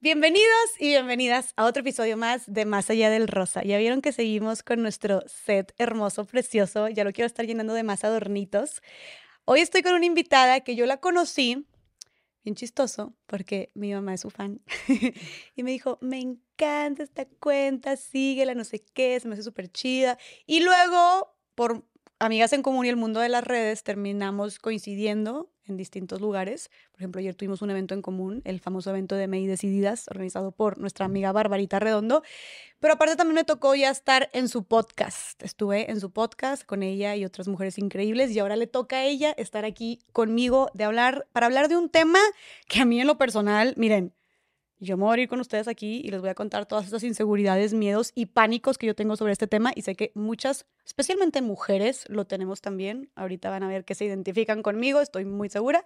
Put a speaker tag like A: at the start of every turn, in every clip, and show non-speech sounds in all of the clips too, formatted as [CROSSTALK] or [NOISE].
A: Bienvenidos y bienvenidas a otro episodio más de Más allá del rosa. Ya vieron que seguimos con nuestro set hermoso, precioso. Ya lo quiero estar llenando de más adornitos. Hoy estoy con una invitada que yo la conocí, bien chistoso, porque mi mamá es su fan. [LAUGHS] y me dijo, me encanta esta cuenta, síguela, no sé qué, se me hace súper chida. Y luego, por amigas en común y el mundo de las redes, terminamos coincidiendo en distintos lugares. Por ejemplo, ayer tuvimos un evento en común, el famoso evento de May Decididas, organizado por nuestra amiga Barbarita Redondo. Pero aparte también me tocó ya estar en su podcast. Estuve en su podcast con ella y otras mujeres increíbles y ahora le toca a ella estar aquí conmigo de hablar, para hablar de un tema que a mí en lo personal, miren, yo me voy a ir con ustedes aquí y les voy a contar todas esas inseguridades, miedos y pánicos que yo tengo sobre este tema y sé que muchas, especialmente mujeres, lo tenemos también. Ahorita van a ver que se identifican conmigo, estoy muy segura.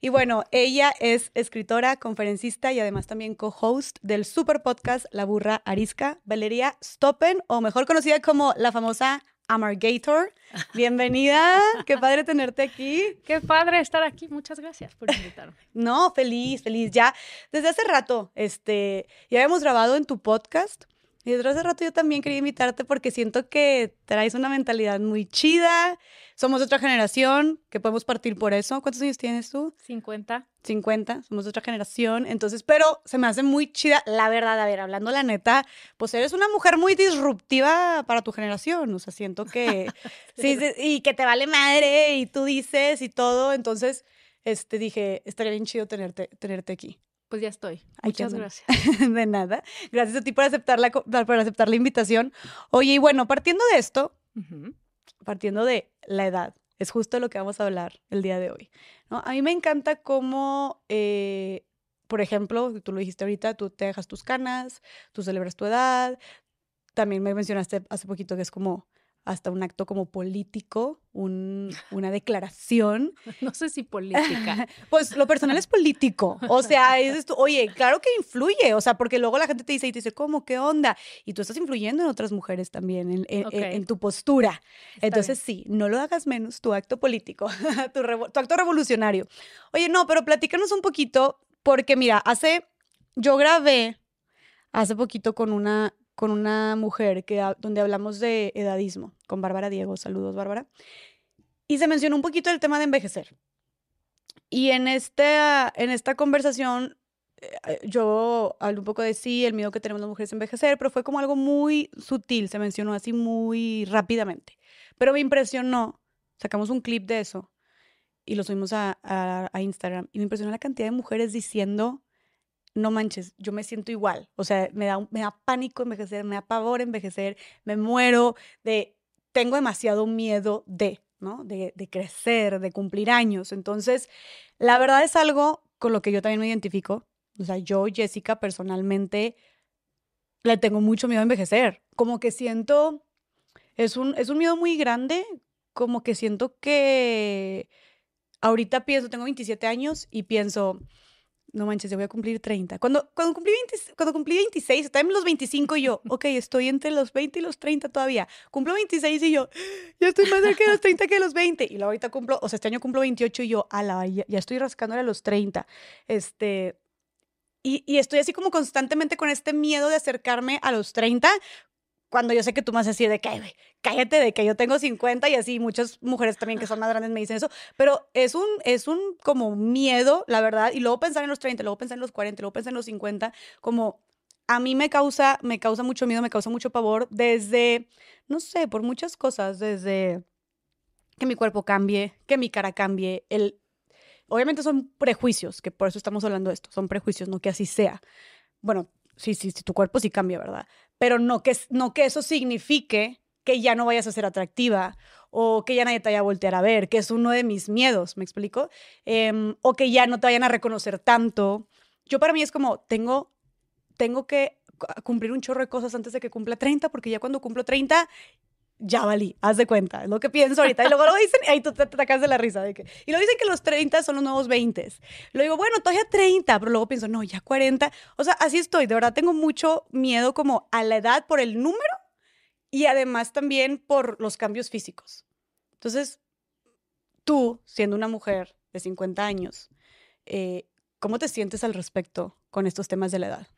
A: Y bueno, ella es escritora, conferencista y además también co-host del super podcast La Burra Arisca, Valeria Stoppen, o mejor conocida como la famosa Amargator. Bienvenida, qué padre tenerte aquí.
B: Qué padre estar aquí, muchas gracias por invitarme.
A: No, feliz, feliz. Ya desde hace rato, este, ya habíamos grabado en tu podcast y desde hace rato yo también quería invitarte porque siento que traes una mentalidad muy chida. Somos de otra generación, que podemos partir por eso. ¿Cuántos años tienes tú?
B: 50.
A: 50, somos de otra generación. Entonces, pero se me hace muy chida, la verdad, a ver, hablando la neta, pues eres una mujer muy disruptiva para tu generación. O sea, siento que, [LAUGHS] sí, y que te vale madre y tú dices y todo. Entonces, este, dije, estaría bien chido tenerte, tenerte aquí.
B: Pues ya estoy. Muchas gracias. [LAUGHS]
A: de nada. Gracias a ti por aceptar la, por aceptar la invitación. Oye, y bueno, partiendo de esto, partiendo de la edad, es justo lo que vamos a hablar el día de hoy. ¿no? A mí me encanta cómo, eh, por ejemplo, tú lo dijiste ahorita, tú te dejas tus canas, tú celebras tu edad. También me mencionaste hace poquito que es como hasta un acto como político, una declaración. [LAUGHS]
B: No sé si política. [LAUGHS]
A: pues lo personal es político. O sea, es esto, oye, claro que influye, o sea, porque luego la gente te dice y te dice, ¿cómo? ¿Qué onda? Y tú estás influyendo en otras mujeres también, en, tu postura. Entonces, sí, no lo hagas menos tu acto político, [LAUGHS] tu, tu acto revolucionario. Oye, no, pero platícanos un poquito, porque mira, hace, yo grabé hace poquito con una con una mujer que, donde hablamos de edadismo, con Bárbara Diego. Saludos, Bárbara. Y se mencionó un poquito el tema de envejecer. Y en, este, en esta conversación eh, yo hablo un poco de sí, el miedo que tenemos las mujeres a envejecer, pero fue como algo muy sutil, se mencionó así muy rápidamente. Pero me impresionó, sacamos un clip de eso y lo subimos a Instagram y me impresionó la cantidad de mujeres diciendo no manches, yo me siento igual. O sea, me da, me da pánico envejecer, me da pavor envejecer, me muero de, tengo demasiado miedo de, ¿no? De, de crecer, de cumplir años. Entonces, la verdad es algo con lo que yo también me identifico. O sea, yo, Jessica, personalmente, le tengo mucho miedo a envejecer. Como que siento, es un, es un miedo muy grande, como que siento que ahorita pienso, tengo 27 años y pienso, no manches, yo voy a cumplir 30. Cuando, cuando, cumplí, 20, cuando cumplí 26, también los 25 y yo, [LAUGHS] ok, estoy entre los 20 y los 30 todavía. Cumplo 26 y yo, [GASPS] ya estoy más cerca de los 30 que de los 20. Y luego ahorita cumplo, o sea, este año cumplo 28 y yo, ala, ya, ya estoy rascándole a los 30. Este, y, y, estoy así como constantemente con este miedo de acercarme a los 30 cuando yo sé que tú me vas a decir de que, cállate, de que yo tengo 50 y así, muchas mujeres también que son más grandes me dicen eso, pero es un, es un como miedo, la verdad, y luego pensar en los 30, luego pensar en los 40, luego pensar en los 50, como a mí me causa, me causa mucho miedo, me causa mucho pavor desde, no sé, por muchas cosas, desde que mi cuerpo cambie, que mi cara cambie, el... Obviamente son prejuicios, que por eso estamos hablando de esto, son prejuicios, no que así sea. Bueno, sí, sí, sí, tu cuerpo sí cambia, ¿verdad? Pero no que, no que eso signifique que ya no vayas a ser atractiva o que ya nadie te vaya a voltear a ver, que es uno de mis miedos, ¿me explico? Em, o que ya no te vayan a reconocer tanto. Yo para mí es como, tengo, tengo que cumplir un chorro de cosas antes de que cumpla 30, porque ya cuando cumplo 30 ya valí, haz de cuenta, es lo que pienso ahorita. Y luego lo dicen y ahí tú te, sacas de la risa. Y lo dicen que los 30 son los nuevos 20. Lo digo, bueno, todavía 30, pero luego pienso, no, ya 40. O sea, así estoy. De verdad tengo mucho miedo como a la edad por el número y además también por los cambios físicos. Entonces, tú, siendo una mujer de 50 años, eh, ¿cómo te sientes al respecto con estos temas de la edad?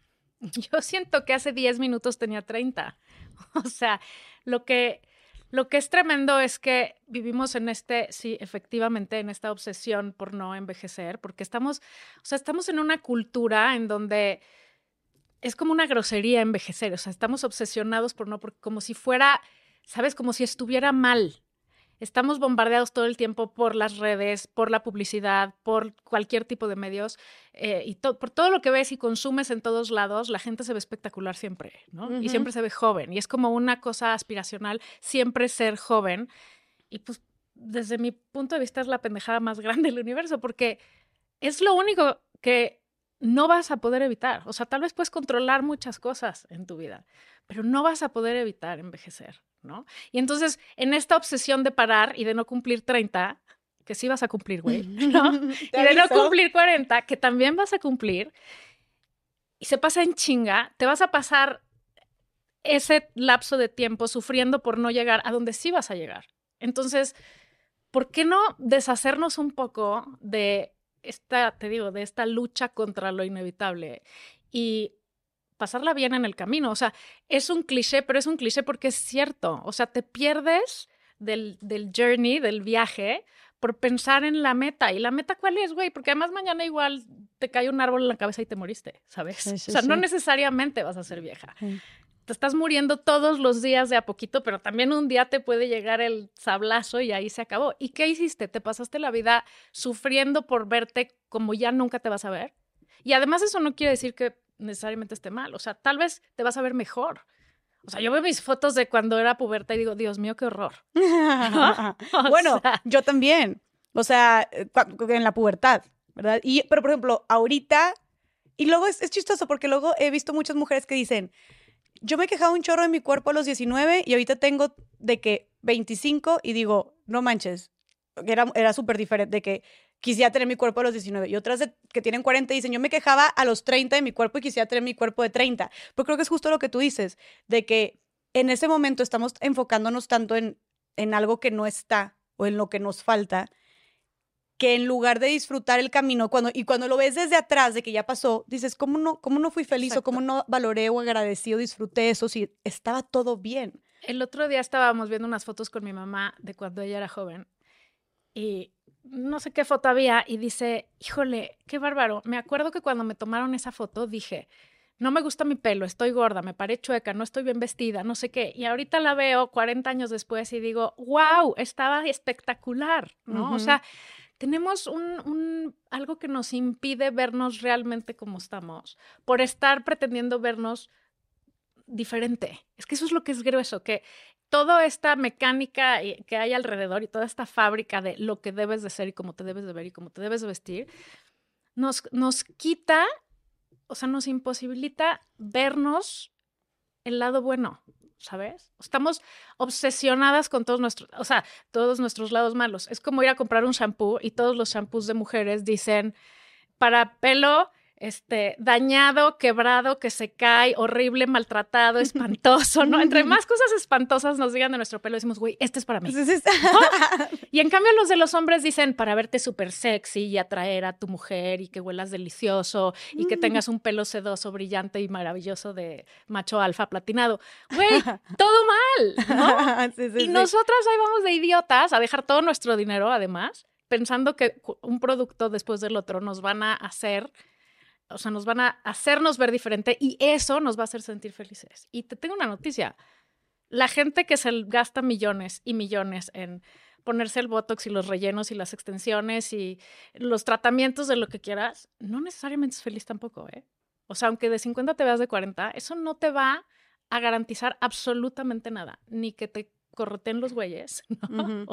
B: Yo siento que hace 10 minutos tenía 30. [LAUGHS] O sea, lo que, lo que es tremendo es que vivimos en este, sí, efectivamente, en esta obsesión por no envejecer, porque estamos, o sea, estamos en una cultura en donde es como una grosería envejecer, o sea, estamos obsesionados por no, como si fuera, ¿sabes? Como si estuviera mal Estamos bombardeados todo el tiempo por las redes, por la publicidad, por cualquier tipo de medios eh, y por todo lo que ves y consumes en todos lados, la gente se ve espectacular siempre, ¿no? Y siempre se ve joven y es como una cosa aspiracional siempre ser joven. Y pues desde mi punto de vista es la pendejada más [LAUGHS] grande del universo porque es lo único que no vas a poder evitar. O sea, tal vez puedes controlar muchas cosas en tu vida, pero no vas a poder evitar envejecer. ¿No? Y entonces, en esta obsesión de parar y de no cumplir 30, que sí vas a cumplir, güey, [LAUGHS] ¿no? y de no cumplir 40, que también vas a cumplir, y se pasa en chinga, te vas a pasar ese lapso de tiempo sufriendo por no llegar a donde sí vas a llegar. Entonces, ¿por qué no deshacernos un poco de esta, te digo, de esta lucha contra lo inevitable y pasarla bien en el camino. O sea, es un cliché, pero es un cliché porque es cierto. O sea, te pierdes del, del journey, del viaje, por pensar en la meta. ¿Y la meta cuál es, güey? Porque además mañana igual te cae un árbol en la cabeza y te moriste, ¿sabes? o sea, no necesariamente vas a ser vieja. Te estás muriendo todos los días de a poquito, pero también un día te puede llegar el sablazo y ahí se acabó. ¿Y qué hiciste? ¿Te pasaste la vida sufriendo por verte como ya nunca te vas a ver? Y además eso no quiere decir que necesariamente esté mal. O sea, tal vez te vas a ver mejor. O sea, yo veo mis fotos de cuando era puberta y digo, Dios mío, qué horror. [LAUGHS] [LAUGHS]
A: bueno, yo también. O sea, eh, en la pubertad, ¿verdad? Y, pero, por ejemplo, ahorita, y luego es, es chistoso porque luego he visto muchas mujeres que dicen, yo me he quejado un chorro de mi cuerpo a los 19 y ahorita tengo de que 25 y digo, no manches, era, era súper diferente, de que quisiera tener mi cuerpo a los 19 y otras que tienen 40 dicen, yo me quejaba a los 30 de mi cuerpo y quisiera tener mi cuerpo de 30. Pero creo que es justo lo que tú dices, de que en ese momento estamos enfocándonos tanto en, en algo que no está o en lo que nos falta, que en lugar de disfrutar el camino, cuando, y cuando lo ves desde atrás de que ya pasó, dices, ¿cómo no, cómo no fui feliz o cómo no valoré o agradecí o disfruté eso si estaba todo bien?
B: El otro día estábamos viendo unas fotos con mi mamá de cuando ella era joven y no sé qué foto había y dice, híjole, qué bárbaro. Me acuerdo que cuando me tomaron esa foto dije, no me gusta mi pelo, estoy gorda, me paré chueca, no estoy bien vestida, no sé qué. Y ahorita la veo 40 años después y digo, wow, estaba espectacular, ¿no? O sea, tenemos un, un, algo que nos impide vernos realmente como estamos por estar pretendiendo vernos diferente. Es que eso es lo que es grueso, que toda esta mecánica que hay alrededor y toda esta fábrica de lo que debes de ser y cómo te debes de ver y cómo te debes de vestir, nos, nos quita, o sea, nos imposibilita vernos el lado bueno, ¿sabes? Estamos obsesionadas con todos nuestros, o sea, todos nuestros lados malos. Es como ir a comprar un shampoo y todos los shampoos de mujeres dicen para pelo este, dañado, quebrado, que se cae, horrible, maltratado, espantoso, ¿no? Entre [LAUGHS] más cosas espantosas nos digan de nuestro pelo, decimos, güey, este es para mí. [LAUGHS] Y en cambio los de los hombres dicen, para verte súper sexy y atraer a tu mujer y que huelas delicioso y que tengas un pelo sedoso, brillante y maravilloso de macho alfa platinado. Güey, todo mal, [LAUGHS] y nosotras ahí vamos de idiotas a dejar todo nuestro dinero, además, pensando que un producto después del otro nos van a hacer o sea, nos van a hacernos ver diferente y eso nos va a hacer sentir felices. Y te tengo una noticia. La gente que se gasta millones y millones en ponerse el botox y los rellenos y las extensiones y los tratamientos de lo que quieras, no necesariamente es feliz tampoco, ¿eh? O sea, aunque de 50 te veas de 40, eso no te va a garantizar absolutamente nada, ni que te correteen los güeyes, [LAUGHS]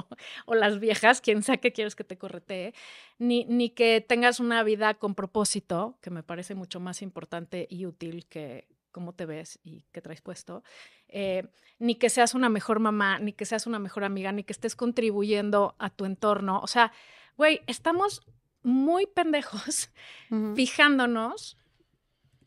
B: o, las viejas, quien sea que quieres que te corretee, ni, ni que tengas una vida con propósito, que me parece mucho más importante y útil que cómo te ves y qué traes puesto, eh, ni que seas una mejor mamá, ni que seas una mejor amiga, ni que estés contribuyendo a tu entorno. O sea, güey, estamos muy pendejos [LAUGHS] fijándonos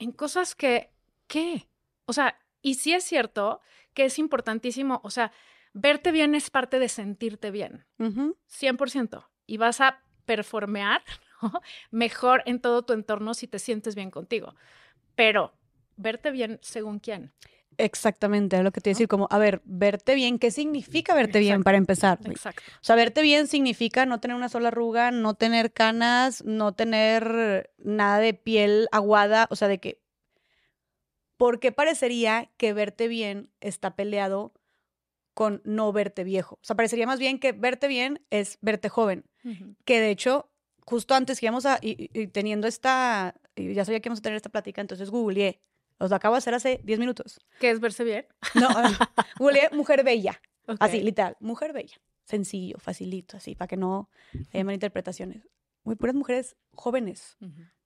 B: en cosas que, ¿qué? O sea, y sí es cierto que es importantísimo, o sea, verte bien es parte de sentirte bien, 100%. Y vas a performear, [LAUGHS] mejor en todo tu entorno si te sientes bien contigo. Pero verte bien según quién.
A: Exactamente, es lo que te iba a decir, como, a ver, verte bien, ¿qué significa verte bien para empezar?
B: Exacto.
A: O sea, verte bien significa no tener una sola arruga, no tener canas, no tener nada de piel aguada, o sea, de que, ¿por qué parecería que verte bien está peleado con no verte viejo? O sea, parecería más bien que verte bien es verte joven, que de hecho, justo antes que íbamos a, y, teniendo esta, ya sabía que íbamos a tener esta plática, entonces googleé los acabo de hacer hace 10 minutos.
B: ¿Qué es verse bien?
A: No, [LAUGHS] googleé mujer bella. Así, literal. Mujer bella. Sencillo, facilito, así, para que no haya malinterpretaciones. Muy puras mujeres jóvenes.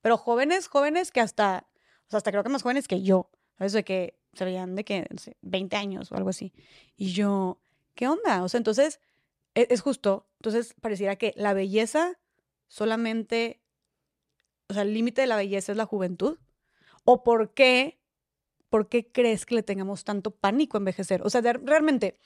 A: Pero jóvenes, jóvenes que hasta, o sea, hasta creo que más jóvenes que yo. ¿Sabes? De que se veían de que, no sé, 20 años o algo así. Y yo, ¿qué onda? O sea, entonces, es, es justo. Entonces, pareciera que la belleza solamente, o sea, el límite de la belleza es la juventud. ¿O por qué ¿por qué crees que le tengamos tanto pánico a envejecer? O sea, realmente,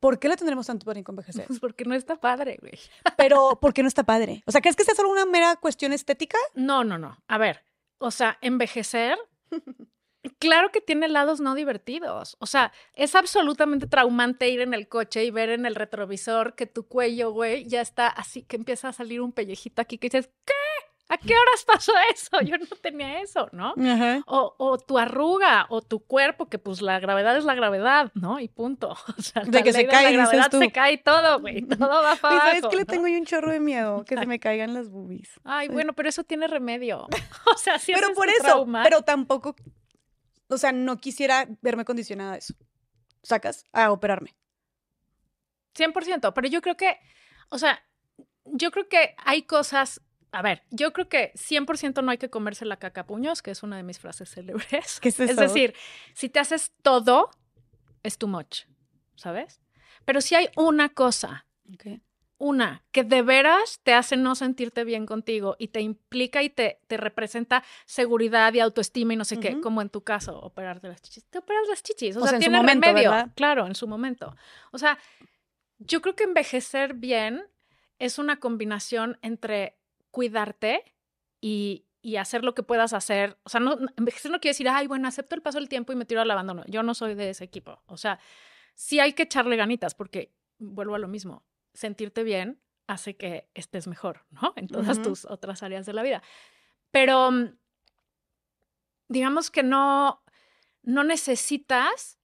A: ¿por qué le tendremos tanto pánico a envejecer?
B: Pues [LAUGHS] porque no está padre, güey. [LAUGHS]
A: Pero, ¿por qué no está padre? O sea, ¿crees que sea solo una mera cuestión estética?
B: No, no, no. A ver, o sea, envejecer, [LAUGHS] claro que tiene lados no divertidos. O sea, es absolutamente traumante ir en el coche y ver en el retrovisor que tu cuello, güey, ya está así, que empieza a salir un pellejito aquí que dices, ¿qué? ¿A qué horas pasó eso? Yo no tenía eso, ¿no? o, tu arruga o tu cuerpo, que pues la gravedad es la gravedad, ¿no? Y punto. [LAUGHS] O sea,
A: de que se cae,
B: la gravedad se cae todo, güey. [LAUGHS] Todo va para abajo.
A: ¿Sabes que le tengo yo un chorro de miedo? Que se me caigan las boobies.
B: Ay, bueno, pero eso tiene remedio. [LAUGHS] O sea, si
A: Pero por eso, pero tampoco, o sea, no quisiera verme condicionada a eso. ¿Sacas? A operarme.
B: 100%, pero yo creo que, o sea, yo creo que hay cosas a ver, yo creo que 100% no hay que comerse la caca puños, que es una de mis frases célebres.
A: ¿Qué es, eso?
B: es decir, si te haces todo, es too much, ¿sabes? Pero si hay una cosa, una, que de veras te hace no sentirte bien contigo y te implica y te, te representa seguridad y autoestima y no sé qué, como en tu caso, operarte las chichis. Te operas las chichis, o, sea, tiene momento, remedio. Claro, en su momento. O sea, yo creo que envejecer bien es una combinación entre cuidarte y, hacer lo que puedas hacer. O sea, no, envejecer no quiere decir, ay, bueno, acepto el paso del tiempo y me tiro al abandono. Yo no soy de ese equipo. O sea, sí hay que echarle ganitas porque, vuelvo a lo mismo, sentirte bien hace que estés mejor, ¿no? En todas tus otras áreas de la vida. Pero mm, digamos que no, no necesitas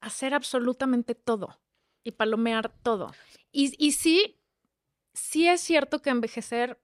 B: hacer absolutamente todo y palomear todo. Y, y sí, sí es cierto que envejecer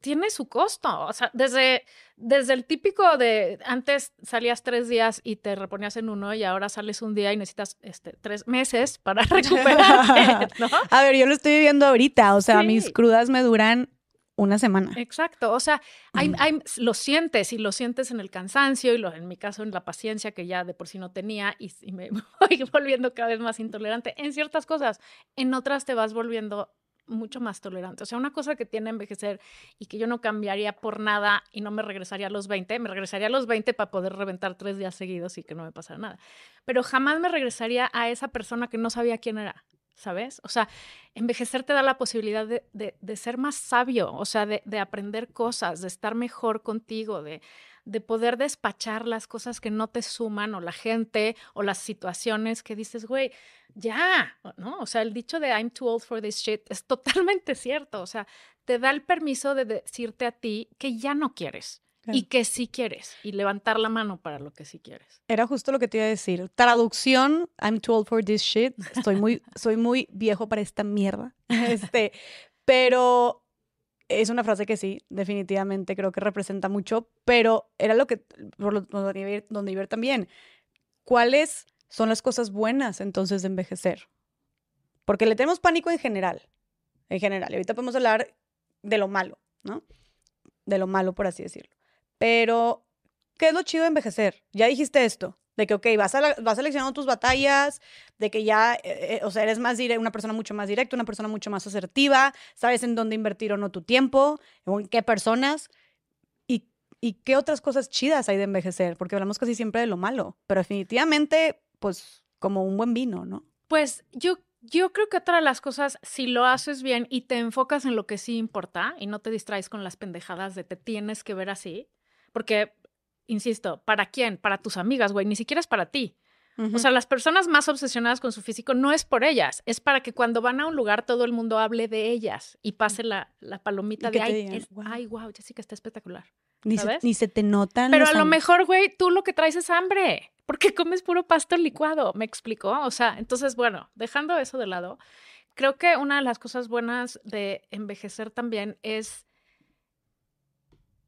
B: tiene su costo. O sea, desde, desde el típico de antes salías tres días y te reponías en uno y ahora sales un día y necesitas este, tres meses para [LAUGHS] recuperarte, [LAUGHS] ¿no?
A: A ver, yo lo estoy viviendo ahorita. O sea, mis crudas me duran una semana.
B: Exacto, o sea, hay, hay, lo sientes y lo sientes en el cansancio y lo, en mi caso en la paciencia que ya de por sí no tenía y, y me [LAUGHS] voy volviendo cada vez más intolerante en ciertas cosas, en otras te vas volviendo mucho más tolerante. O sea, una cosa que tiene envejecer y que yo no cambiaría por nada y no me regresaría a los 20, me regresaría a los 20 para poder reventar tres días seguidos y que no me pasara nada. Pero jamás me regresaría a esa persona que no sabía quién era. ¿Sabes? O sea, envejecer te da la posibilidad de, de, ser más sabio, o sea, de, de aprender cosas, de estar mejor contigo, de, de poder despachar las cosas que no te suman o la gente o las situaciones que dices, güey, ya, ¿no? O sea, el dicho de I'm too old for this shit es totalmente cierto. O sea, te da el permiso de decirte a ti que ya no quieres. Y que sí quieres, y levantar la mano para lo que sí quieres.
A: Era justo lo que te iba a decir. Traducción, I'm too old for this shit. Estoy muy, soy muy viejo para esta mierda. [LAUGHS] Este, pero es una frase que sí, definitivamente creo que representa mucho, pero era lo que, por lo, donde, donde iba también. ¿Cuáles son las cosas buenas entonces de envejecer? Porque le tenemos pánico en general, en general. Y ahorita podemos hablar de lo malo, ¿no? De lo malo, por así decirlo. Pero, ¿qué es lo chido de envejecer? Ya dijiste esto, de que, ok, vas, a vas seleccionando tus batallas, de que ya, eh, eh, o sea, eres más una persona mucho más directa, una persona mucho más asertiva, sabes en dónde invertir o no tu tiempo, en qué personas. Y, y qué otras cosas chidas hay de envejecer, porque hablamos casi siempre de lo malo, pero definitivamente, pues, como un buen vino, ¿no?
B: Pues yo, Yo creo que otra de las cosas, si lo haces bien y te enfocas en lo que sí importa y no te distraes con las pendejadas de te tienes que ver así, porque, insisto, ¿para quién? Para tus amigas, güey, ni siquiera es para ti. O sea, las personas más obsesionadas con su físico no es por ellas, es para que cuando van a un lugar todo el mundo hable de ellas y pase la, la palomita de, ay, wow. ay, wow, Jessica está espectacular.
A: Ni se, ni se, te notan.
B: Pero a lo mejor, güey, tú lo que traes es hambre, porque comes puro pasto licuado, ¿me explicó? O sea, entonces, bueno, dejando eso de lado, creo que una de las cosas buenas de envejecer también es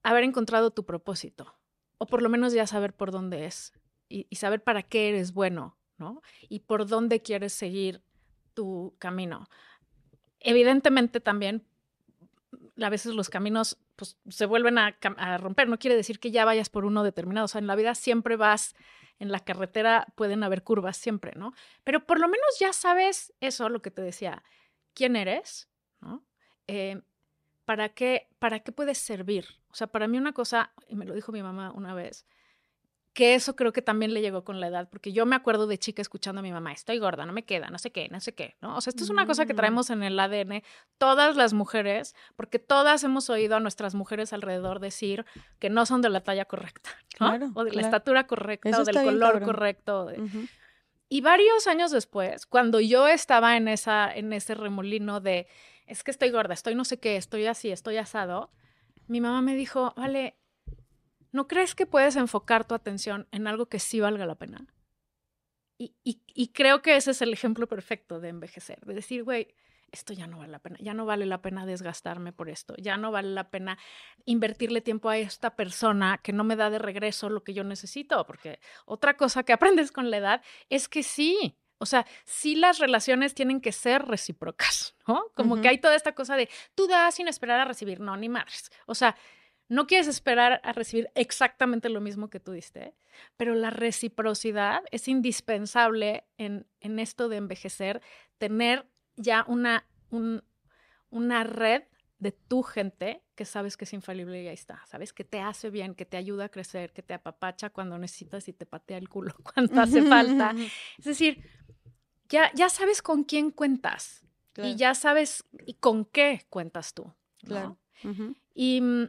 B: haber encontrado tu propósito, o por lo menos ya saber por dónde es y, saber para qué eres bueno, ¿no? Y por dónde quieres seguir tu camino. Evidentemente también a veces los caminos pues, se vuelven a, romper. No quiere decir que ya vayas por uno determinado. O sea, en la vida siempre vas, en la carretera pueden haber curvas siempre, ¿no? Pero por lo menos ya sabes eso, lo que te decía, quién eres, ¿no? Eh, ¿para, qué, ¿Para qué puedes servir? O sea, para mí una cosa, y me lo dijo mi mamá una vez, que eso creo que también le llegó con la edad, porque yo me acuerdo de chica escuchando a mi mamá, estoy gorda, no me queda, no sé qué, no sé qué, ¿no? O sea, esto es una cosa que mm. traemos en el ADN todas las mujeres, porque todas hemos oído a nuestras mujeres alrededor decir que no son de la talla correcta, [LAUGHS] ¿no? o de la estatura correcta, o del color correcto. Y varios años después, cuando yo estaba en, esa, en ese remolino de, es que estoy gorda, estoy no sé qué, estoy así, estoy asado, mi mamá me dijo, vale, ¿no crees que puedes enfocar tu atención en algo que sí valga la pena? Y, creo que ese es el ejemplo perfecto de envejecer, de decir, güey, esto ya no vale la pena, ya no vale la pena desgastarme por esto, ya no vale la pena invertirle tiempo a esta persona que no me da de regreso lo que yo necesito, porque otra cosa que [LAUGHS] aprendes con la edad es que sí, o sea, sí las relaciones tienen que ser recíprocas, [LAUGHS] ¿no? Como que hay toda esta cosa de tú das sin esperar a recibir, no, ni madres. O sea, no quieres esperar a recibir exactamente lo mismo que tú diste, pero la reciprocidad es indispensable en, esto de envejecer, tener ya una, una red de tu gente que sabes que es infalible y ahí está, sabes que te hace bien, que te ayuda a crecer, que te apapacha cuando necesitas y te patea el culo [LAUGHS] cuando hace falta. [LAUGHS] Es decir, ya, ya sabes con quién cuentas y ya sabes con qué cuentas tú. Claro. Y mm,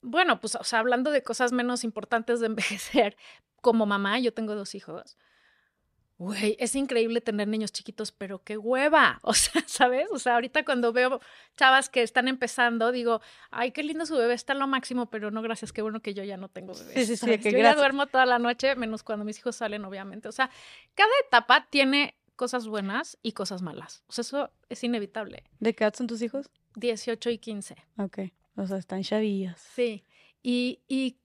B: bueno, pues, o sea, hablando de cosas menos importantes de envejecer, como mamá, yo tengo dos hijos. Güey, es increíble tener niños chiquitos, pero qué hueva. [LAUGHS] O sea, ¿sabes? O sea, ahorita cuando veo chavas que están empezando, digo, ay, qué lindo su bebé, está lo máximo, pero no, gracias, qué bueno que yo ya no tengo bebé. Sí, sí, sí, que yo ya duermo toda la noche, menos cuando mis hijos salen, obviamente. O sea, cada etapa tiene cosas buenas y cosas malas. O sea, eso es inevitable.
A: ¿De qué edad son tus hijos?
B: 18 y 15.
A: Ok. O sea, están chavillas.
B: Sí. Y, y,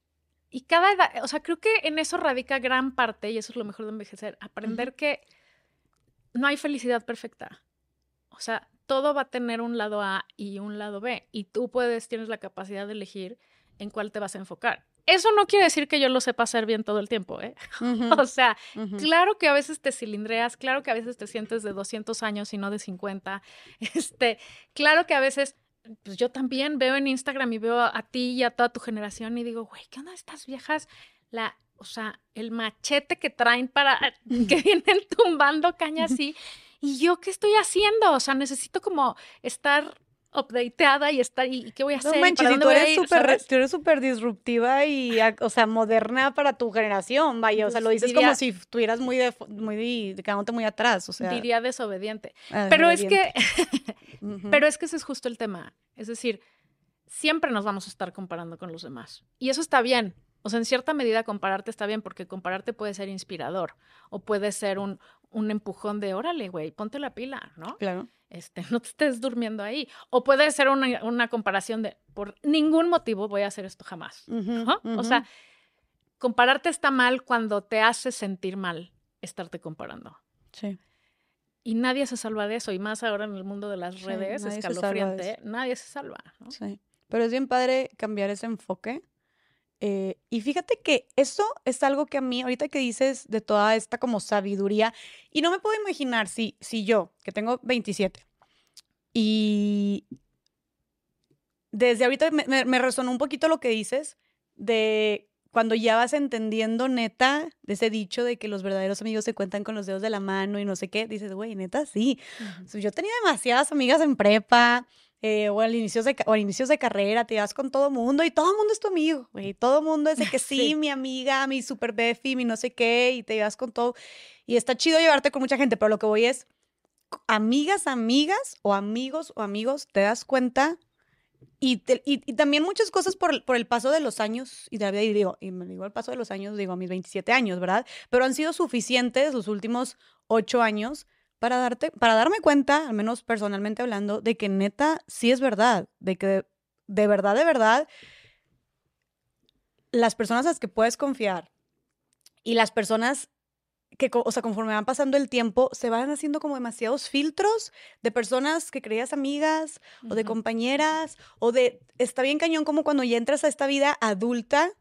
B: y, cada edad, o sea, creo que en eso radica gran parte, y eso es lo mejor de envejecer, aprender que no hay felicidad perfecta. O sea, todo va a tener un lado A y un lado B, y tú puedes, tienes la capacidad de elegir en cuál te vas a enfocar. Eso no quiere decir que yo lo sepa hacer bien todo el tiempo, ¿eh? [LAUGHS] o sea, claro que a veces te cilindreas, claro que a veces te sientes de 200 años y no de 50, [LAUGHS] este, claro que a veces pues yo también veo en Instagram y veo a, ti y a toda tu generación y digo, güey, ¿qué onda estas viejas? La, o sea, el machete que traen para [LAUGHS] que vienen tumbando caña así. ¿Y yo qué estoy haciendo? O sea, necesito como estar updateada y estar, ¿y qué voy a hacer? No manches,
A: tú eres súper disruptiva y, o sea, moderna para tu generación, vaya, o sea, lo dices como si estuvieras muy, de, muy, quedándote muy atrás, o sea.
B: Diría desobediente. Ah, Pero es que, [LAUGHS] pero es que ese es justo el tema. Es decir, siempre nos vamos a estar comparando con los demás. Y eso está bien. O sea, en cierta medida compararte está bien porque compararte puede ser inspirador o puede ser un, un empujón de, órale, güey, ponte la pila, ¿no?
A: Claro.
B: Este, [LAUGHS] no te estés durmiendo ahí. O puede ser una, una comparación de, por ningún motivo voy a hacer esto jamás. O sea, compararte está mal cuando te hace sentir mal estarte comparando.
A: Sí.
B: Y nadie se salva de eso, y más ahora en el mundo de las redes, escalofriante, nadie se salva.
A: Sí, pero es bien padre cambiar ese enfoque. Eh, y fíjate que eso es algo que a mí, ahorita que dices de toda esta como sabiduría, y no me puedo imaginar si, si yo, que tengo 27, y desde ahorita me, me resonó un poquito lo que dices de cuando ya vas entendiendo neta de ese dicho de que los verdaderos amigos se cuentan con los dedos de la mano y no sé qué, dices, güey, neta, sí. yo tenía demasiadas amigas en prepa, eh, o, al inicio de, o inicios de carrera, te vas con todo mundo y todo el mundo es tu amigo, güey. Todo el mundo es de que [LAUGHS] sí, mi amiga, mi super Befi, mi no sé qué, y te llevas con todo. Y está chido llevarte con mucha gente, pero lo que voy es, amigas, amigas o amigos o amigos, te das cuenta y, y, también muchas cosas por, por, el paso de los años, y, y digo, y me digo el paso de los años, digo a mis 27 años, ¿verdad? Pero han sido suficientes los últimos ocho años para, darte, para darme cuenta, al menos personalmente hablando, de que neta sí es verdad, de que de verdad, de verdad, las personas a las que puedes confiar y las personas que, o sea, conforme van pasando el tiempo, se van haciendo como demasiados filtros de personas que creías amigas o de compañeras o de, está bien cañón como cuando ya entras a esta vida adulta,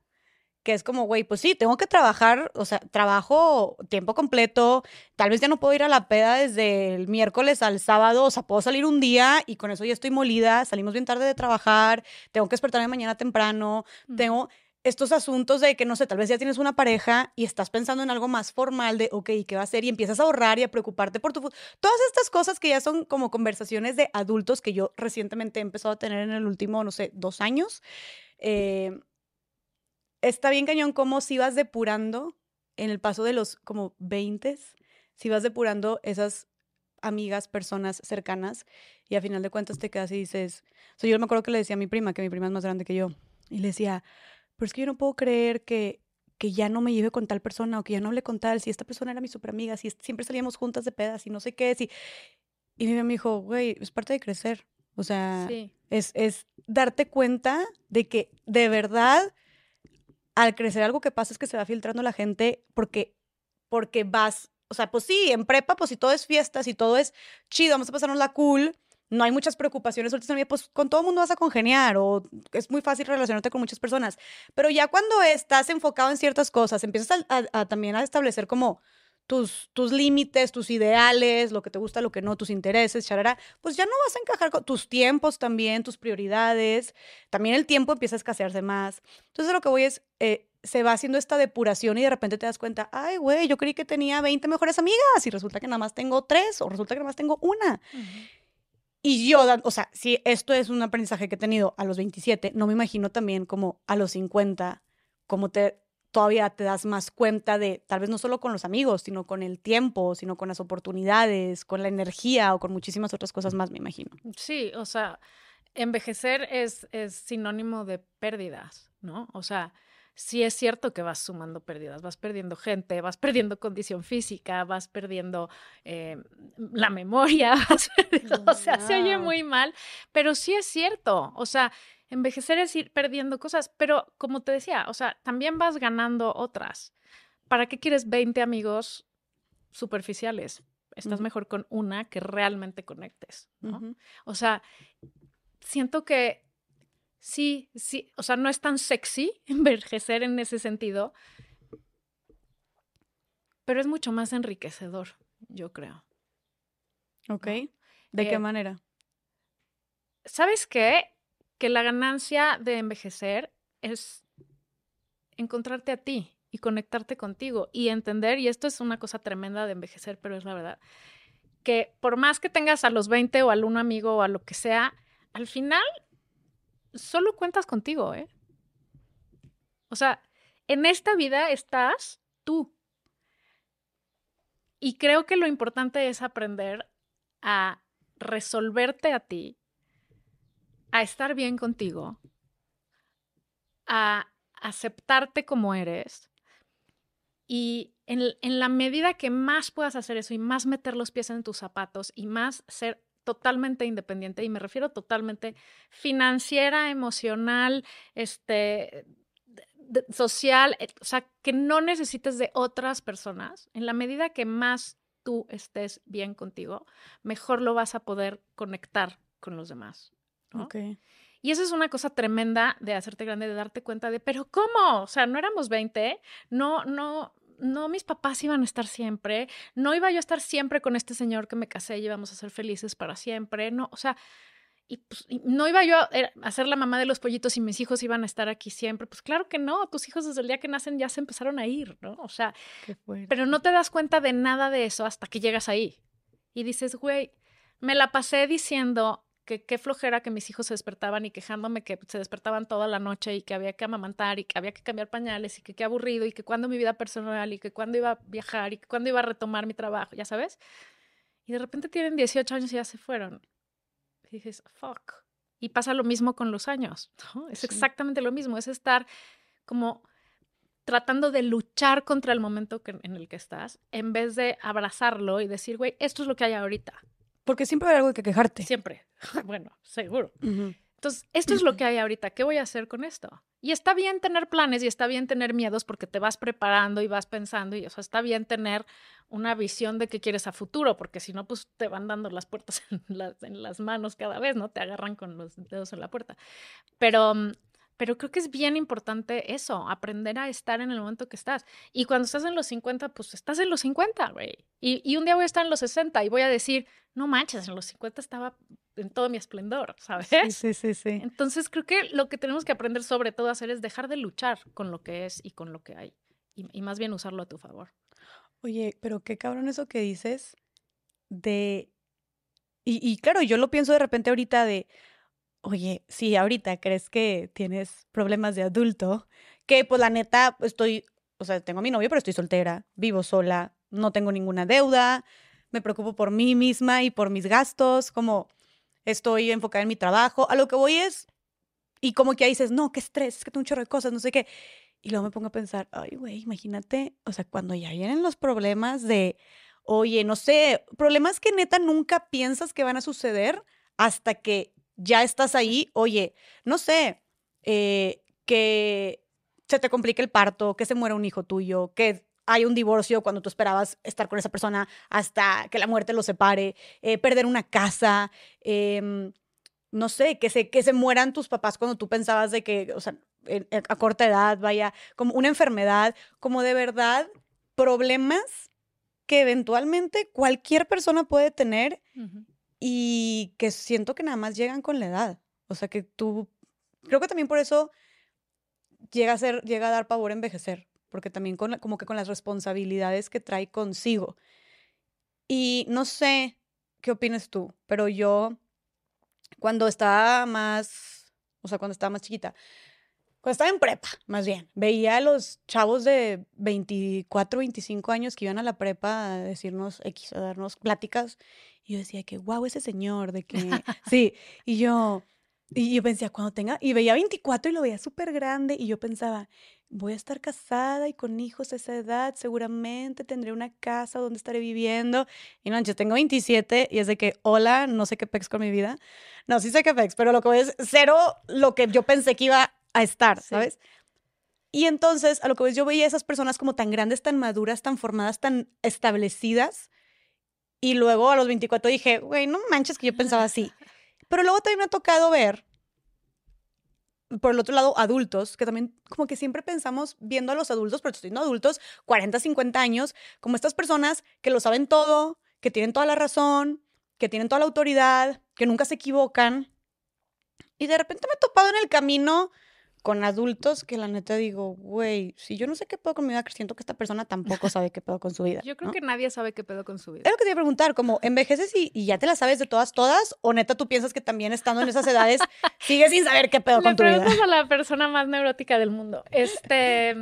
A: que es como, güey, pues sí, tengo que trabajar, o sea, trabajo tiempo completo, tal vez ya no puedo ir a la peda desde el miércoles al sábado, o sea, puedo salir un día y con eso ya estoy molida, salimos bien tarde de trabajar, tengo que despertarme mañana temprano, tengo, estos asuntos de que, no sé, tal vez ya tienes una pareja y estás pensando en algo más formal de, ok, ¿qué va a hacer? Y empiezas a ahorrar y a preocuparte por tu futuro. Todas estas cosas que ya son como conversaciones de adultos que yo recientemente he empezado a tener en el último, no sé, dos años. Eh, está bien cañón como si vas depurando en el paso de los como 20, si vas depurando esas amigas, personas cercanas y a final de cuentas te quedas y dices, o sea, yo me acuerdo que le decía a mi prima, que mi prima es más grande que yo, y le decía, pero es que yo no puedo creer que, que ya no me lleve con tal persona o que ya no hable con tal, si esta persona era mi super amiga, si siempre salíamos juntas de pedas y no sé qué, si... Y mi mamá me dijo, güey, es parte de crecer. O sea, es, es darte cuenta de que de verdad al crecer algo que pasa es que se va filtrando la gente porque, porque vas, o sea, pues sí, en prepa, pues si todo es fiestas y todo es chido, vamos a pasarnos la cool, no hay muchas preocupaciones pues con todo el mundo vas a congeniar o es muy fácil relacionarte con muchas personas. Pero ya cuando estás enfocado en ciertas cosas, empiezas a, también a establecer como tus, tus límites, tus ideales, lo que te gusta, lo que no, tus intereses, charara, pues ya no vas a encajar con tus tiempos también, tus prioridades. También el tiempo empieza a escasearse más. Entonces lo que voy es, eh, se va haciendo esta depuración y de repente te das cuenta, ay, güey, yo creí que tenía 20 mejores amigas y resulta que nada más tengo tres o resulta que nada más tengo una. Y yo, o sea, si esto es un aprendizaje que he tenido a los 27, no me imagino también como a los 50, como te todavía te das más cuenta de, tal vez no solo con los amigos, sino con el tiempo, sino con las oportunidades, con la energía o con muchísimas otras cosas más, me imagino.
B: Sí, o sea, envejecer es, es sinónimo de pérdidas, ¿no? O sea, sí es cierto que vas sumando pérdidas, vas perdiendo gente, vas perdiendo condición física, vas perdiendo eh, la memoria, [LAUGHS] o sea, se oye muy mal, pero sí es cierto, o sea, envejecer es ir perdiendo cosas, pero como te decía, o sea, también vas ganando otras. ¿Para qué quieres 20 amigos superficiales? Estás mejor con una que realmente conectes, ¿no? O sea, siento que sí, sí, o sea, no es tan sexy [LAUGHS] envejecer en ese sentido, pero es mucho más enriquecedor, yo creo.
A: Ok. ¿De qué eh, manera?
B: ¿Sabes qué? Que la ganancia de envejecer es encontrarte a ti y conectarte contigo y entender, y esto es una cosa tremenda de envejecer, pero es la verdad, que por más que tengas a los 20 o a un amigo o a lo que sea, al final solo cuentas contigo, ¿eh? O sea, en esta vida estás tú. Y creo que lo importante es aprender a resolverte a ti, a estar bien contigo, a aceptarte como eres. Y en, la medida que más puedas hacer eso y más meter los pies en tus zapatos y más ser totalmente independiente y me refiero totalmente financiera, emocional, este, social, eh, o sea, que no necesites de otras personas. En la medida que más tú estés bien contigo, mejor lo vas a poder conectar con los demás. Y eso es una cosa tremenda de hacerte grande, de darte cuenta de, pero ¿cómo? O sea, no éramos 20, no, no, no mis papás iban a estar siempre, no iba yo a estar siempre con este señor que me casé y íbamos a ser felices para siempre, no, o sea, y, pues, no iba yo a, ser la mamá de los pollitos y mis hijos iban a estar aquí siempre. Pues claro que no, tus hijos desde el día que nacen ya se empezaron a ir, ¿no? O sea, pero no te das cuenta de nada de eso hasta que llegas ahí. Y dices, güey, me la pasé diciendo que qué flojera que mis hijos se despertaban y quejándome que se despertaban toda la noche y que había que amamantar y que había que cambiar pañales y que qué aburrido y que cuando mi vida personal y que cuando iba a viajar y que cuando iba a retomar mi trabajo, ya sabes. Y de repente tienen 18 años y ya se fueron. Y dices, fuck. Y pasa lo mismo con los años, ¿no? Es exactamente lo mismo, es estar como tratando de luchar contra el momento en el que estás, en vez de abrazarlo y decir, güey, esto es lo que hay ahorita.
A: Porque siempre hay algo de que quejarte.
B: Siempre. [LAUGHS] bueno, seguro. Entonces, esto es lo que hay ahorita. ¿Qué voy a hacer con esto? Y está bien tener planes y está bien tener miedos porque te vas preparando y vas pensando y eso está bien tener una visión de qué quieres a futuro, porque si no, pues te van dando las puertas [LAUGHS] en las, en las manos cada vez, ¿no? Te agarran con los dedos en la puerta. Pero mm, pero creo que es bien importante eso, aprender a estar en el momento que estás. Y cuando estás en los 50, pues estás en los 50, güey. Y, y, un día voy a estar en los 60 y voy a decir, no manches, en los 50 estaba en todo mi esplendor, ¿sabes?
A: Sí, sí, sí, [LAUGHS] sí.
B: Entonces creo que lo que tenemos que aprender sobre todo a hacer es dejar de luchar con lo que es y con lo que hay. Y, y más bien usarlo a tu favor.
A: Oye, pero qué cabrón eso que dices de... Y, y claro, yo lo pienso de repente ahorita de oye, si ahorita crees que tienes problemas de adulto, que pues la neta estoy, o sea, tengo a mi novio, pero estoy soltera, vivo sola, no tengo ninguna deuda, me preocupo por mí misma y por mis gastos, como estoy enfocada en mi trabajo, a lo que voy es, y como que ahí dices, no, qué estrés, es que tengo un chorro de cosas, no sé qué. Y luego me pongo a pensar, ay, güey, imagínate, o sea, cuando ya vienen los problemas de, oye, no sé, problemas que neta nunca piensas que van a suceder hasta que ya estás ahí, oye, no sé, eh, que se te complique el parto, que se muera un hijo tuyo, que hay un divorcio cuando tú esperabas estar con esa persona hasta que la muerte lo separe, eh, perder una casa, em, no sé, que se, que se mueran tus papás cuando tú pensabas de que, o sea, a corta edad, vaya, como una enfermedad, como de verdad problemas que eventualmente cualquier persona puede tener y que siento que nada más llegan con la edad. O sea, que tú, creo que también por eso llega a, ser, llega a dar pavor envejecer, porque también con, como que con las responsabilidades que trae consigo. Y no sé qué opinas tú, pero yo cuando estaba más, o sea, cuando estaba más chiquita, cuando estaba en prepa, más bien, veía a los chavos de 24, 25 años que iban a la prepa a decirnos X, a darnos pláticas y yo decía que, wow, ese señor, de que, [LAUGHS] sí, y yo, y yo pensaba, cuando tenga, y veía 24 y lo veía súper grande, y yo pensaba, voy a estar casada y con hijos a esa edad, seguramente tendré una casa donde estaré viviendo. Y no, yo tengo 27 y es de que, hola, no sé qué pex con mi vida. No, sí sé qué pex, pero lo que es cero lo que yo pensé que iba a estar, ¿sabes? Y entonces, a lo que ves, yo veía a esas personas como tan grandes, tan maduras, tan formadas, tan establecidas, y luego a los 24 dije, güey, no manches que yo pensaba así. [LAUGHS] Pero luego también me ha tocado ver, por el otro lado, adultos, que también como que siempre pensamos viendo a los adultos, pero estoy viendo adultos, 40, 50 años, como estas personas que lo saben todo, que tienen toda la razón, que tienen toda la autoridad, que nunca se equivocan. Y de repente me he topado en el camino con adultos que la neta digo, güey, si yo no sé qué pedo con mi vida, siento que esta persona tampoco sabe qué pedo con su vida.
B: Yo creo que nadie sabe qué pedo con su vida.
A: Es lo que te iba a preguntar, como envejeces y, y, ya te la sabes de todas, todas, o neta tú piensas que también estando en esas edades [LAUGHS] sigues sin saber qué pedo con tu vida.
B: preguntas a la persona más neurótica del mundo. Este,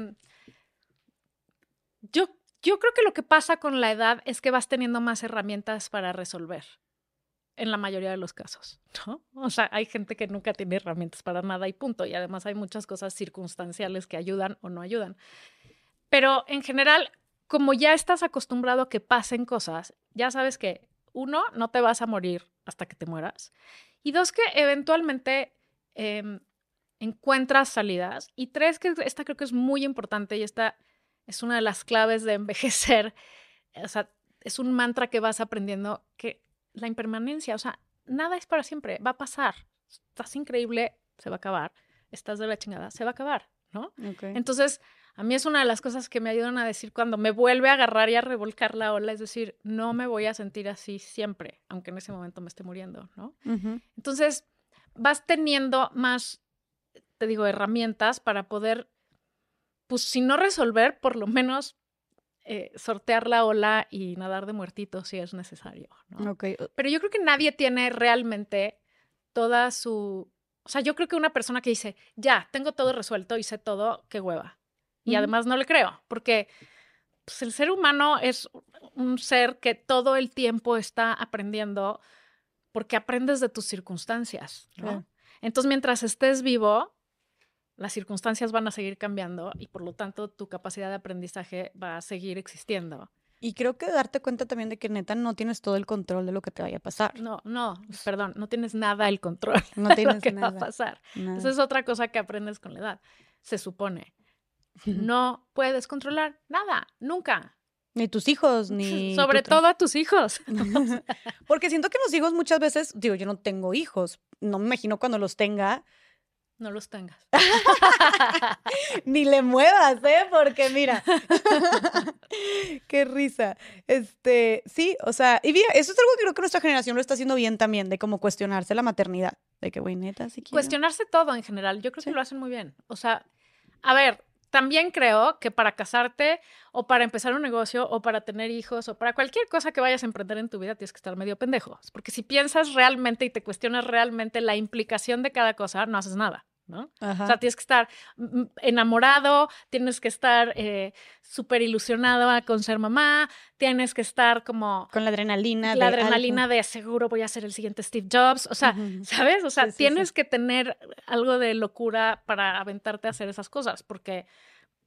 B: yo, yo creo que lo que pasa con la edad es que vas teniendo más herramientas para resolver en la mayoría de los casos, ¿no? O sea, hay gente que nunca tiene herramientas para nada y punto. Y además hay muchas cosas circunstanciales que ayudan o no ayudan. Pero en general, como ya estás acostumbrado a que pasen cosas, ya sabes que uno, no te vas a morir hasta que te mueras. Y dos, que eventualmente em, encuentras salidas. Y tres, que esta creo que es muy importante y esta es una de las claves de envejecer. O sea, es un mantra que vas aprendiendo que la impermanencia, o sea, nada es para siempre, va a pasar. Estás increíble, se va a acabar. Estás de la chingada, se va a acabar, ¿no? Entonces, a mí es una de las cosas que me ayudan a decir cuando me vuelve a agarrar y a revolcar la ola, es decir, no me voy a sentir así siempre, aunque en ese momento me esté muriendo, ¿no? Entonces, vas teniendo más, te digo, herramientas para poder, pues si no resolver, por lo menos eh, sortear la ola y nadar de muertito si es necesario. ¿no? Pero yo creo que nadie tiene realmente toda su... O sea, yo creo que una persona que dice, ya, tengo todo resuelto, hice todo, qué hueva. Y además no le creo, porque pues, el ser humano es un ser que todo el tiempo está aprendiendo porque aprendes de tus circunstancias, ¿no? Entonces, mientras estés vivo, las circunstancias van a seguir cambiando y por lo tanto tu capacidad de aprendizaje va a seguir existiendo.
A: Y creo que darte cuenta también de que neta no tienes todo el control de lo que te vaya a pasar.
B: No, no, perdón, no tienes nada el control [LAUGHS] no de tienes lo que va a pasar. Esa es otra cosa que aprendes con la edad, se supone. [LAUGHS] No puedes controlar nada, nunca.
A: Ni tus hijos, ni... [LAUGHS]
B: Sobre todo a tus hijos.
A: Porque siento que los hijos muchas veces, digo, yo no tengo hijos, no me imagino cuando los tenga.
B: No los tengas. [LAUGHS]
A: Ni le muevas, ¿eh? Porque mira. [LAUGHS] Qué risa. Este, sí, o sea, y mira, eso es algo que creo que nuestra generación lo está haciendo bien también, de como cuestionarse la maternidad. De que, güey, neta, si
B: Cuestionarse todo en general. Yo creo que lo hacen muy bien. O sea, a ver, también creo que para casarte o para empezar un negocio o para tener hijos o para cualquier cosa que vayas a emprender en tu vida tienes que estar medio pendejo. Porque si piensas realmente y te cuestionas realmente la implicación de cada cosa, no haces nada. ¿No? O sea, tienes que estar mm, mm, enamorado, tienes que estar eh, súper ilusionado con ser mamá, tienes que estar como...
A: Con la adrenalina.
B: La adrenalina de seguro voy a ser el siguiente Steve Jobs, o sea, ¿sabes? O sea, tienes que tener algo de locura para aventarte a hacer esas cosas, porque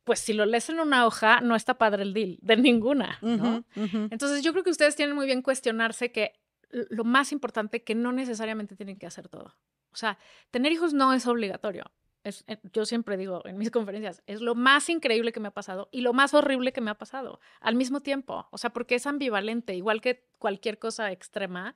B: pues si lo lees en una hoja, no está padre el deal, de ninguna, ¿no? Entonces yo creo que ustedes tienen muy bien cuestionarse que lo más importante que no necesariamente tienen que hacer todo. O sea, tener hijos no es obligatorio. Es, eh, yo siempre digo en mis conferencias, es lo más increíble que me ha pasado y lo más horrible que me ha pasado al mismo tiempo. O sea, porque es ambivalente, igual que cualquier cosa extrema.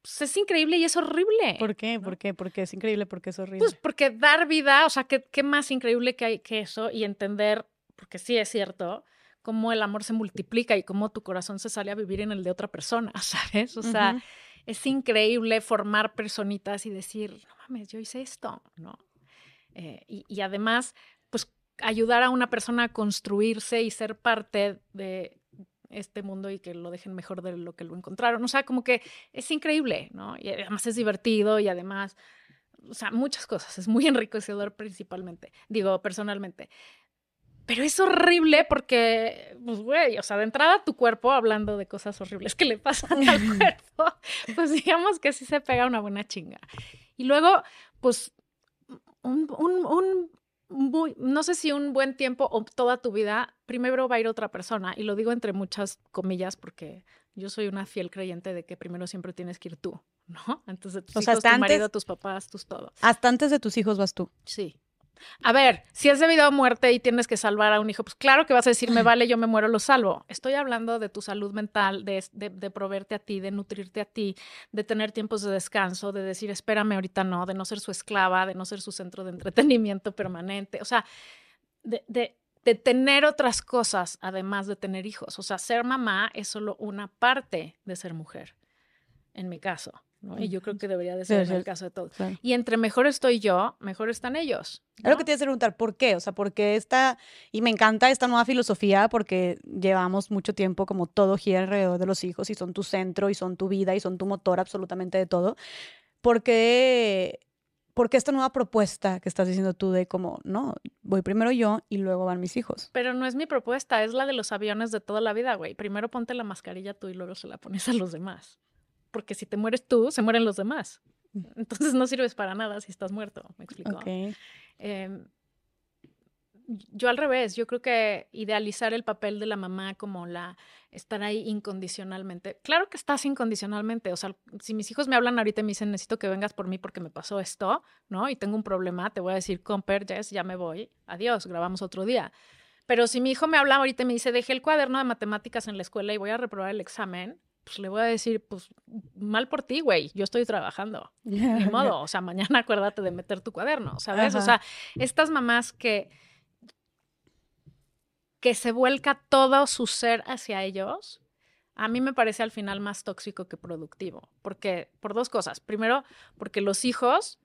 B: Pues es increíble y es horrible.
A: ¿Por qué? ¿Por qué? Porque es increíble, porque es horrible.
B: Pues porque dar vida, o sea, ¿qué, qué más increíble que hay que eso? Y entender, porque sí es cierto, cómo el amor se multiplica y cómo tu corazón se sale a vivir en el de otra persona, [LAUGHS] ¿sabes? O sea, es increíble formar personitas y decir, no mames, yo hice esto, ¿no? Eh, y, además, pues ayudar a una persona a construirse y ser parte de este mundo y que lo dejen mejor de lo que lo encontraron. O sea, como que es increíble, ¿no? Y además es divertido y además, o sea, muchas cosas. Es muy [LAUGHS] enriquecedor principalmente, digo, personalmente. Pero es horrible porque, pues, güey, o sea, de entrada tu cuerpo, hablando de cosas horribles que le pasan al [LAUGHS] cuerpo, pues digamos que sí se pega una buena chinga. Y luego, pues, un, un, un no sé si un buen tiempo o toda tu vida, primero va a ir otra persona. Y lo digo entre muchas comillas porque yo soy una fiel creyente de que primero siempre tienes que ir tú, ¿no? Entonces, tus o hijos, tu marido, tus papás, tus todo.
A: Hasta antes de tus hijos vas tú.
B: Sí. A ver, si es debido a muerte y tienes que salvar a un hijo, pues claro que vas a decir, me vale, yo me muero, lo salvo. Estoy hablando de tu salud mental, de, de, proveerte a ti, de nutrirte a ti, de tener tiempos de descanso, de decir, espérame, ahorita no, de no ser su esclava, de no ser su centro de entretenimiento [LAUGHS] permanente. O sea, de, de, de tener otras cosas además de tener hijos. O sea, ser mamá es solo una parte de ser mujer, en mi caso. Y yo creo que debería de ser el caso de todos. Y entre mejor estoy yo, mejor están ellos.
A: Es lo que te iba a preguntar, ¿por qué? O sea, ¿por qué esta, y me encanta esta nueva filosofía porque llevamos mucho tiempo como todo gira alrededor de los hijos y son tu centro y son tu vida y son tu motor absolutamente de todo. ¿Por qué, ¿Por qué esta nueva propuesta que estás diciendo tú de como, no, voy primero yo y luego van mis hijos?
B: Pero no es mi propuesta, es la de los aviones de toda la vida, güey. Primero ponte la mascarilla tú y luego se la pones a los demás porque si te mueres tú, se mueren los demás. Mm. Entonces no sirves para nada si estás muerto, me explico. Em, yo al revés, yo creo que idealizar el papel de la mamá como la estar ahí incondicionalmente. Claro que estás incondicionalmente, o sea, si mis hijos me hablan ahorita y me dicen, necesito que vengas por mí porque me pasó esto, ¿no? Y tengo un problema, te voy a decir, comper, Jess, ya me voy, adiós, grabamos otro día. Pero si mi hijo me habla ahorita y me dice, dejé el cuaderno de matemáticas en la escuela y voy a reprobar el examen, pues le voy a decir, pues mal por ti, güey, yo estoy trabajando. [LAUGHS] Ni modo, o sea, mañana [LAUGHS] acuérdate de meter tu cuaderno, ¿sabes? O sea, estas mamás que que se vuelca todo su ser hacia ellos, a mí me parece al final más tóxico que productivo, porque por dos cosas. Primero, porque los hijos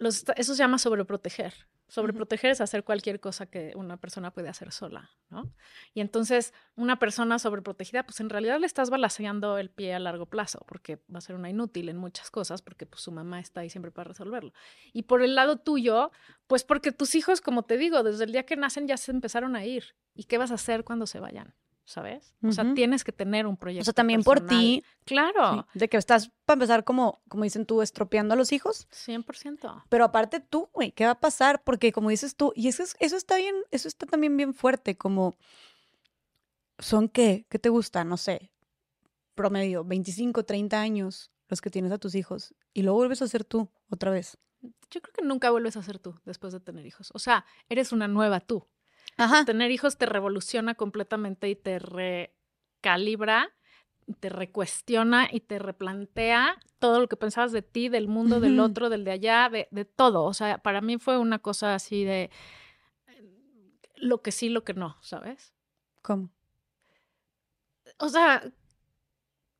B: eso se llama sobreproteger. Sobreproteger es hacer cualquier cosa que una persona puede hacer sola, ¿no? Y entonces, una persona sobreprotegida, pues en realidad le estás balanceando el pie a largo plazo, porque va a ser una inútil en muchas cosas, porque pues su mamá está ahí siempre para resolverlo. Y por el lado tuyo, pues porque tus hijos, como te digo, desde el día que nacen ya se empezaron a ir. ¿Y qué vas a hacer cuando se vayan? ¿Sabes? O sea, tienes que tener un proyecto. O
A: sea, también por ti.
B: Claro.
A: de que estás, para empezar, como, como dicen tú, estropeando a los hijos.
B: 100%.
A: Pero aparte tú, güey, ¿qué va a pasar? Porque como dices tú, y eso, eso está bien, eso está también bien fuerte, como, ¿son qué? ¿Qué te gusta? No sé, promedio, 25, 30 años los que tienes a tus hijos, y luego vuelves a ser tú otra vez.
B: Yo creo que nunca vuelves a ser tú después de tener hijos. O sea, eres una nueva tú. Tener hijos te revoluciona completamente y te recalibra, te recuestiona y te replantea todo lo que pensabas de ti, del mundo, del otro, del de allá, de, de todo. O sea, para mí fue una cosa así de lo que sí, lo que no, ¿sabes?
A: ¿Cómo?
B: O sea,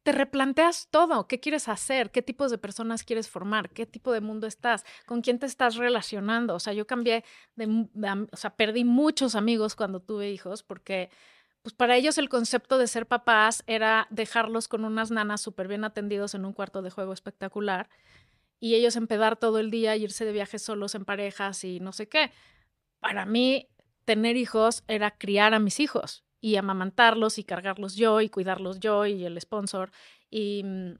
B: te replanteas todo, qué quieres hacer, qué tipos de personas quieres formar, qué tipo de mundo estás, con quién te estás relacionando. O sea, yo cambié de, o sea, perdí muchos amigos cuando tuve hijos porque pues para ellos el concepto de ser papás era dejarlos con unas nanas súper bien atendidos en un cuarto de juego espectacular y ellos empedar todo el día, irse de viajes solos en parejas y no sé qué. Para mí, tener hijos era criar a mis hijos y amamantarlos y cargarlos yo y cuidarlos yo y el sponsor y, mm,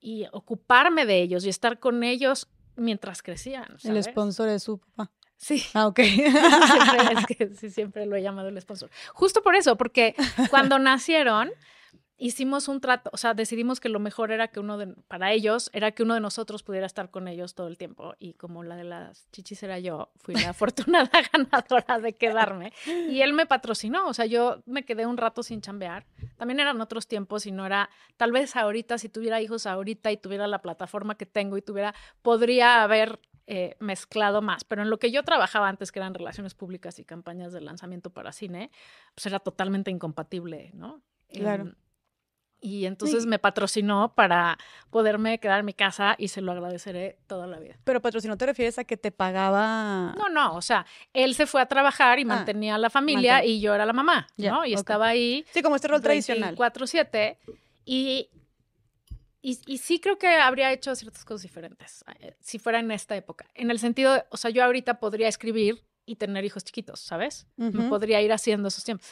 B: y ocuparme de ellos y estar con ellos mientras crecían.
A: El sponsor es su papá.
B: Sí.
A: Ah, ok. [LAUGHS]
B: siempre, es [LAUGHS] que sí, siempre lo he llamado el sponsor. Justo por eso, porque cuando nacieron, hicimos un trato, o sea, decidimos que lo mejor era que uno de, para ellos, era que uno de nosotros pudiera estar con ellos todo el tiempo. Y como la de las chichis era yo, fui la [LAUGHS] afortunada ganadora de quedarme. Y él me patrocinó, o sea, yo me quedé un rato sin chambear. También eran otros tiempos y no era, tal vez ahorita, si tuviera hijos ahorita y tuviera la plataforma que tengo y tuviera, podría haber eh, mezclado más, pero en lo que yo trabajaba antes, que eran relaciones públicas y campañas de lanzamiento para cine, pues era totalmente incompatible, ¿no?
A: Claro.
B: Em, y entonces me patrocinó para poderme quedar en mi casa y se lo agradeceré toda la vida.
A: Pero patrocinó te refieres a que te pagaba.
B: No, no, o sea, él se fue a trabajar y ah, mantenía a la familia y yo era la mamá, ¿no? Y estaba ahí.
A: Sí, como este rol tradicional.
B: 4-7. Y, y, y, sí creo que habría hecho ciertas cosas diferentes eh, si fuera en esta época. En el sentido, o sea, yo ahorita podría escribir y tener hijos chiquitos, ¿sabes? Me podría ir haciendo esos tiempos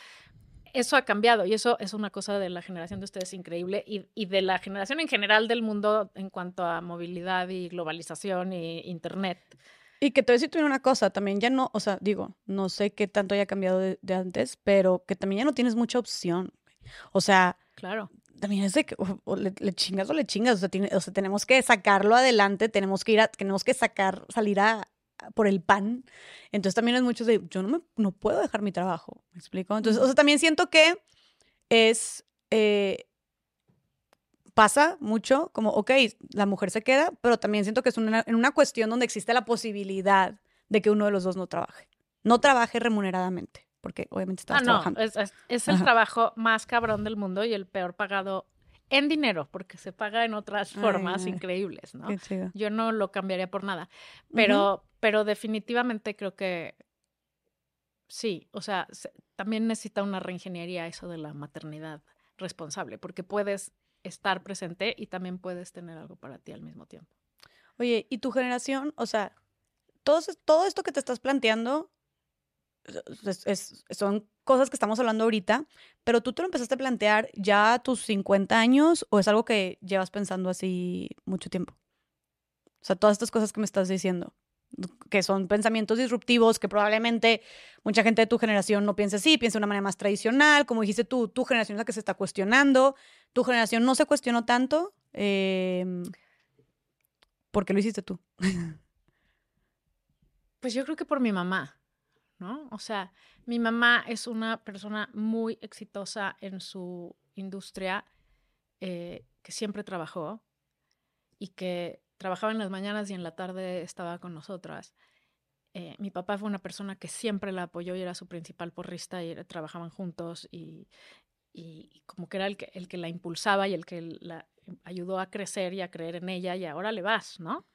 B: eso ha cambiado y eso es una cosa de la generación de ustedes increíble y, y, de la generación en general del mundo en cuanto a movilidad y globalización y internet.
A: Y que te voy a decir una cosa, también ya no, o sea, digo, no sé qué tanto haya cambiado de, antes, pero que también ya no tienes mucha opción. O sea,
B: claro.
A: También es de que o, le, chingas o le chingas, o sea, tiene, o sea, tenemos que sacarlo adelante, tenemos que ir a, tenemos que sacar, salir a, por el pan. Entonces también es mucho de, yo no, me, no puedo dejar mi trabajo, ¿me explico? Entonces, o sea, también siento que es, eh, pasa mucho como, ok, la mujer se queda, pero también siento que es una, en una cuestión donde existe la posibilidad de que uno de los dos no trabaje. No trabaje remuneradamente, porque obviamente estás ah, trabajando.
B: Es, es, el trabajo más cabrón del mundo y el peor pagado en dinero, porque se paga en otras formas increíbles, ¿no? Yo no lo cambiaría por nada, pero, pero definitivamente creo que sí, o sea, también necesita una reingeniería eso de la maternidad responsable, porque puedes estar presente y también puedes tener algo para ti al mismo tiempo.
A: Oye, ¿y tu generación? O sea, todo, todo esto que te estás planteando son cosas que estamos hablando ahorita, pero tú te lo empezaste a plantear ya a tus 50 años o es algo que llevas pensando así mucho tiempo? O sea, todas estas cosas que me estás diciendo, que son pensamientos disruptivos, que probablemente mucha gente de tu generación no piense así, piensa de una manera más tradicional, como dijiste tú, tu generación es la que se está cuestionando, tu generación no se cuestionó tanto. Eh, ¿Por qué lo hiciste tú?
B: Pues yo creo que por mi mamá. ¿no? O sea, mi mamá es una persona muy exitosa en su industria, eh, que siempre trabajó y que trabajaba en las mañanas y en la tarde estaba con nosotras. Eh, mi papá fue una persona que siempre la apoyó y era su principal porrista y trabajaban juntos y, y, como que era el que, el que la impulsaba y el que la ayudó a crecer y a creer en ella y ahora le vas, ¿no?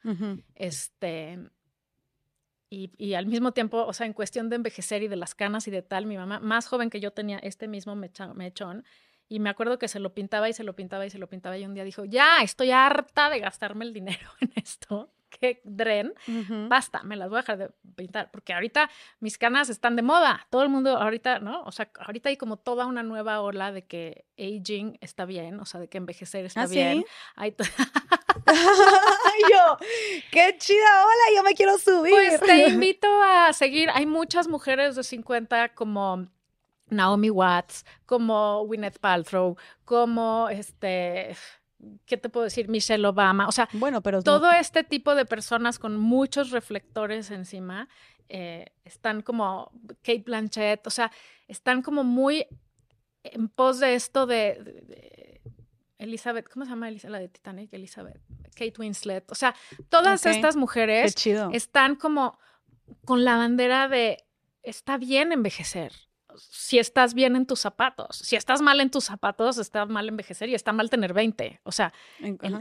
B: Este, y, y, al mismo tiempo, o sea, en cuestión de envejecer y de las canas y de tal, mi mamá, más joven que yo, tenía este mismo mechón. Y me acuerdo que se lo pintaba y se lo pintaba y se lo pintaba. Y un día dijo, ya, estoy harta de gastarme el dinero [LAUGHS] en esto. Qué dren. Basta, me las voy a dejar de pintar. Porque ahorita mis canas están de moda. Todo el mundo ahorita, ¿no? O sea, ahorita hay como toda una nueva ola de que aging está bien. O sea, de que envejecer está ¿Ah, bien. Hay [LAUGHS]
A: yo, qué chida, hola, yo me quiero subir.
B: Pues te [LAUGHS] invito a seguir. Hay muchas mujeres de 50 como Naomi Watts, como Gwyneth Paltrow, como este, ¿qué te puedo decir? Michelle Obama. O sea, bueno, pero todo este tipo de personas con muchos reflectores encima eh, están como Kate Blanchett, o sea, están como muy en pos de esto de, Elizabeth, ¿cómo se llama Elizabeth, la de Titanic? Elizabeth, Kate Winslet. O sea, todas estas mujeres están como con la bandera de está bien envejecer si estás bien en tus zapatos. Si estás mal en tus zapatos, está mal envejecer y está mal tener 20. O sea,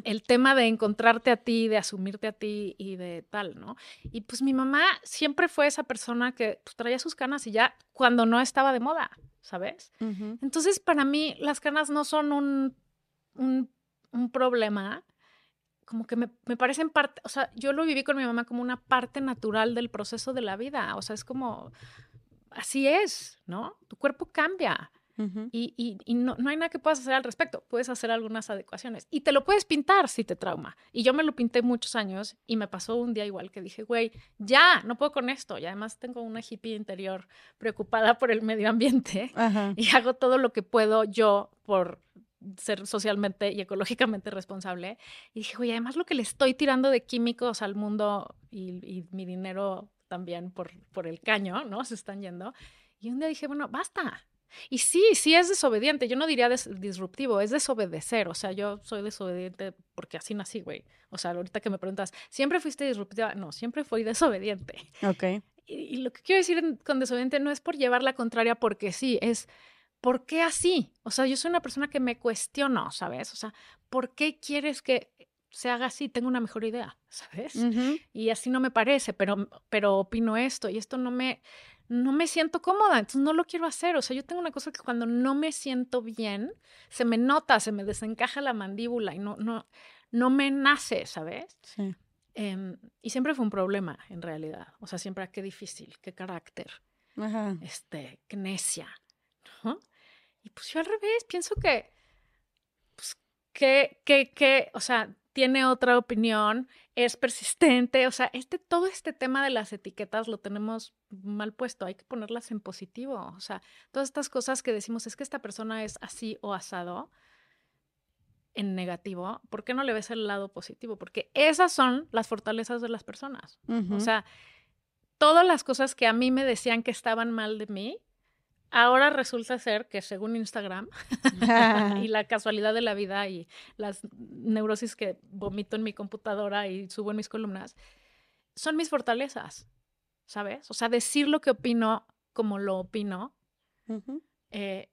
B: el, tema de encontrarte a ti, de asumirte a ti y de tal, ¿no? Y pues mi mamá siempre fue esa persona que pues, traía sus canas y ya cuando no estaba de moda, ¿sabes? Entonces, para mí, las canas no son un, un, problema como que me, me, parecen parte, o sea, yo lo viví con mi mamá como una parte natural del proceso de la vida, o sea, es como, así es, ¿no? Tu cuerpo cambia. Y, no, hay nada que puedas hacer al respecto. Puedes hacer algunas adecuaciones. Y te lo puedes pintar si te trauma. Y yo me lo pinté muchos años y me pasó un día igual que dije, güey, ya, no puedo con esto. Y además tengo una hippie interior preocupada por el medio ambiente y hago todo lo que puedo yo por ser socialmente y ecológicamente responsable. Y dije, güey, además lo que le estoy tirando de químicos al mundo y mi dinero también por, por el caño, ¿no? Se están yendo. Y un día dije, bueno, basta. Y sí, sí es desobediente. Yo no diría disruptivo, es desobedecer. O sea, yo soy desobediente porque así nací, güey. O sea, ahorita que me preguntas, ¿siempre fuiste disruptiva? No, siempre fui desobediente.
A: Ok.
B: Y, lo que quiero decir con desobediente no es por llevar la contraria porque sí, es ¿por qué así? O sea, yo soy una persona que me cuestiono, ¿sabes? O sea, ¿por qué quieres que se haga así, tengo una mejor idea, [LAUGHS] ¿sabes? Y así no me parece, pero, pero opino esto y esto no me, no me siento cómoda, entonces no lo quiero hacer. O sea, yo tengo una cosa que cuando no me siento bien, se me nota, se me desencaja la mandíbula y no, no, no me nace, ¿sabes? Sí. Em, y siempre fue un problema, en realidad. O sea, siempre, ah, qué difícil, qué carácter, este, qué necia, ¿no? Y pues yo al revés, pienso que, pues, que, que, que, o sea, tiene otra opinión, es persistente, o sea, este, todo este tema de las etiquetas lo tenemos mal puesto, hay que ponerlas en positivo, o sea, todas estas cosas que decimos es que esta persona es así o asado en negativo, ¿por qué no le ves el lado positivo? Porque esas son las fortalezas de las personas, o sea, todas las cosas que a mí me decían que estaban mal de mí, Ahora resulta ser que según Instagram [LAUGHS] y [LAUGHS] la casualidad de la vida y las neurosis que vomito en mi computadora y subo en mis columnas, son mis fortalezas, ¿sabes? O sea, decir lo que opino como lo opino, eh,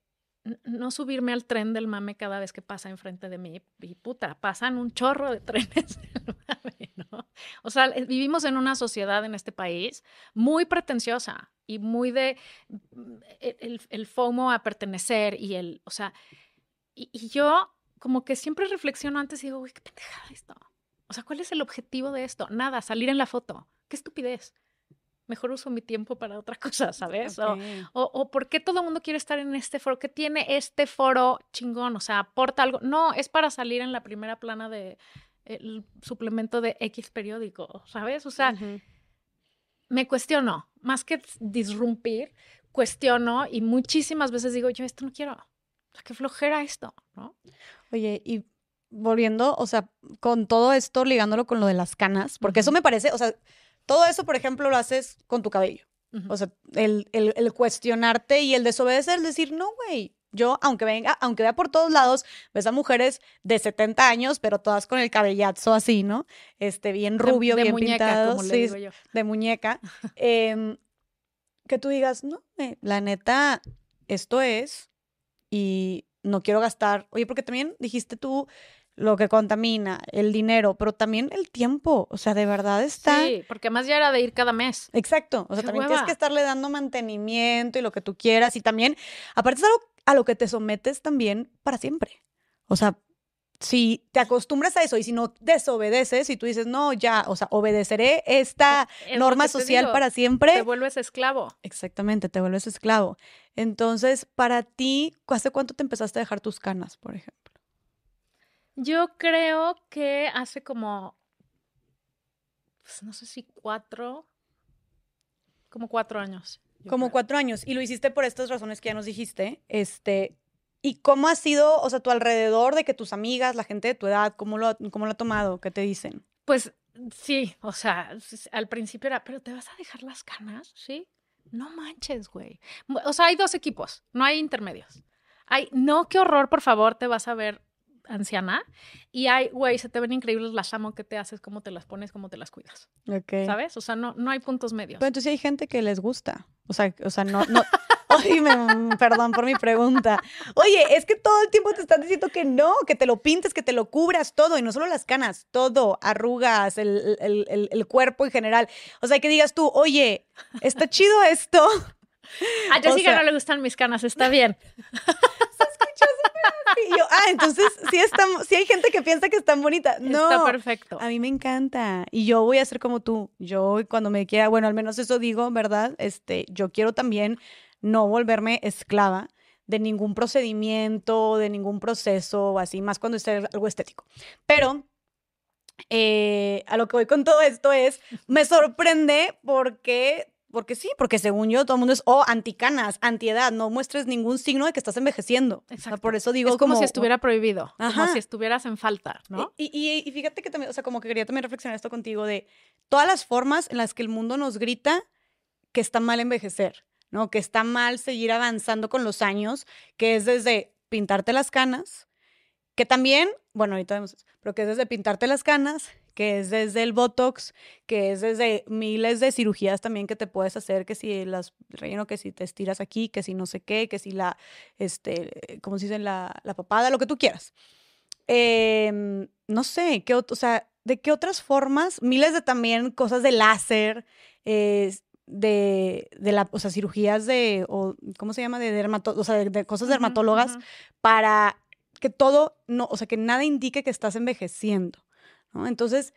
B: no subirme al tren del mame cada vez que pasa enfrente de mí. Y puta, pasan un chorro de [LAUGHS] trenes del mame, ¿no? O sea, vivimos en una sociedad en este país muy pretenciosa y muy de mm, el, el FOMO a pertenecer y el, o sea, y, yo como que siempre reflexiono antes y digo, uy, qué pendejada esto. O sea, ¿cuál es el objetivo de esto? Nada, salir en la foto. Qué estupidez mejor uso mi tiempo para otra [LAUGHS] cosa, ¿sabes? O, o, por qué todo el mundo quiere estar en este foro, ¿qué tiene este foro chingón? O sea, aporta algo. No, es para salir en la primera plana de el suplemento de X periódico, ¿sabes? O sea, me cuestiono, más que disrumpir, cuestiono y muchísimas veces digo, yo esto no quiero. O sea, qué flojera esto, ¿no?
A: Oye, y volviendo, o sea, con todo esto, ligándolo con lo de las canas, porque eso me parece, o sea, todo eso, por ejemplo, lo haces con tu cabello. O sea, el, el, cuestionarte y el desobedecer, decir, no, güey, yo, aunque venga, aunque vea por todos lados, ves a mujeres de 70 años, pero todas con el cabellazo así, ¿no? Este, bien rubio, bien pintado. sí, De muñeca. [LAUGHS] Em, que tú digas, no, eh, la neta, esto es, y no quiero gastar. Oye, porque también dijiste tú, lo que contamina, el dinero, pero también el tiempo. O sea, de verdad está.
B: Sí, porque más ya era de ir cada mes.
A: Exacto. O sea, también tienes que estarle dando mantenimiento y lo que tú quieras. Y también, aparte es algo a lo que te sometes también para siempre. O sea, si te acostumbras a eso y si no desobedeces y tú dices, no, ya, o sea, obedeceré esta norma social para siempre.
B: Te vuelves esclavo.
A: Exactamente, te vuelves esclavo. Entonces, para ti, ¿hace cuánto te empezaste a dejar tus canas, por ejemplo?
B: Yo creo que hace como, pues no sé si cuatro, como cuatro años.
A: Como cuatro años. Y lo hiciste por estas razones que ya nos dijiste. Este, ¿Y cómo ha sido, o sea, tu alrededor de que tus amigas, la gente de tu edad, cómo lo, cómo lo ha tomado? ¿Qué te dicen?
B: Pues sí, o sea, al principio era, pero ¿te vas a dejar las canas? ¿Sí? No manches, güey. O sea, hay dos equipos, no hay intermedios. Hay, no, qué horror, por favor, te vas a ver anciana. Y hay, güey, se te ven increíbles las amo que te haces, cómo te las pones, cómo te las cuidas. ¿Sabes? O sea, no, no hay puntos medios.
A: Pero entonces hay gente que les gusta. O sea, o sea no, no, [LAUGHS] Oye, perdón por mi pregunta. Oye, es que todo el tiempo te están diciendo que no, que te lo pintes, que te lo cubras todo, y no solo las canas, todo, arrugas, el, cuerpo en general. O sea, que digas tú, oye, está chido esto.
B: A [LAUGHS] Jessica no le gustan mis canas, está bien. [LAUGHS]
A: ah, entonces sí, estamos, sí hay gente que piensa que están bonitas. No,
B: está perfecto.
A: A mí me encanta. Y yo voy a ser como tú. Yo cuando me quiera, bueno, al menos eso digo, ¿verdad? Este, yo quiero también no volverme esclava de ningún procedimiento, de ningún proceso o así, más cuando es algo estético. Pero eh, a lo que voy con todo esto es, me sorprende porque porque sí, porque según yo, todo el mundo es, oh, anticanas, antiedad, no muestres ningún signo de que estás envejeciendo. Exacto. por eso digo
B: es como, si estuviera prohibido, como si estuvieras en falta, ¿no?
A: Y, y, y, fíjate que también, o sea, como que quería también reflexionar esto contigo de todas las formas en las que el mundo nos grita que está mal envejecer. ¿no? Que está mal seguir avanzando con los años, que es desde pintarte las canas, que también, bueno, ahorita vemos, pero que es desde pintarte las canas, que es desde el Botox, que es desde miles de cirugías también que te puedes hacer, que si las relleno, que si te estiras aquí, que si no sé qué, que si la, este, ¿cómo se dice? La, la papada, lo que tú quieras. Em, no sé, ¿qué, o sea, ¿de qué otras formas? Miles de también cosas de láser, eh, de, de la, o sea, cirugías de, o, ¿cómo se llama? De dermato, o sea, de, cosas dermatólogas para que todo, no, o sea, que nada indique que estás envejeciendo, ¿no? Entonces,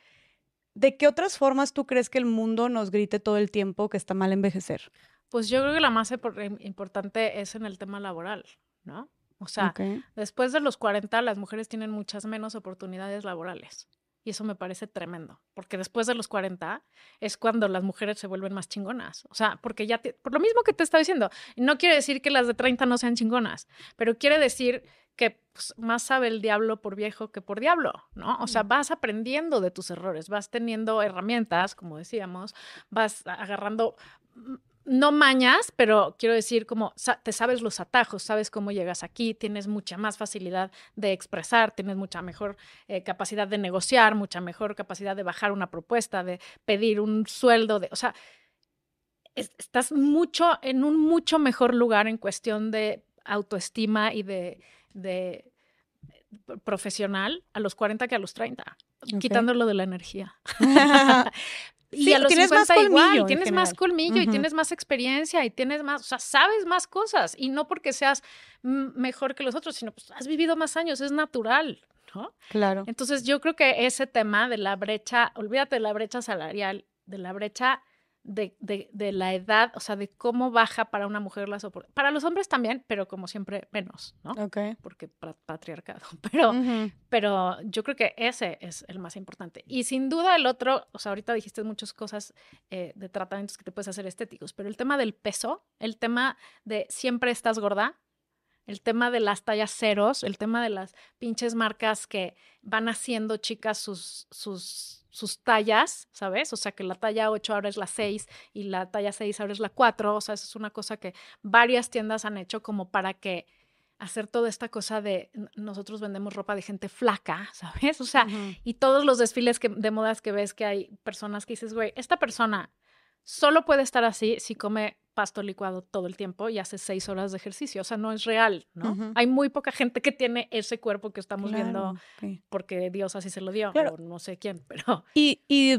A: ¿de qué otras formas tú crees que el mundo nos grite todo el tiempo que está mal envejecer?
B: Pues yo creo que la más importante es en el tema laboral, ¿no? O sea, después de los 40 las mujeres tienen muchas menos oportunidades laborales. Y eso me parece tremendo, porque después de los 40 es cuando las mujeres se vuelven más chingonas. O sea, porque ya, por lo mismo que te estaba diciendo, no quiere decir que las de 30 no sean chingonas, pero quiere decir que pues, más sabe el diablo por viejo que por diablo, ¿no? O sea, vas aprendiendo de tus errores, vas teniendo herramientas, como decíamos, vas agarrando no mañas, pero quiero decir como te sabes los atajos, sabes cómo llegas aquí, tienes mucha más facilidad de expresar, tienes mucha mejor eh, capacidad de negociar, mucha mejor capacidad de bajar una propuesta, de pedir un sueldo, de, o sea, estás mucho en un mucho mejor lugar en cuestión de autoestima y de, de profesional a los 40 que a los 30, quitándolo de la energía. [LAUGHS] [LAUGHS] Y a los tienes más colmillo, tienes más colmillo y tienes más experiencia y tienes más, o sea, sabes más cosas y no porque seas mejor que los otros, sino pues has vivido más años, es natural, ¿no?
A: Claro.
B: Entonces yo creo que ese tema de la brecha, olvídate de la brecha salarial, de la brecha de, de, de, la edad, o sea, de cómo baja para una mujer las oportunidades. Para los hombres también, pero como siempre menos, ¿no?
A: Ok.
B: Porque patriarcado. [LAUGHS] Pero, pero yo creo que ese es el más importante. Y sin duda el otro, o sea, ahorita dijiste muchas cosas eh, de tratamientos que te puedes hacer estéticos, pero el tema del peso, el tema de siempre estás gorda, el tema de las tallas ceros, el tema de las pinches marcas que van haciendo chicas sus, sus sus tallas, ¿sabes? O sea, que la talla 8 ahora es la 6 y la talla 6 ahora es la 4. O sea, eso es una cosa que varias tiendas han hecho como para que hacer toda esta cosa de nosotros vendemos ropa de gente flaca, [LAUGHS] ¿sabes? O sea, y todos los desfiles que, de modas que ves que hay personas que dices, güey, esta persona solo puede estar así si come pasto licuado todo el tiempo y haces seis horas de ejercicio. O sea, no es real, ¿no? Hay muy poca gente que tiene ese cuerpo que estamos viendo porque Dios así se lo dio, o no sé quién, pero... [LAUGHS]
A: Y, y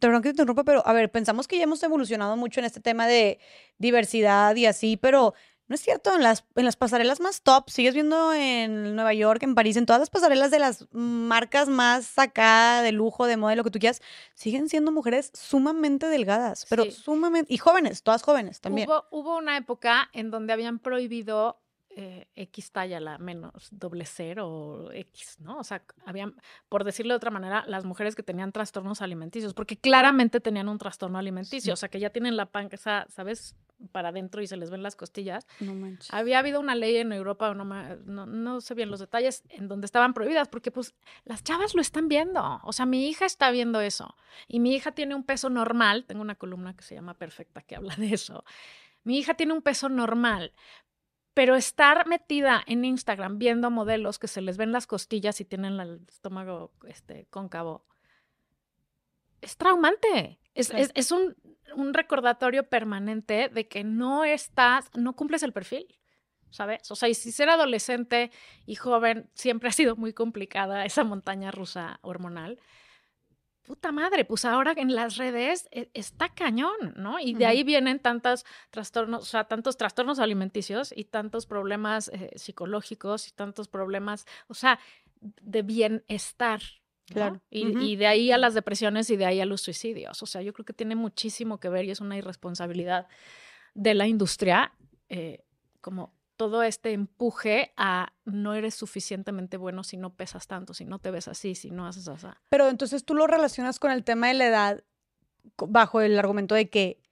A: perdón que te interrumpa, pero a ver, pensamos que ya hemos evolucionado mucho en este tema de diversidad y así, pero no es cierto, en las, en las pasarelas más top, sigues viendo en Nueva York, en París, en todas las pasarelas de las marcas más acá, de lujo, de moda, lo que tú quieras, siguen siendo mujeres sumamente delgadas, pero sumamente, y jóvenes, todas jóvenes también.
B: Hubo, hubo una época en donde habían prohibido eh, X talla, la menos doble cero o X, ¿no? O sea, habían, por decirlo de otra manera, las mujeres que tenían trastornos alimenticios, porque claramente tenían un trastorno alimenticio, o sea, que ya tienen la panza, ¿sabes? para adentro y se les ven las costillas. No manches. Había habido una ley en Europa, no, no, no, sé bien los detalles, en donde estaban prohibidas, porque pues las chavas lo están viendo. O sea, mi hija está viendo eso. Y mi hija tiene un peso normal. Tengo una columna que se llama Perfecta que habla de eso. Mi hija tiene un peso normal, pero estar metida en Instagram viendo modelos que se les ven las costillas y tienen el estómago este, cóncavo, es traumante. Es, un, un, recordatorio permanente de que no estás, no cumples el perfil, ¿sabes? O sea, y si ser adolescente y joven siempre ha sido muy complicada esa montaña rusa hormonal puta madre, pues ahora en las redes e, está cañón, ¿no? Y de ahí vienen tantos trastornos, o sea, tantos trastornos alimenticios y tantos problemas eh, psicológicos y tantos problemas, o sea, de bienestar. Claro. Y, de ahí a las depresiones y de ahí a los suicidios. O sea, yo creo que tiene muchísimo que ver y es una irresponsabilidad de la industria, eh, como todo este empuje a no eres suficientemente bueno si no pesas tanto, si no te ves así, si no haces así.
A: Pero entonces tú lo relacionas con el tema de la edad bajo el argumento de que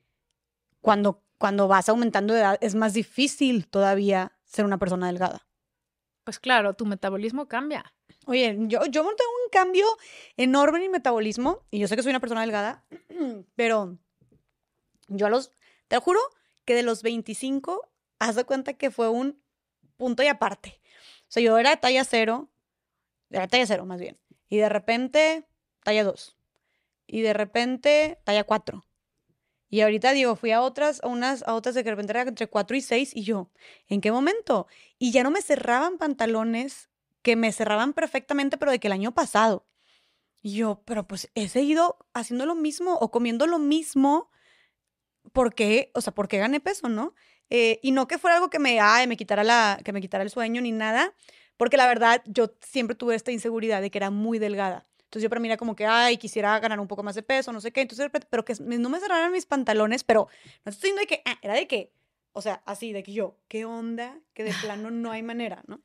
A: cuando, cuando vas aumentando de edad es más difícil todavía ser una persona delgada.
B: Pues claro, tu metabolismo cambia.
A: Oye, yo, yo tengo un cambio enorme en mi metabolismo y yo sé que soy una persona delgada, [CLEARS THROAT] pero yo a los, te lo juro que de los 25 haz de cuenta que fue un punto y aparte. O sea, yo era talla cero, era talla cero más bien, y de repente talla dos, y de repente talla cuatro. Y ahorita digo, fui a otras, a unas, a otras de que de repente era entre cuatro y seis, y yo, ¿en qué momento? Y ya no me cerraban pantalones que me cerraban perfectamente, pero de que el año pasado. Y yo, pero pues he seguido haciendo lo mismo o comiendo lo mismo porque, o sea, porque gané peso, ¿no? Eh, y no que fuera algo que me, ay, me quitara la, que me quitara el sueño ni nada, porque la verdad yo siempre tuve esta inseguridad de que era muy delgada. Entonces yo para mí era como que, ay, quisiera ganar un poco más de peso, no sé qué. Entonces, pero que no me cerraran mis pantalones, pero no estoy diciendo de que, ah, era de que, o sea, así, de que yo, ¿qué onda? Que de plano no hay manera, ¿no?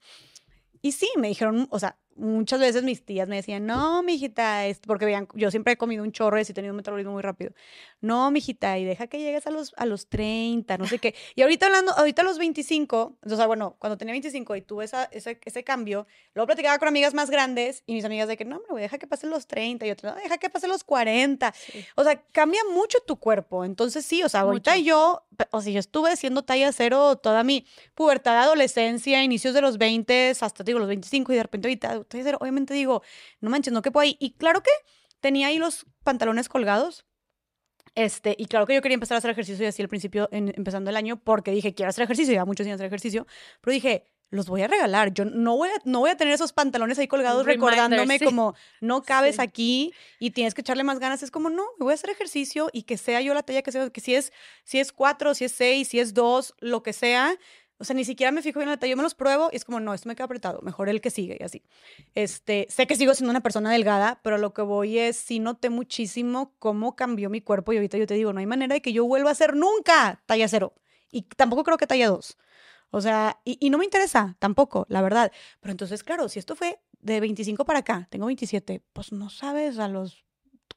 A: Y sí, me dijeron, o sea, muchas veces mis tías me decían, no, mijita, porque vean, yo siempre he comido un chorro y he tenido un metabolismo muy rápido. No, mijita, y deja que llegues a los, a los 30, no sé qué. Y ahorita hablando, ahorita a los 25, o sea, bueno, cuando tenía 25 y tuve esa, ese, ese cambio, luego platicaba con amigas más grandes y mis amigas de que, no, hombre, deja que pasen los 30 y otra, no, deja que pasen los 40. O sea, cambia mucho tu cuerpo. Entonces, sí, o sea, ahorita yo, o sea, yo estuve siendo talla cero toda mi pubertad, adolescencia, inicios de los 20 hasta, digo, los 25 y de repente ahorita, obviamente digo, no manches, no que puedo ahí. Y claro que tenía ahí los pantalones colgados, este, y claro que yo quería empezar a hacer ejercicio y así al principio, empezando el año, porque dije, quiero hacer ejercicio, ya muchos años hacer ejercicio, pero dije, los voy a regalar. Yo no voy a, no voy a tener esos pantalones ahí colgados recordándome como no cabes aquí y tienes que echarle más ganas. Es como, no, voy a hacer ejercicio y que sea yo la talla que sea, que si es, si es cuatro, si es seis, si es dos, lo que sea, o sea, ni siquiera me fijo bien en la talla, yo me los pruebo y es como, no, esto me queda apretado, mejor el que sigue y así. Este, sé que sigo siendo una persona delgada, pero lo que voy es, sí noté muchísimo cómo cambió mi cuerpo y ahorita yo te digo, no hay manera de que yo vuelva a ser nunca talla cero. Y tampoco creo que talla dos. O sea, y, y no me interesa tampoco, la verdad. Pero entonces, claro, si esto fue de 25 para acá, tengo 27, pues no sabes a los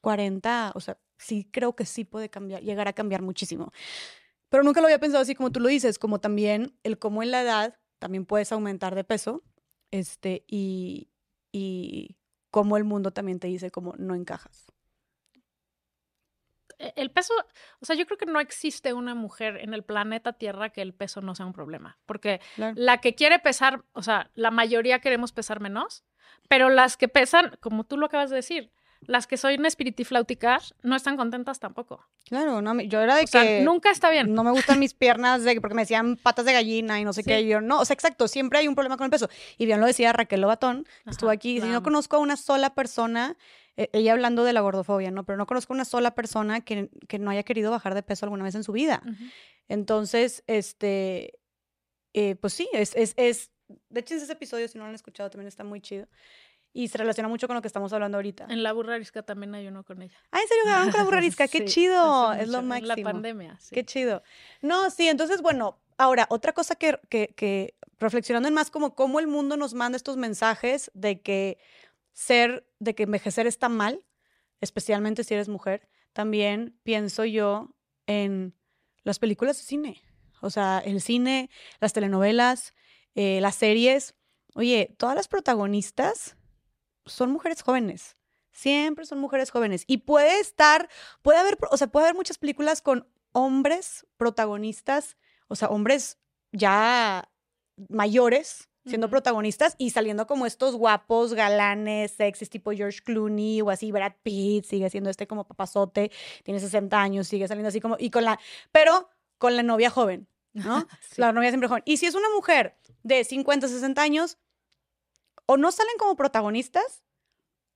A: 40, o sea, sí creo que sí puede cambiar, llegar a cambiar muchísimo. Pero nunca lo había pensado así como tú lo dices, como también el cómo en la edad también puedes aumentar de peso, este, y, y cómo el mundo también te dice como no encajas.
B: E, el peso, o sea, yo creo que no existe una mujer en el planeta Tierra que el peso no sea un problema, porque la que quiere pesar, o sea, la mayoría queremos pesar menos, pero las que pesan, como tú lo acabas de decir, las que soy espiritifláuticas no están contentas tampoco.
A: Claro, no, yo era de que
B: nunca está bien.
A: No me gustan mis piernas de porque me decían patas de gallina y no sé qué. Yo no, o sea, exacto, siempre hay un problema con el peso. Y bien lo decía Raquel Lobatón, estuvo aquí. Si no conozco a una sola persona, e, ella hablando de la gordofobia, ¿no? Pero no conozco a una sola persona que, que, no haya querido bajar de peso alguna vez en su vida. Entonces, este, eh, pues sí, es, es, es, de hecho, ese episodio, si no lo han escuchado, también está muy chido y se relaciona mucho con lo que estamos hablando ahorita.
B: En la burrarisca también hay uno con ella.
A: Ah, ¿en serio grabaron con la burrarisca? [LAUGHS] ¡Qué chido! Es lo máximo.
B: En la pandemia, sí.
A: ¡Qué chido! No, sí, entonces, bueno, ahora, otra cosa que, que, que, reflexionando en más como cómo el mundo nos manda estos mensajes de que ser, de que envejecer está mal, especialmente si eres mujer, también pienso yo en las películas de cine. O sea, el cine, las telenovelas, eh, las series. Oye, todas las protagonistas son mujeres jóvenes. Siempre son mujeres jóvenes. Y puede estar, puede haber, o sea, puede haber muchas películas con hombres protagonistas, o sea, hombres ya mayores siendo protagonistas y saliendo como estos guapos, galanes, sexys, tipo George Clooney o así, Brad Pitt, sigue siendo este como papazote, tiene 60 años, sigue saliendo así como, y con la, pero con la novia joven, ¿no? [LAUGHS] La novia siempre joven. Y si es una mujer de 50, 60 años, o no salen como protagonistas,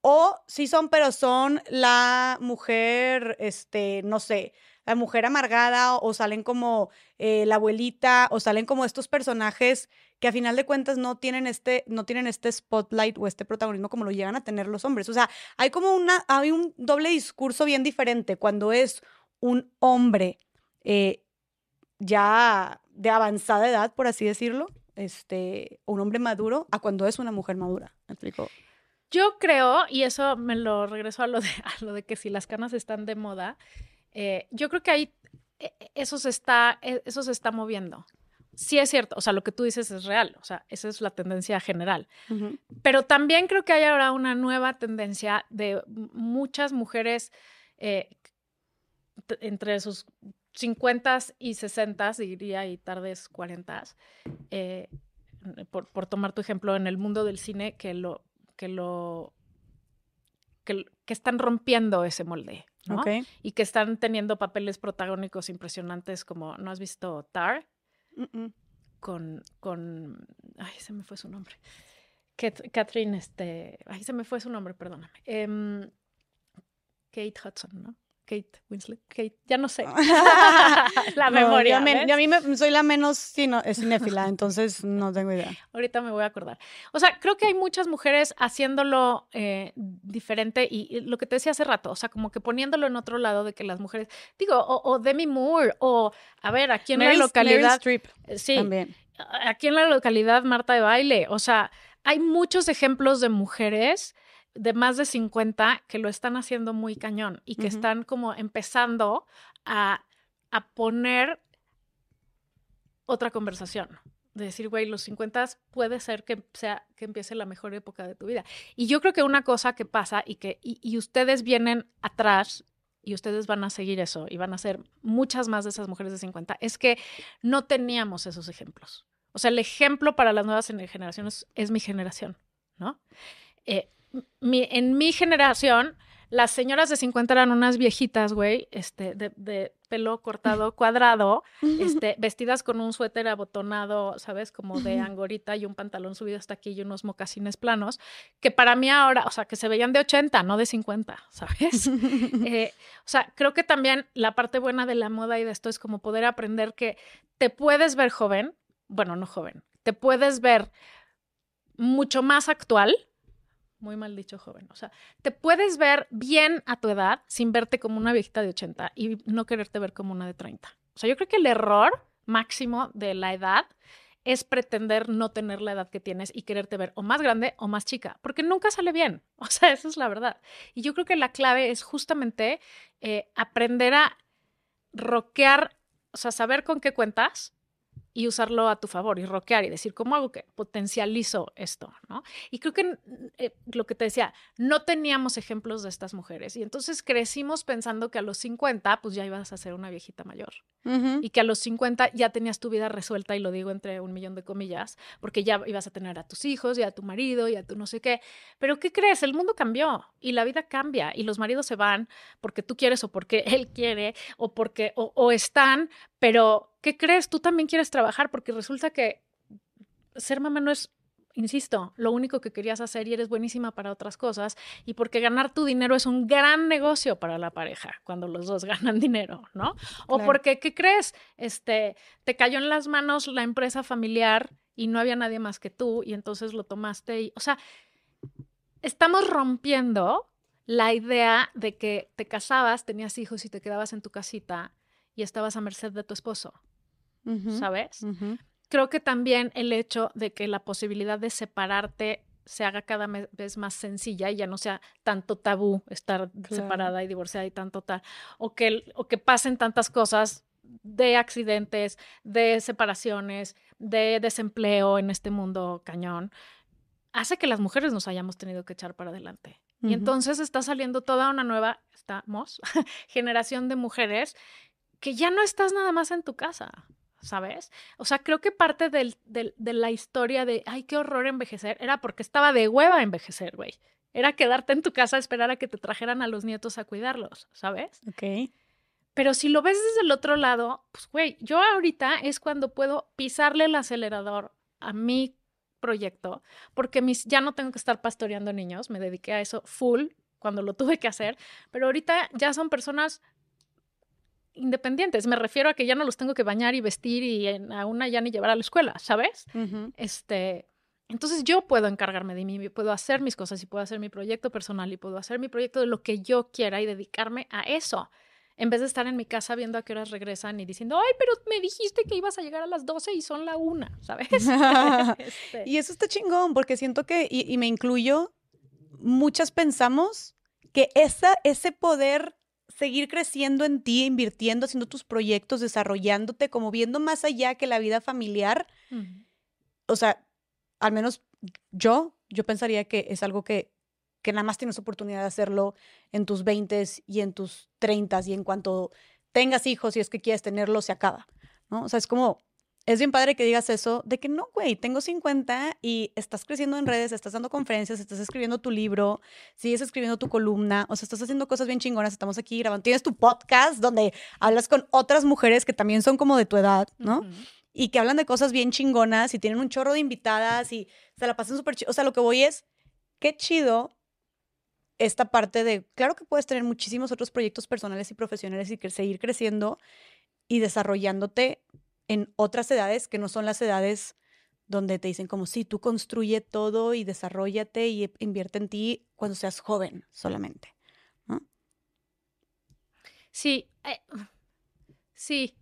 A: o sí son, pero son la mujer, este, no sé, la mujer amargada, o salen como eh, la abuelita, o salen como estos personajes que a final de cuentas no tienen este, no tienen este spotlight o este protagonismo como lo llegan a tener los hombres. O sea, hay como una, hay un doble discurso bien diferente cuando es un hombre eh, ya de avanzada edad, por así decirlo, este, un hombre maduro a cuando es una mujer madura. ¿Me explico?
B: Yo creo, y eso me lo regreso a lo de, [LAUGHS] a lo de que si las canas están de moda, eh, yo creo que ahí e, e, eso se, está, e, eso se está moviendo. Sí es cierto, o sea, lo que tú dices es real, o sea, esa es la tendencia general. Pero también creo que hay ahora una nueva tendencia de muchas mujeres eh, entre sus 50 y 60, diría, y tardes 40, eh, por, por, tomar tu ejemplo, en el mundo del cine, que lo, que lo, que, están rompiendo ese molde, ¿no? Y que están teniendo papeles protagónicos impresionantes como, ¿no has visto Tar? Con, con, ay, se me fue su nombre. Catherine, este, ay, se me fue su nombre, perdóname. Em, Kate Hudson, ¿no? Kate Winslet, Kate, ya no sé. [LAUGHS] la memoria.
A: Yo, a mí me, soy la menos cinéfila, entonces no tengo idea.
B: Ahorita me voy a acordar. O sea, creo que hay muchas mujeres haciéndolo eh, diferente y, lo que te decía hace rato, o sea, como que poniéndolo en otro lado de que las mujeres, digo, o, Demi Moore, o a ver, aquí en la localidad.
A: Eh, sí, también.
B: Aquí en la localidad Marta de Baile, o sea, hay muchos ejemplos de mujeres de más de 50 que lo están haciendo muy cañón y que están como empezando a, a, poner otra conversación. De decir, güey, los 50 puede ser que, sea, que empiece la mejor época de tu vida. Y yo creo que una cosa que pasa y que y, ustedes vienen atrás y ustedes van a seguir eso y van a ser muchas más de esas mujeres de 50, es que no teníamos esos ejemplos. O sea, el ejemplo para las nuevas generaciones es mi generación, ¿no? Eh, en mi generación, las señoras de 50 eran unas viejitas, güey, este, de, pelo cortado [LAUGHS] cuadrado, este, vestidas con un suéter abotonado, ¿sabes? Como de angorita y un pantalón subido hasta aquí y unos mocasines planos, que para mí ahora, o sea, que se veían de 80, no de 50, [LAUGHS] ¿sabes? [LAUGHS] Eh, o sea, creo que también la parte buena de la moda y de esto es como poder aprender que te puedes ver joven, bueno, no joven, te puedes ver mucho más actual, muy mal dicho joven. O sea, te puedes ver bien a tu edad sin verte como una viejita de 80 y no quererte ver como una de 30. O sea, yo creo que el error máximo de la edad es pretender no tener la edad que tienes y quererte ver o más grande o más chica, porque nunca sale bien. [LAUGHS] O sea, esa es la verdad. Y yo creo que la clave es justamente eh, aprender a roquear, o sea, saber con qué cuentas y usarlo a tu favor y roquear y decir, ¿cómo hago que potencializo esto? ¿no? Y creo que eh, lo que te decía, no teníamos ejemplos de estas mujeres y entonces crecimos pensando que a los 50 pues ya ibas a ser una viejita mayor y que a los 50 ya tenías tu vida resuelta y lo digo entre un millón de comillas, porque ya ibas a tener a tus hijos y a tu marido y a tu no sé qué. Pero ¿qué crees? El mundo cambió y la vida cambia y los maridos se van porque tú quieres o porque [LAUGHS] él quiere o porque o están, pero ¿qué crees? Tú también quieres trabajar porque resulta que ser mamá no es, insisto, lo único que querías hacer y eres buenísima para otras cosas y porque ganar tu dinero es un gran negocio para la pareja cuando los dos [LAUGHS] ganan dinero, ¿no? O porque, ¿qué crees? Este, te cayó en las manos la empresa familiar y no había nadie más que tú y entonces lo tomaste y, o sea, estamos rompiendo la idea de que te casabas, tenías hijos y te quedabas en tu casita y estabas a merced de tu esposo, ¿sabes? Creo que también el hecho de que la posibilidad de separarte se haga cada vez más sencilla y ya no sea tanto tabú estar separada y divorciada y tanto tal, o que, o que pasen tantas cosas de accidentes, de separaciones, de desempleo en este mundo cañón, hace que las mujeres nos hayamos tenido que echar para adelante. Y entonces está saliendo toda una nueva, estamos, [LAUGHS] generación de mujeres que ya no estás nada más en tu casa, ¿sabes? O sea, creo que parte del, de la historia de, ay, qué horror envejecer, era porque estaba de hueva envejecer, güey. Era quedarte en tu casa a esperar a que te trajeran a los nietos a cuidarlos, ¿sabes?
A: Ok.
B: Pero si lo ves desde el otro lado, pues, güey, yo ahorita es cuando puedo pisarle el acelerador a mi proyecto, porque mis, ya no tengo que estar pastoreando niños, me dediqué a eso full cuando lo tuve que hacer, pero ahorita ya son personas independientes. Me refiero a que ya no los tengo que bañar y vestir y a una ya ni llevar a la escuela, ¿sabes? Este, entonces yo puedo encargarme de mí, puedo hacer mis cosas y puedo hacer mi proyecto personal y puedo hacer mi proyecto de lo que yo quiera y dedicarme a eso. En vez de estar en mi casa viendo a qué horas regresan y diciendo, ay, pero me dijiste que ibas a llegar a las 12 y son la una, ¿sabes? [LAUGHS]
A: Este y eso está chingón, porque siento que, y, y me incluyo, muchas pensamos que esa, ese poder seguir creciendo en ti, invirtiendo, haciendo tus proyectos, desarrollándote, como viendo más allá que la vida familiar. O sea, al menos yo, yo pensaría que es algo que, que nada más tienes oportunidad de hacerlo en tus 20 y en tus 30 y en cuanto tengas hijos y es que quieres tenerlo, se acaba. ¿no? O sea, es como es bien padre que digas eso, de que no, güey, tengo 50 y estás creciendo en redes, estás dando conferencias, estás escribiendo tu libro, sigues escribiendo tu columna, o sea, estás haciendo cosas bien chingonas, estamos aquí grabando, tienes tu podcast donde hablas con otras mujeres que también son como de tu edad, ¿no? Y que hablan de cosas bien chingonas y tienen un chorro de invitadas y se la pasan súper chido. O sea, lo que voy es, qué chido esta parte de, claro que puedes tener muchísimos otros proyectos personales y profesionales y que seguir creciendo y desarrollándote en otras edades que no son las edades donde te dicen como, sí, tú construye todo y desarrollate y invierte en ti cuando seas joven solamente.
B: Sí, eh, sí.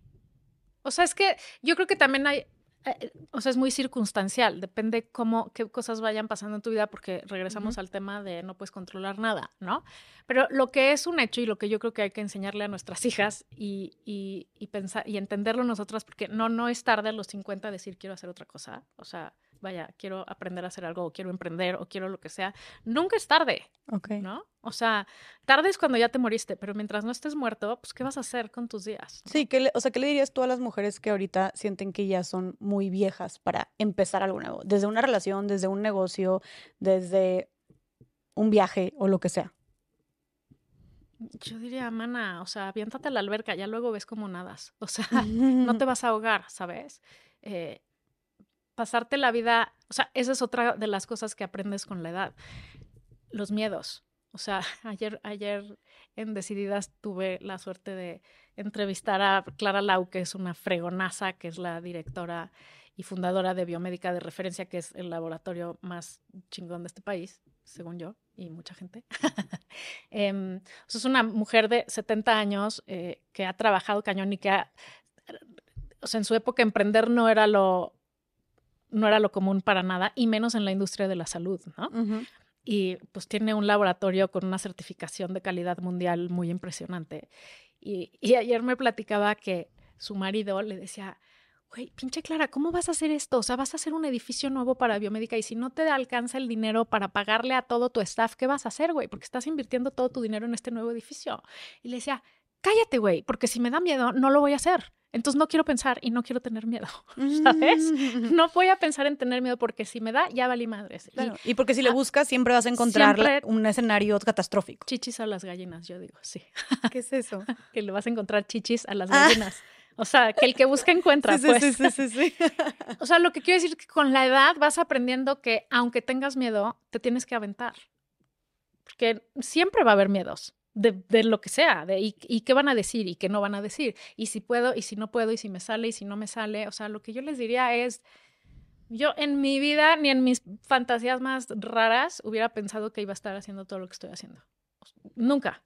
B: O sea, es que yo creo que también hay, eh, o sea, es muy circunstancial, depende cómo, qué cosas vayan pasando en tu vida, porque regresamos al tema de no puedes controlar nada, ¿no? Pero lo que es un hecho y lo que yo creo que hay que enseñarle a nuestras hijas y, y, y pensar y entenderlo nosotras, porque no, no es tarde a los 50 decir quiero hacer otra cosa, o sea, vaya, quiero aprender a hacer algo, o quiero emprender, o quiero lo que sea, nunca es tarde.
A: Ok.
B: ¿No? O sea, tarde es cuando ya te moriste, pero mientras no estés muerto, pues, ¿qué vas a hacer con tus días?
A: Sí, ¿qué o sea, ¿qué le dirías tú a las mujeres que ahorita sienten que ya son muy viejas para empezar algo nuevo? Desde una relación, desde un negocio, desde un viaje o lo que sea.
B: Yo diría, mana, o sea, aviéntate a la alberca, ya luego ves cómo nadas. O sea, [LAUGHS] no te vas a ahogar, ¿sabes? Eh, pasarte la vida, o sea, esa es otra de las cosas que aprendes con la edad, los miedos. O sea, [LAUGHS] ayer, ayer en Decididas tuve la suerte de entrevistar a Clara Lau, que es una fregonaza, que es la directora y fundadora de Biomédica de Referencia, que es el laboratorio más chingón de este país, según yo y mucha gente. [LAUGHS] eh, es una mujer de 70 años eh, que ha trabajado cañón y que ha, o sea, en su época emprender no era lo, no era lo común para nada, y menos en la industria de la salud, ¿no? Y pues tiene un laboratorio con una certificación de calidad mundial muy impresionante. Y, ayer me platicaba que su marido le decía, güey, pinche Clara, ¿cómo vas a hacer esto? O sea, vas a hacer un edificio nuevo para biomédica y si no te alcanza el dinero para pagarle a todo tu staff, ¿qué vas a hacer, güey? Porque estás invirtiendo todo tu dinero en este nuevo edificio. Y le decía, cállate, güey, porque si me da miedo, no lo voy a hacer. Entonces no quiero pensar y no quiero tener miedo, [LAUGHS] ¿sabes? Mm. No voy a pensar en tener miedo porque si me da, ya valí madres.
A: Y, porque si le buscas, siempre vas a encontrar un escenario catastrófico.
B: Chichis a las gallinas, yo digo, sí.
A: ¿Qué es eso? [LAUGHS]
B: que le vas a encontrar chichis a las ah. gallinas. O sea, que el que busca encuentra, [LAUGHS] sí, pues. Sí, sí, sí, o sea, lo que quiero decir es que con la edad vas aprendiendo que aunque tengas miedo, te tienes que aventar. Porque siempre va a haber miedos de, lo que sea, de y, qué van a decir y qué no van a decir, y si puedo y si no puedo y si me sale y si no me sale. O sea, lo que yo les diría es, yo en mi vida ni en mis fantasías más raras hubiera pensado que iba a estar haciendo todo lo que estoy haciendo. Nunca.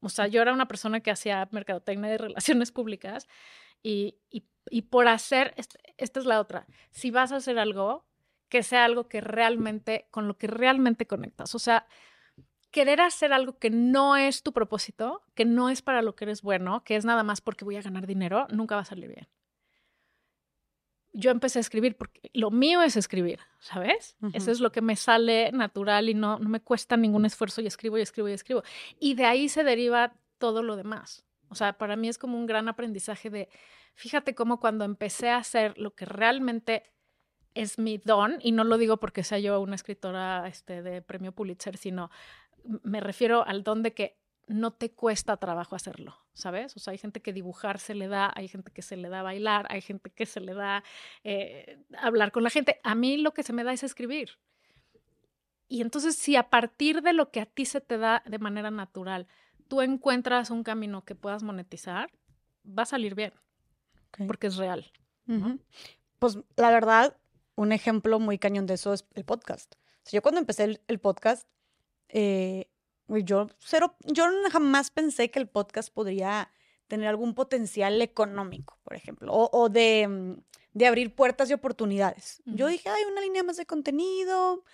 B: O sea, yo era una persona que hacía mercadotecnia de [LAUGHS] relaciones públicas y, y por hacer, esta es la otra, si vas a hacer algo, que sea algo que realmente, con lo que realmente conectas. O sea, querer hacer algo que no es tu propósito, que no es para lo que eres bueno, que es nada más porque voy a ganar dinero, nunca va a salir bien. Yo empecé a escribir porque lo mío es escribir, ¿sabes? Eso es lo que me sale natural y no, no me cuesta ningún esfuerzo y escribo y escribo y escribo. Y de ahí se deriva todo lo demás. O sea, para mí es como un gran aprendizaje de, fíjate cómo cuando empecé a hacer lo que realmente es mi don, y no lo digo porque sea yo una escritora este, de premio Pulitzer, sino me refiero al don de que no te cuesta trabajo hacerlo, ¿sabes? O sea, hay gente que dibujar se le da, hay gente que se le da bailar, hay gente que se le da eh, hablar con la gente. A mí lo que se me da es escribir. Y entonces, si a partir de lo que a ti se te da de manera natural, tú encuentras un camino que puedas monetizar, va a salir bien, porque es real.
A: Pues la verdad, un ejemplo muy cañón de eso es el podcast. yo cuando empecé el podcast, eh, yo, cero, yo jamás pensé que el podcast podría tener algún potencial económico, por ejemplo, o, de, mm, de, abrir puertas y oportunidades. Yo dije, hay una línea más de contenido,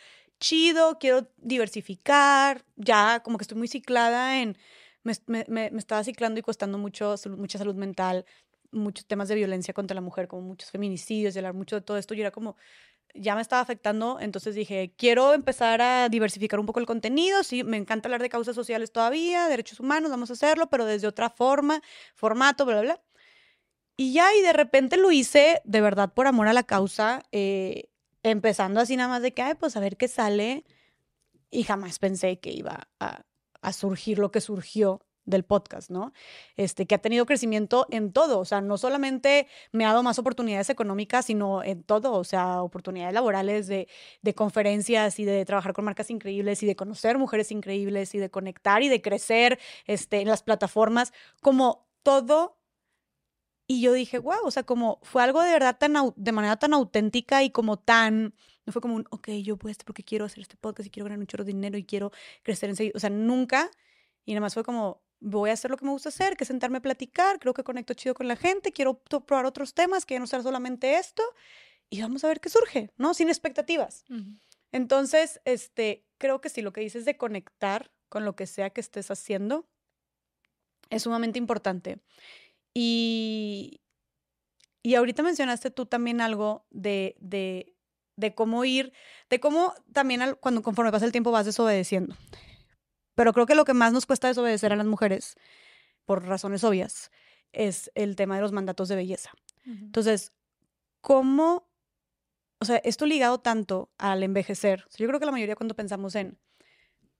A: chido, quiero diversificar, ya como que estoy muy ciclada en, me, me, me estaba ciclando y costando mucho, mucha salud mental, muchos temas de violencia contra la mujer, como muchos feminicidios y hablar mucho de todo esto. Yo era como, ya me estaba afectando, entonces dije, quiero empezar a diversificar un poco el contenido, sí, me encanta hablar de causas sociales todavía, derechos humanos, vamos a hacerlo, pero desde otra forma, formato, bla, bla. Y ya, y de repente lo hice de verdad por amor a la causa, eh, empezando así nada más de que, ay, pues a ver qué sale, y jamás pensé que iba a surgir lo que surgió del podcast, ¿no? Este, que ha tenido crecimiento en todo, o sea, no solamente me ha dado más oportunidades económicas, sino en todo, o sea, oportunidades laborales de, de conferencias y de trabajar con marcas increíbles y de conocer mujeres increíbles y de conectar y de crecer este, en las plataformas, como todo. Y yo dije, wow, o sea, como fue algo de verdad tan, de manera tan auténtica y como tan, no fue como un, ok, yo puedo porque quiero hacer este podcast y quiero ganar un chorro de dinero y quiero crecer en o sea, nunca. Y nada más fue como, voy a hacer lo que me gusta hacer, que es sentarme a platicar, creo que conecto chido con la gente, quiero probar otros temas, que no sea solamente esto, y vamos a ver qué surge, ¿no? Sin expectativas. Entonces, este, creo que sí, lo que dices de conectar con lo que sea que estés haciendo es sumamente importante. Y, y ahorita mencionaste tú también algo de, de, de cómo ir, de cómo también cuando conforme pasa el tiempo vas desobedeciendo. Pero creo que lo que más nos cuesta desobedecer a las mujeres, por razones obvias, es el tema de los mandatos de belleza. Entonces, ¿cómo, o sea, esto ligado tanto al envejecer? yo creo que la mayoría cuando pensamos en,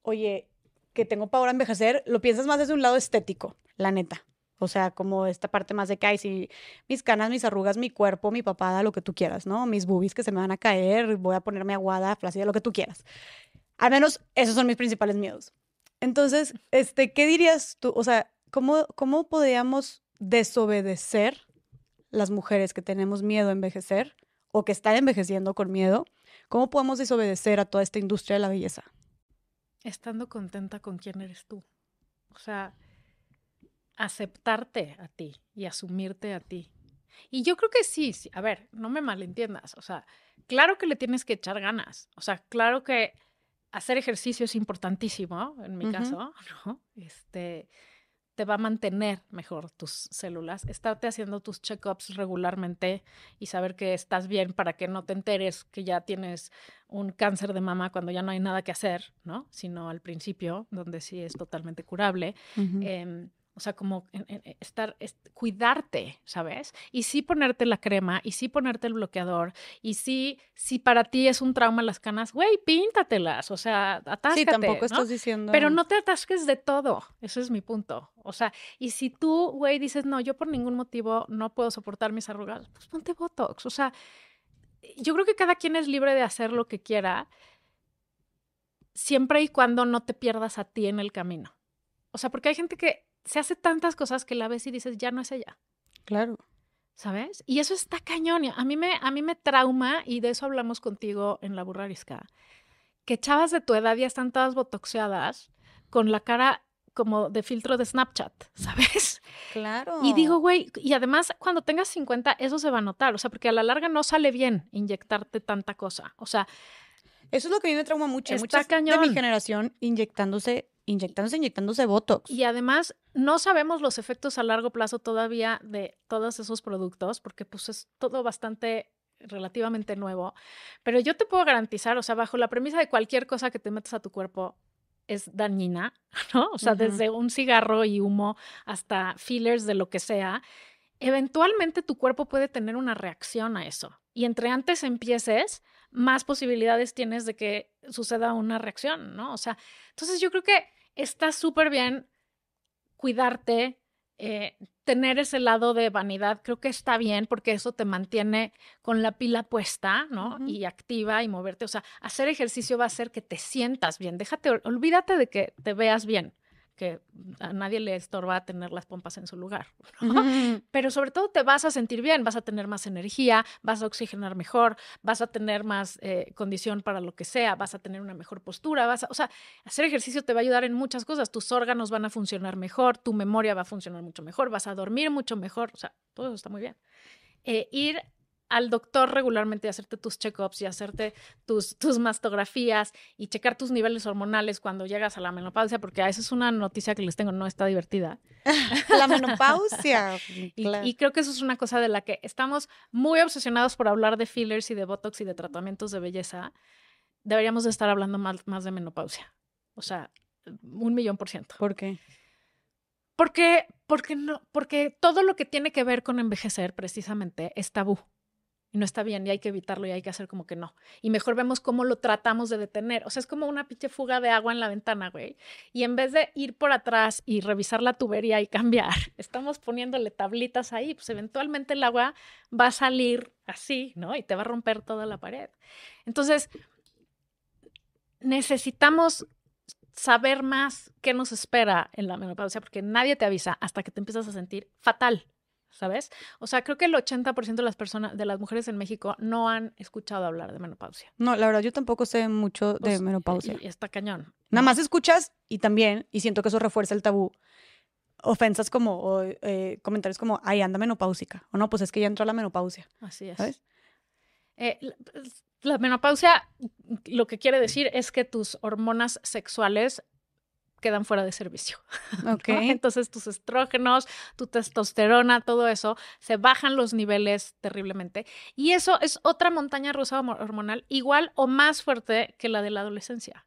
A: oye, que tengo para ahora envejecer, lo piensas más desde un lado estético, la neta. O sea, como esta parte más de que hay si mis canas, mis arrugas, mi cuerpo, mi papada, lo que tú quieras, ¿no? Mis boobies que se me van a caer, voy a ponerme aguada, flácida, lo que tú quieras. Al menos esos son mis principales miedos. Entonces, este, ¿qué dirías tú? O sea, ¿cómo, cómo podríamos desobedecer las mujeres que tenemos miedo a envejecer o que están envejeciendo con miedo? ¿Cómo podemos desobedecer a toda esta industria de la belleza?
B: Estando contenta con quién eres tú. O sea, aceptarte a ti y asumirte a ti. Y yo creo que sí, sí, a ver, no me malentiendas, o sea, claro que le tienes que echar ganas, o sea, claro que hacer ejercicio es importantísimo, en mi caso, [LAUGHS] ¿no? Este, te va a mantener mejor tus células, estarte haciendo tus check-ups regularmente y saber que estás bien para que no te enteres que ya tienes un cáncer de mama cuando ya no hay nada que hacer, ¿no? Sino al principio, donde sí es totalmente curable. O sea, como estar, cuidarte, ¿sabes? Y sí ponerte la crema, y sí ponerte el bloqueador, y sí, si para ti es un trauma las canas, güey, píntatelas, o sea, atáscate. Sí, tampoco estás diciendo. Pero no te atasques de todo, ese es mi punto. O sea, y si tú, güey, dices, no, yo por ningún motivo no puedo soportar mis arrugas, pues ponte Botox. O sea, yo creo que cada quien es libre de hacer lo que quiera, siempre y cuando no te pierdas a ti en el camino. O sea, porque hay gente que se hace tantas cosas que la ves y dices, ya no es ella.
A: Claro.
B: ¿Sabes? Y eso está cañón. A mí me, a mí me trauma, y de eso hablamos contigo en la burrarisca, que chavas de tu edad ya están todas botoxeadas con la cara como de filtro de Snapchat, [LAUGHS] ¿sabes?
A: Claro.
B: Y digo, güey, y además cuando tengas 50 eso se va a notar, o sea, porque a la larga no sale bien inyectarte tanta cosa, o sea...
A: Eso es lo que a mí me trauma mucho. Está cañón. de mi generación inyectándose inyectándose, inyectándose Botox.
B: Y además, no sabemos los efectos a largo plazo todavía de todos esos productos, porque pues es todo bastante relativamente nuevo. Pero yo te puedo garantizar, o sea, bajo la premisa de cualquier cosa que te metas a tu cuerpo es dañina, [LAUGHS] ¿no? O sea, desde un cigarro y humo hasta fillers de lo que sea, eventualmente tu cuerpo puede tener una reacción a eso. Y entre antes empieces, más posibilidades tienes de que suceda una reacción, ¿no? O sea, entonces yo creo que está súper bien cuidarte, eh, tener ese lado de vanidad, creo que está bien porque eso te mantiene con la pila puesta, ¿no? Y activa y moverte. O sea, hacer ejercicio va a hacer que te sientas bien. Déjate, olvídate de que te veas bien que a nadie le estorba tener las pompas en su lugar. Pero sobre todo te vas a sentir bien, vas a tener más energía, vas a oxigenar mejor, vas a tener más eh, condición para lo que sea, vas a tener una mejor postura, vas a, o sea, hacer ejercicio te va a ayudar en muchas cosas, tus órganos van a funcionar mejor, tu memoria va a funcionar mucho mejor, vas a dormir mucho mejor, o sea, todo eso está muy bien. Eh, ir al doctor regularmente y hacerte tus check-ups y hacerte tus, tus mastografías y checar tus niveles hormonales cuando llegas a la menopausia, porque esa es una noticia que les tengo, no está divertida. [LAUGHS]
A: la menopausia. [LAUGHS]
B: y, creo que eso es una cosa de la que estamos muy obsesionados por hablar de fillers y de botox y de tratamientos de belleza. Deberíamos de estar hablando más, más de menopausia. O sea, un millón por ciento.
A: ¿Por qué?
B: Porque, porque, no, porque todo lo que tiene que ver con envejecer precisamente es tabú no está bien y hay que evitarlo y hay que hacer como que no. Y mejor vemos cómo lo tratamos de detener. O sea, es como una pinche fuga de agua en la ventana, güey. Y en vez de ir por atrás y revisar la tubería y cambiar, [LAUGHS] estamos poniéndole tablitas ahí, pues eventualmente el agua va a salir así, ¿no? Y te va a romper toda la pared. Entonces, necesitamos saber más qué nos espera en la menopausia, porque nadie te avisa hasta que te empiezas a sentir fatal. ¿Sabes? O sea, creo que el 80% de las personas, de las mujeres en México no han escuchado hablar de menopausia.
A: No, la verdad, yo tampoco sé mucho de pues, menopausia.
B: Y, está cañón.
A: Nada más escuchas y también, y siento que eso refuerza el tabú, ofensas como, o, eh, comentarios como, ay, anda menopáusica, o no, pues es que ya entró la menopausia.
B: Así es. ¿Sabes? Eh, la menopausia lo que quiere decir es que tus hormonas sexuales quedan fuera de servicio. [LAUGHS] Okay. Entonces tus estrógenos, tu testosterona, todo eso, se bajan los niveles terriblemente. Y eso es otra montaña rusa hormonal igual o más fuerte que la de la adolescencia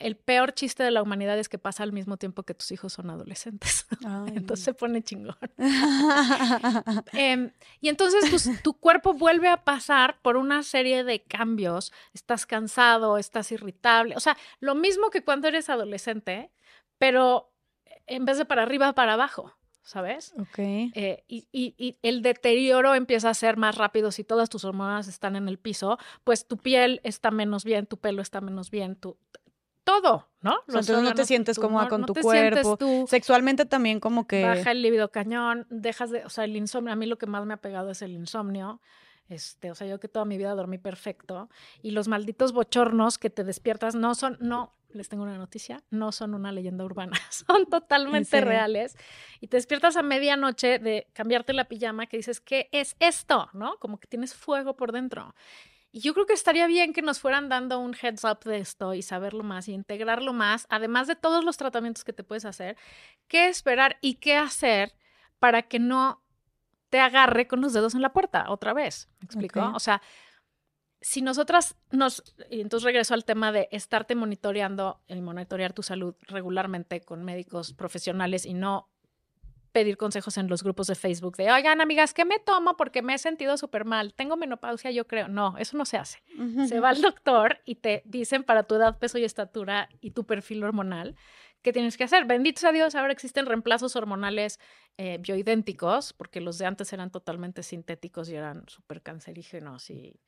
B: el peor chiste de la humanidad es que pasa al mismo tiempo que tus hijos son adolescentes. [LAUGHS] entonces se pone chingón. [LAUGHS] Em, y entonces pues, tu cuerpo vuelve a pasar por una serie de cambios. Estás cansado, estás irritable. O sea, lo mismo que cuando eres adolescente, pero en vez de para arriba, para abajo. ¿Sabes?
A: Ok.
B: Eh, y, y, el deterioro empieza a ser más rápido si todas tus hormonas están en el piso, pues tu piel está menos bien, tu pelo está menos bien, tu, todo, ¿no?
A: Entonces no te sientes cómoda con tu cuerpo. Sexualmente también como que...
B: Baja el libido cañón, dejas de, o sea, el insomnio, a mí lo que más me ha pegado es el insomnio. Este, o sea, yo que toda mi vida dormí perfecto y los malditos bochornos que te despiertas no son, no, les tengo una noticia, no son una leyenda urbana, [LAUGHS] son totalmente reales. Y te despiertas a medianoche de cambiarte la pijama que dices, ¿qué es esto? ¿No? Como que tienes fuego por dentro. Y yo creo que estaría bien que nos fueran dando un heads up de esto y saberlo más y integrarlo más, además de todos los tratamientos que te puedes hacer, qué esperar y qué hacer para que no te agarre con los dedos en la puerta otra vez. ¿Me explico? O sea, si nosotras nos, y entonces regreso al tema de estarte monitoreando y monitorear tu salud regularmente con médicos profesionales y no pedir consejos en los grupos de Facebook de, oigan, amigas, ¿qué me tomo? Porque me he sentido súper mal. Tengo menopausia, yo creo. No, eso no se hace. Se va al doctor y te dicen para tu edad, peso y estatura y tu perfil hormonal qué tienes que hacer. Bendito sea Dios, ahora existen reemplazos hormonales eh, bioidénticos, porque los de antes eran totalmente sintéticos y eran súper cancerígenos y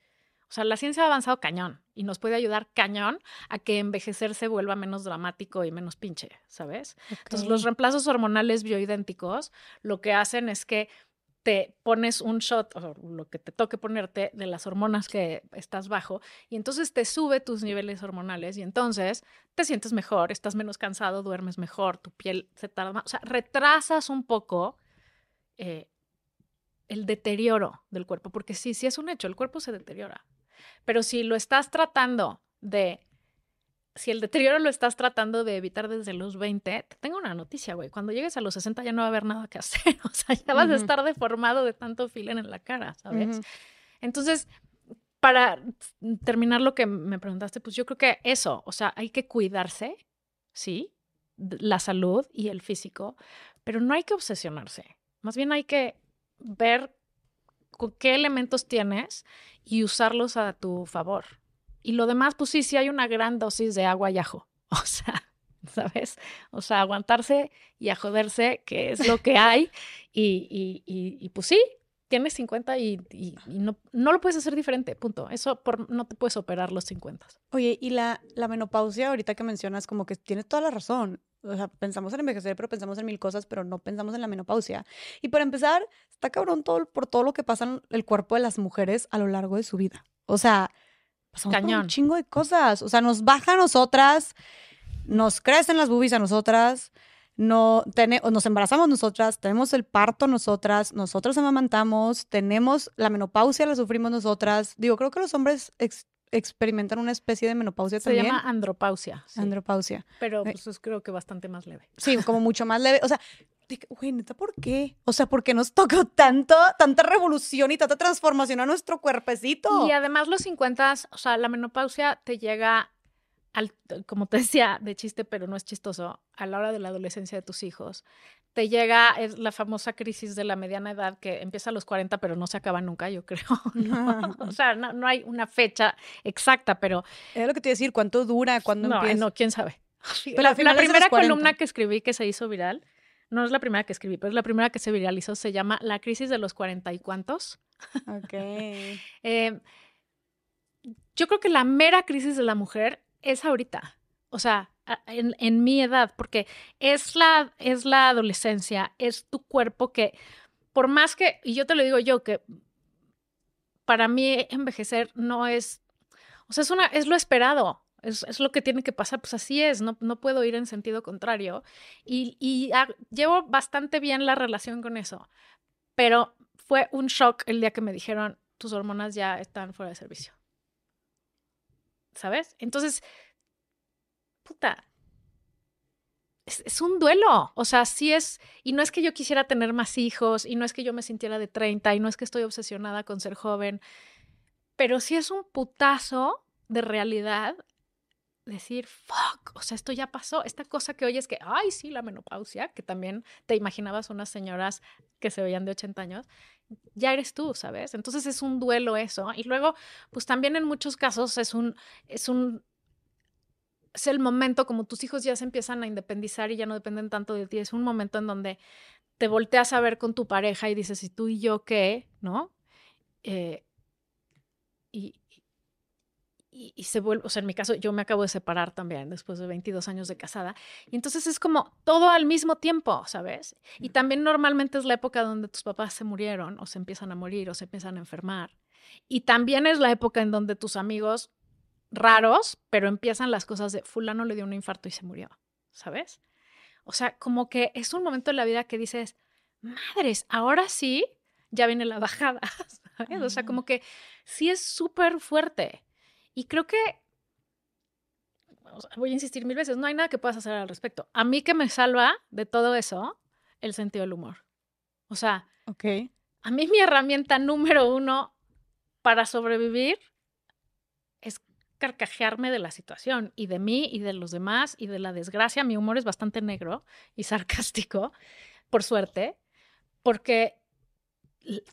B: o sea, la ciencia ha avanzado cañón y nos puede ayudar cañón a que envejecer se vuelva menos dramático y menos pinche, ¿sabes? Entonces, los reemplazos hormonales bioidénticos lo que hacen es que te pones un shot o lo que te toque ponerte de las hormonas que estás bajo y entonces te sube tus niveles hormonales y entonces te sientes mejor, estás menos cansado, duermes mejor, tu piel se tarda más, o sea, retrasas un poco eh, el deterioro del cuerpo, porque sí, sí es un hecho, el cuerpo se deteriora. Pero si lo estás tratando de, si el deterioro lo estás tratando de evitar desde los 20, te tengo una noticia, güey. Cuando llegues a los 60 ya no va a haber nada que hacer. [LAUGHS] O sea, ya vas a estar deformado de tanto filen en la cara, ¿sabes? Entonces, para terminar lo que me preguntaste, pues yo creo que eso, o sea, hay que cuidarse, ¿sí? La salud y el físico, pero no hay que obsesionarse. Más bien hay que ver qué elementos tienes y usarlos a tu favor. Y lo demás, pues sí, sí hay una gran dosis de agua y ajo. [LAUGHS] O sea, ¿sabes? O sea, aguantarse y a joderse, que es lo que hay. Y, y, y, pues sí, tienes 50 y, no, no, lo puedes hacer diferente, punto. Eso por, no te puedes operar los 50.
A: Oye, y la, la menopausia, ahorita que mencionas, como que tienes toda la razón o sea, pensamos en envejecer, pero pensamos en mil cosas, pero no pensamos en la menopausia. Y para empezar, está cabrón todo, por todo lo que pasa en el cuerpo de las mujeres a lo largo de su vida. O sea, pasamos por un chingo de cosas. O sea, nos baja a nosotras, nos crecen las boobies a nosotras, no nos embarazamos nosotras, tenemos el parto nosotras, nosotros amamantamos, tenemos la menopausia, la sufrimos nosotras. Digo, creo que los hombres experimentan una especie de menopausia también.
B: Se llama andropausia.
A: Andropausia.
B: Pero eh, pues es creo que bastante más leve.
A: Sí, [LAUGHS] como mucho más leve. O sea, güey, neta, ¿por qué? O sea, ¿por qué nos tocó tanto, tanta revolución y tanta transformación a nuestro cuerpecito?
B: Y además los 50, o sea, la menopausia te llega al, como te decía, de chiste, pero no es chistoso, a la hora de la adolescencia de tus hijos, te llega es la famosa crisis de la mediana edad que empieza a los 40, pero no se acaba nunca, yo creo. [LAUGHS] o [LAUGHS] sea, no, hay una fecha exacta, pero...
A: Es lo que te iba a decir, ¿cuánto dura? ¿Cuándo
B: no,
A: empieza?
B: No, quién sabe. [LAUGHS] la, primera columna que escribí que se hizo viral, no es la primera que escribí, pero es la primera que se viralizó, se llama La crisis de los cuarenta y cuantos.
A: Ok.
B: Eh, yo creo que la mera crisis de la mujer es ahorita. O sea, en, mi edad, porque es la, es la adolescencia, es tu cuerpo que, por más que, y yo te lo digo yo, que para mí envejecer no es, o sea, es, una, es lo esperado, es, lo que tiene que pasar, pues así es, no, no puedo ir en sentido contrario. Y, y llevo bastante bien la relación con eso, pero fue un shock el día que me dijeron, tus hormonas ya están fuera de servicio. ¿Sabes? Entonces, puta, es, un duelo. O sea, sí es, y no es que yo quisiera tener más hijos, y no es que yo me sintiera de 30, y no es que estoy obsesionada con ser joven, pero sí es un putazo de realidad decir, fuck, o sea, esto ya pasó. Esta cosa que oyes que, ay, sí, la menopausia, que también te imaginabas unas señoras que se veían de 80 años, ya eres tú, ¿sabes? Entonces es un duelo eso. Y luego, pues también en muchos casos es un, es un es el momento, como tus hijos ya se empiezan a independizar y ya no dependen tanto de ti, es un momento en donde te volteas a ver con tu pareja y dices, ¿y tú y yo qué? ¿No? Eh, y, y, se vuelve, o sea, en mi caso, yo me acabo de separar también después de 22 años de casada. Y entonces es como todo al mismo tiempo, ¿sabes? Y también normalmente es la época donde tus papás se murieron o se empiezan a morir o se empiezan a enfermar. Y también es la época en donde tus amigos raros, pero empiezan las cosas de fulano le dio un infarto y se murió, ¿sabes? O sea, como que es un momento en la vida que dices, madres, ahora sí, ya viene la bajada, [LAUGHS] ¿sabes? O sea, como que sí es súper fuerte. Y creo que, voy a insistir mil veces, no hay nada que puedas hacer al respecto. A mí que me salva de todo eso, el sentido del humor. O sea,
A: okay.
B: a mí mi herramienta número uno para sobrevivir carcajearme de la situación y de mí y de los demás y de la desgracia. Mi humor es bastante negro y sarcástico, por suerte, porque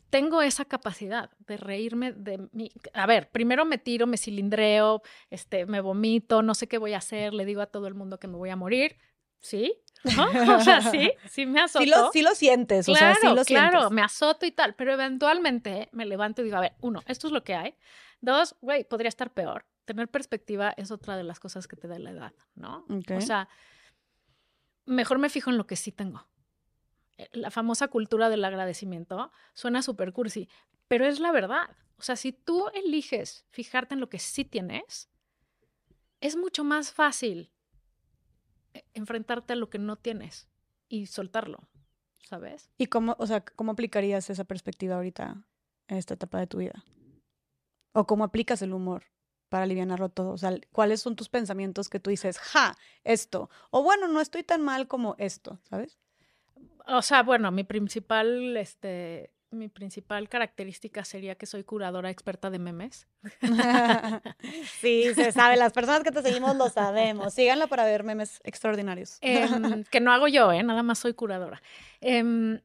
B: tengo esa capacidad de reírme de mí. A ver, primero me tiro, me cilindreo, este, me vomito, no sé qué voy a hacer, le digo a todo el mundo que me voy a morir. Sí, [LAUGHS] O sea, sí, sí me azoto.
A: Sí lo, sí lo sientes,
B: claro,
A: o sea, sí lo
B: claro,
A: sientes.
B: me azoto y tal, pero eventualmente me levanto y digo, a ver, uno, esto es lo que hay. Dos, güey, podría estar peor. Tener perspectiva es otra de las cosas que te da la edad, ¿no? O sea, mejor me fijo en lo que sí tengo. Eh, la famosa cultura del agradecimiento suena súper cursi, pero es la verdad. O sea, si tú eliges fijarte en lo que sí tienes, es mucho más fácil e, enfrentarte a lo que no tienes y soltarlo, ¿sabes?
A: ¿Y cómo, o sea, cómo aplicarías esa perspectiva ahorita en esta etapa de tu vida? ¿O cómo aplicas el humor para aliviarlo todo? O sea, ¿cuáles son tus pensamientos que tú dices, ja, esto? O bueno, no estoy tan mal como esto, ¿sabes?
B: O sea, bueno, mi principal, este, mi principal característica sería que soy curadora experta de memes. [LAUGHS]
A: sí, se sabe. Las personas que te seguimos lo sabemos. Síganlo para ver memes extraordinarios.
B: Em, que no hago yo, ¿eh? Nada más soy curadora. Em,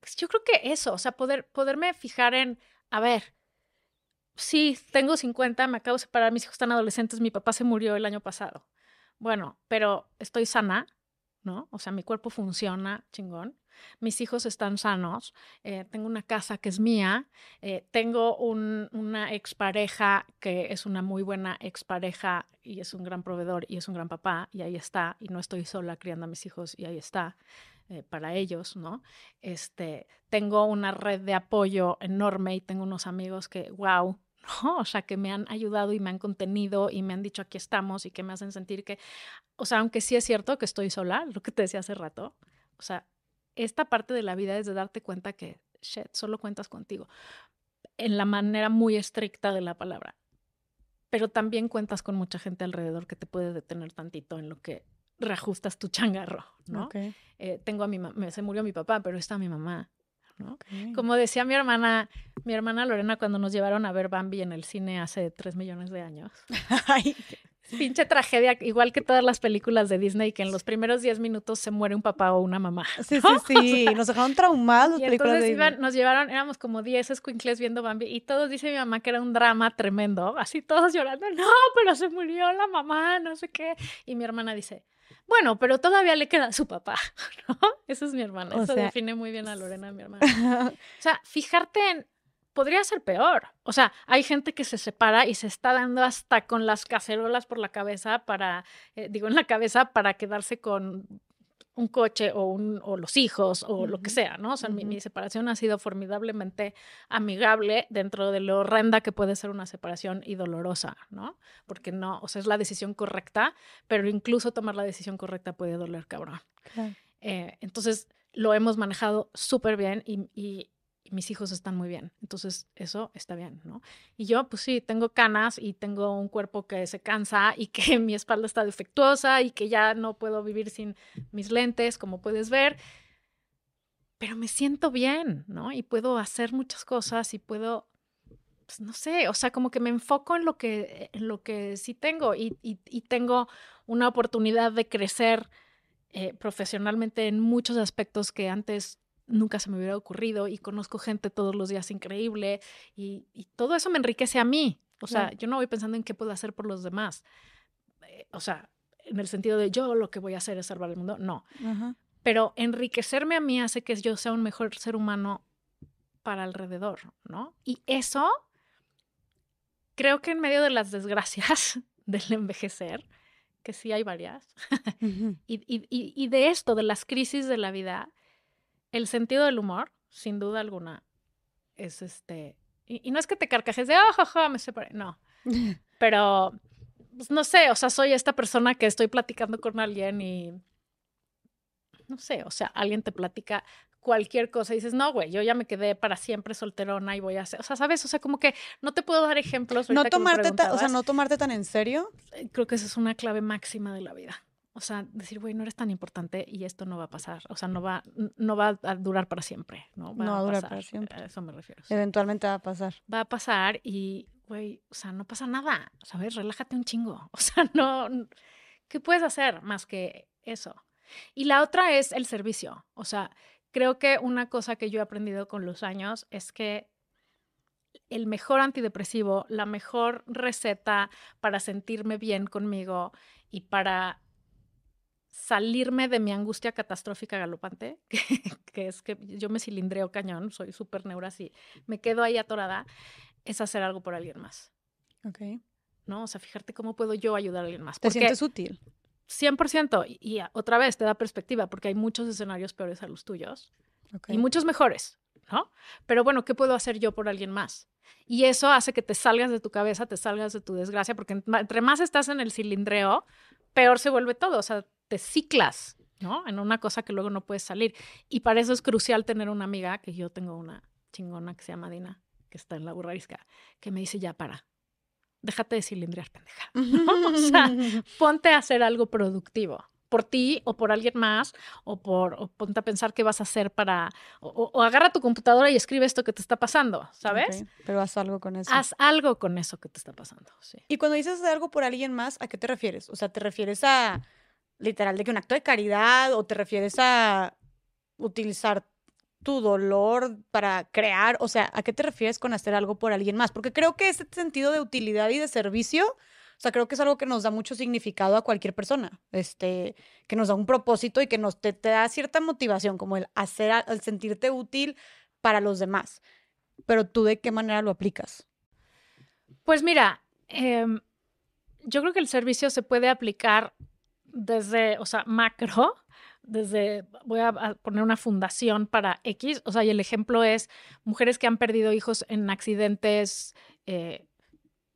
B: pues yo creo que eso, o sea, poder, poderme fijar en, a ver, sí, tengo 50, me acabo de separar, mis hijos están adolescentes, mi papá se murió el año pasado. Bueno, pero estoy sana, ¿no? O sea, mi cuerpo funciona chingón mis hijos están sanos, eh, tengo una casa que es mía, eh, tengo una expareja que es una muy buena expareja y es un gran proveedor y es un gran papá y ahí está, y no estoy sola criando a mis hijos y ahí está. Eh, para ellos, ¿no? Este, tengo una red de apoyo enorme y tengo unos amigos que, wow, ¿no? O sea, que me han ayudado y me han contenido y me han dicho aquí estamos y que me hacen sentir que, o sea, aunque sí es cierto que estoy sola, lo que te decía hace rato, o sea, esta parte de la vida es de darte cuenta que, shit, solo cuentas contigo, en la manera muy estricta de la palabra. Pero también cuentas con mucha gente alrededor que te puede detener tantito en lo que reajustas tu [LAUGHS] changarro, ¿no? Eh, tengo a mi mamá, se murió mi papá, pero está mi mamá, ¿no? Como decía mi hermana, mi hermana Lorena cuando nos llevaron a ver Bambi en el cine hace tres millones de años. [LAUGHS] Ay, pinche tragedia, igual que todas las películas de Disney, que en los primeros 10 minutos se muere un papá o una mamá.
A: Sí, sí, [LAUGHS] sí, nos dejaron traumados las películas de
B: iban, nos llevaron, éramos como 10 escuincles viendo Bambi y todos, dice mi mamá, que era un drama tremendo, así todos llorando, no, pero se murió la mamá, no sé qué. Y mi hermana dice, bueno, pero todavía le queda su papá, [LAUGHS] ¿no? Esa es mi hermana, eso define muy bien a Lorena, mi hermana. [LAUGHS] o sea, fijarte en podría ser peor. O sea, hay gente que se separa y se está dando hasta con las cacerolas por la cabeza para, eh, digo, en la cabeza para quedarse con un coche o, un, o los hijos o lo que sea, ¿no? O sea, mi, separación ha sido formidablemente amigable dentro de lo horrenda que puede ser una separación y dolorosa, ¿no? Porque no, o sea, es la decisión correcta, pero incluso tomar la decisión correcta puede doler, cabrón. Eh, entonces, lo hemos manejado súper bien y, mis hijos están muy bien. Entonces, eso está bien, ¿no? Y yo, pues sí, tengo canas y tengo un cuerpo que se cansa y que [LAUGHS] mi espalda está defectuosa y que ya no puedo vivir sin mis lentes, como puedes ver. Pero me siento bien, ¿no? Y puedo hacer muchas cosas y puedo, pues no sé, o sea, como que me enfoco en lo que, en lo que sí tengo y, tengo una oportunidad de crecer eh, profesionalmente en muchos aspectos que antes nunca se me hubiera ocurrido y conozco gente todos los días increíble y, todo eso me enriquece a mí. O sea, yo no voy pensando en qué puedo hacer por los demás. Eh, o sea, en el sentido de yo lo que voy a hacer es salvar el mundo, no. Pero enriquecerme a mí hace que yo sea un mejor ser humano para alrededor, ¿no? Y eso, creo que en medio de las desgracias [LAUGHS] del envejecer, que sí hay varias, [LAUGHS] y de esto, de las crisis de la vida, el sentido del humor, sin duda alguna, es este. Y, no es que te carcajes de, oh, jaja, me separé. No. [LAUGHS] Pero, pues, no sé, o sea, soy esta persona que estoy platicando con alguien y. No sé, o sea, alguien te platica cualquier cosa y dices, no, güey, yo ya me quedé para siempre solterona y voy a hacer, o sea, ¿sabes? O sea, como que no te puedo dar ejemplos.
A: No tomarte, o sea, no tomarte tan en serio.
B: Creo que esa es una clave máxima de la vida. O sea, decir, güey, no eres tan importante y esto no va a pasar. O sea, no va, no va a durar para siempre. No va, a, durar para siempre. A eso me refiero.
A: Eventualmente va a pasar.
B: Va a pasar y, güey, o sea, no pasa nada. ¿Sabes? Relájate un chingo. [LAUGHS] O sea, no. ¿Qué puedes hacer más que eso? Y la otra es el servicio. O sea, creo que una cosa que yo he aprendido con los años es que el mejor antidepresivo, la mejor receta para sentirme bien conmigo y para salirme de mi angustia catastrófica galopante, [LAUGHS] que, es que yo me cilindreo cañón, soy súper neura así, me quedo ahí atorada, es hacer algo por alguien más.
A: Ok.
B: ¿No? O sea, fíjate cómo puedo yo ayudar a alguien más.
A: ¿Te sientes útil?
B: 100%. Y, y, otra vez te da perspectiva, porque hay muchos escenarios peores a los tuyos y muchos mejores, ¿no? Pero bueno, ¿qué puedo hacer yo por alguien más? Y eso hace que te salgas de tu cabeza, te salgas de tu desgracia, porque entre más estás en el cilindreo, peor se vuelve todo. O sea, te ciclas, ¿no? En una cosa que luego no puedes salir. Y para eso es crucial tener una amiga, que yo tengo una chingona que se llama Dina, que está en la burrarisca, que me dice, ya para, déjate de cilindrear, pendeja. [LAUGHS] O sea, [LAUGHS] ponte a hacer algo productivo por ti o por alguien más, o por ponte a pensar qué vas a hacer para, o, agarra tu computadora y escribe esto que te está pasando, ¿sabes?
A: pero haz algo con eso.
B: Haz algo con eso que te está pasando, sí.
A: Y cuando dices hacer algo por alguien más, ¿a qué te refieres? O sea, ¿te refieres a literal de que un acto de caridad o te refieres a utilizar tu dolor para crear? O sea, ¿a qué te refieres con hacer algo por alguien más? Porque creo que ese sentido de utilidad y de servicio, o sea, creo que es algo que nos da mucho significado a cualquier persona, este, que nos da un propósito y que nos te, da cierta motivación, como el hacer, el sentirte útil para los demás. Pero tú, ¿de qué manera lo aplicas?
B: Pues mira, em, yo creo que el servicio se puede aplicar desde, o sea, macro, desde, voy a poner una fundación para X, o sea, y el ejemplo es mujeres que han perdido hijos en accidentes, eh,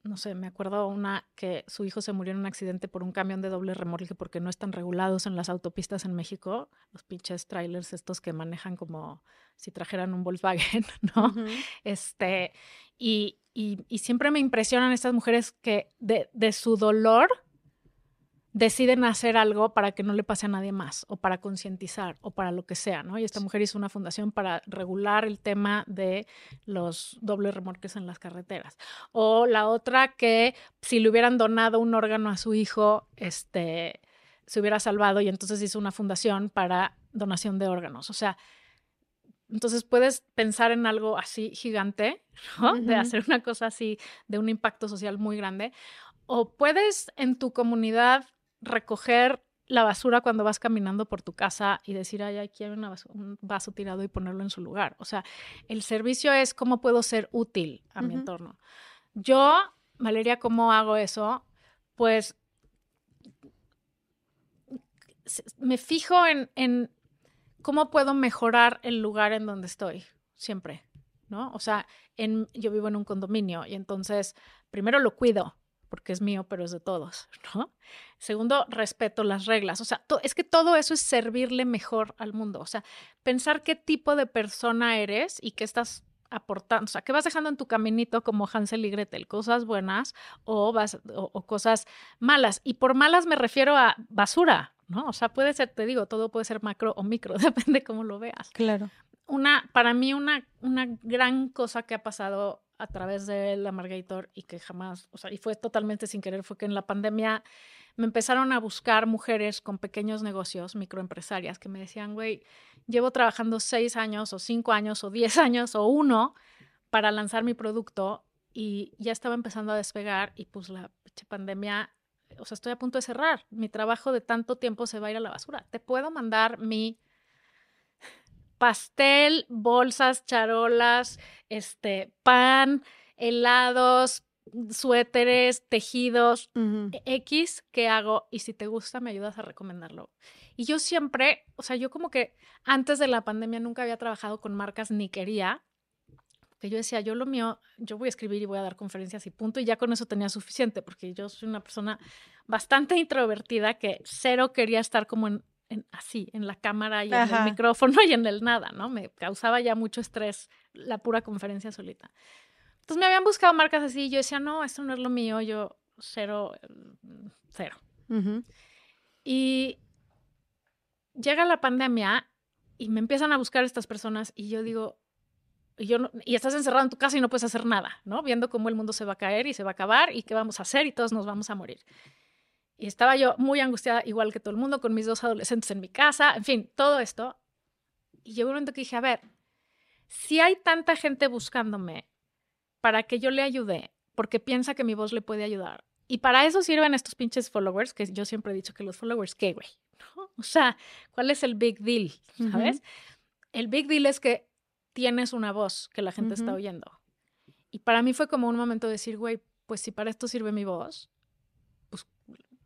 B: no sé, me acuerdo una que su hijo se murió en un accidente por un camión de doble remolque porque no están regulados en las autopistas en México, los pinches trailers estos que manejan como si trajeran un Volkswagen, [LAUGHS] ¿no? Este, y, y, siempre me impresionan estas mujeres que de, de su dolor deciden hacer algo para que no le pase a nadie más o para concientizar o para lo que sea, ¿no? Y esta mujer hizo una fundación para regular el tema de los dobles remolques en las carreteras. O la otra que si le hubieran donado un órgano a su hijo, este, se hubiera salvado y entonces hizo una fundación para donación de órganos. O sea, entonces puedes pensar en algo así gigante, ¿no? De hacer una cosa así de un impacto social muy grande. O puedes en tu comunidad recoger la basura cuando vas caminando por tu casa y decir, ay, ay, quiero un vaso tirado y ponerlo en su lugar. O sea, el servicio es cómo puedo ser útil a mi entorno. Yo, Valeria, ¿cómo hago eso? Pues me fijo en, en cómo puedo mejorar el lugar en donde estoy, siempre, ¿no? O sea, en, yo vivo en un condominio y entonces primero lo cuido, porque es mío, pero es de todos, [LAUGHS] ¿no? Segundo, respeto las reglas. O sea, es que todo eso es servirle mejor al mundo. O sea, pensar qué tipo de persona eres y qué estás aportando, o sea, qué vas dejando en tu caminito como Hansel y Gretel, cosas buenas o, vas, o, cosas malas. Y por malas me refiero a basura, ¿no? O sea, puede ser, te digo, todo puede ser macro o micro, [LAUGHS] depende cómo lo veas.
A: Claro.
B: Una, para mí, una, una gran cosa que ha pasado a través de la Margator y que jamás, o sea, y fue totalmente sin querer, fue que en la pandemia me empezaron a buscar mujeres con pequeños negocios, microempresarias, que me decían, güey, llevo trabajando seis años o cinco años o diez [LAUGHS] años o uno para lanzar mi producto y ya estaba empezando a despegar y pues la pandemia, o sea, estoy a punto de cerrar. Mi trabajo de tanto tiempo se va a ir a la basura. Te puedo mandar mi pastel, bolsas, charolas, este, pan, helados, suéteres, tejidos, X que hago y si te gusta me ayudas a recomendarlo. Y yo siempre, o sea, yo como que antes de la pandemia nunca había trabajado con marcas ni quería, que yo decía, yo lo mío, yo voy a escribir y voy a dar conferencias y punto, y ya con eso tenía suficiente, porque yo soy una persona bastante introvertida que cero quería estar como en así, en la cámara y en el micrófono y en el nada, ¿no? Me causaba ya mucho estrés la pura conferencia solita. Entonces me habían buscado marcas así y yo decía, no, esto no es lo mío, yo cero, cero. Y llega la pandemia y me empiezan a buscar estas personas y yo digo, y, yo y estás encerrado en tu casa y no puedes hacer nada, ¿no? Viendo cómo el mundo se va a caer y se va a acabar y qué vamos a hacer y todos nos vamos a morir. Y estaba yo muy angustiada, igual que todo el mundo, con mis dos adolescentes en mi casa, en fin, todo esto. Y llegó un momento que dije, a ver, si hay tanta gente buscándome para que yo le ayude, porque piensa que mi voz le puede ayudar, y para eso sirven estos pinches followers, que yo siempre he dicho que los followers, ¿qué, güey? O sea, ¿cuál es el big deal? ¿Sabes? El big deal es que tienes una voz que la gente está oyendo. Y para mí fue como un momento de decir, güey, pues si para esto sirve mi voz,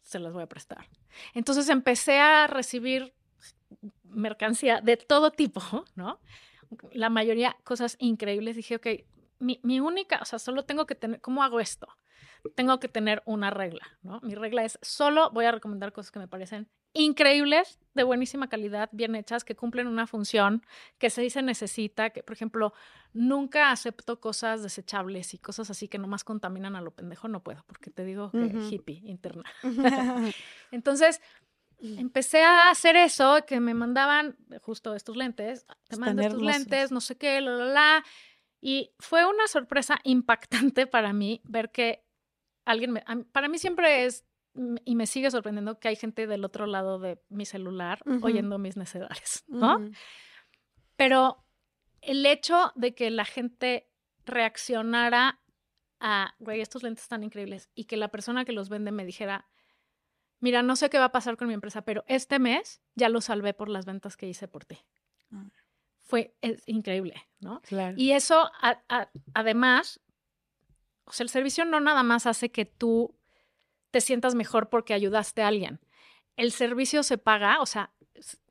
B: se las voy a prestar. Entonces empecé a recibir mercancía de todo tipo, [LAUGHS] ¿no? La mayoría cosas increíbles. Dije, ok, mi, mi única, o sea, solo tengo que tener, ¿cómo hago esto? tengo que tener una regla, ¿no? Mi regla es solo voy a recomendar cosas que me parecen increíbles, de buenísima calidad, bien hechas, que cumplen una función, que se dice necesita, que por ejemplo, nunca acepto cosas desechables y cosas así que nomás contaminan a lo pendejo, no puedo, porque te digo que hippie interna. [LAUGHS] [LAUGHS] Entonces, empecé a hacer eso, que me mandaban justo estos lentes, te mando estos lentes, no sé qué, la, la, la. Y fue una sorpresa impactante para mí ver que alguien me, para mí siempre es y me sigue sorprendiendo que hay gente del otro lado de mi celular oyendo mis necedades, ¿no? Pero el hecho de que la gente reaccionara a, güey, estos lentes están increíbles y que la persona que los vende me dijera, mira, no sé qué va a pasar con mi empresa, pero este mes ya lo salvé por las ventas que hice por ti. Ah. Fue increíble, ¿no? Claro. Y eso, además, o sea, el servicio no nada más hace que tú te sientas mejor porque ayudaste a alguien. El servicio se paga, o sea,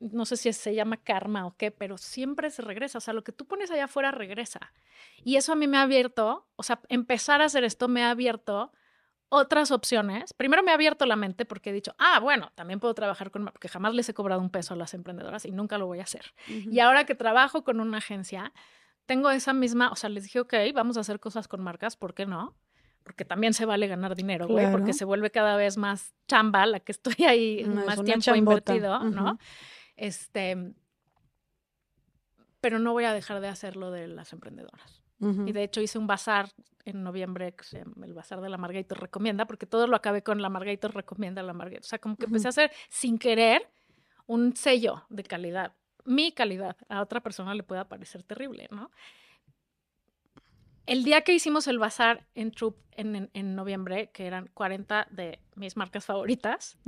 B: no sé si se llama karma o qué, pero siempre se regresa. O sea, lo que tú pones allá afuera regresa. Y eso a mí me ha abierto, o sea, empezar a hacer esto me ha abierto otras opciones. Primero me ha abierto la mente porque he dicho, ah, bueno, también puedo trabajar con, porque jamás les he cobrado un peso a las emprendedoras y nunca lo voy a hacer. Y ahora que trabajo con una agencia, tengo esa misma, o sea, les dije, ok, vamos a hacer cosas con marcas, ¿por qué no? Porque también se vale ganar dinero, güey, porque se vuelve cada vez más chamba la que estoy ahí más tiempo invertido, ¿no? Este, pero no voy a dejar de hacerlo de las emprendedoras. Y de hecho hice un bazar en noviembre, el bazar de la Margator recomienda, porque todo lo acabé con la Margator recomienda la Margator. O sea, como que empecé a hacer sin querer un sello de calidad mi calidad a otra persona le pueda parecer terrible, ¿no? El día que hicimos el bazar en Troop en, noviembre, que eran 40 de mis marcas favoritas,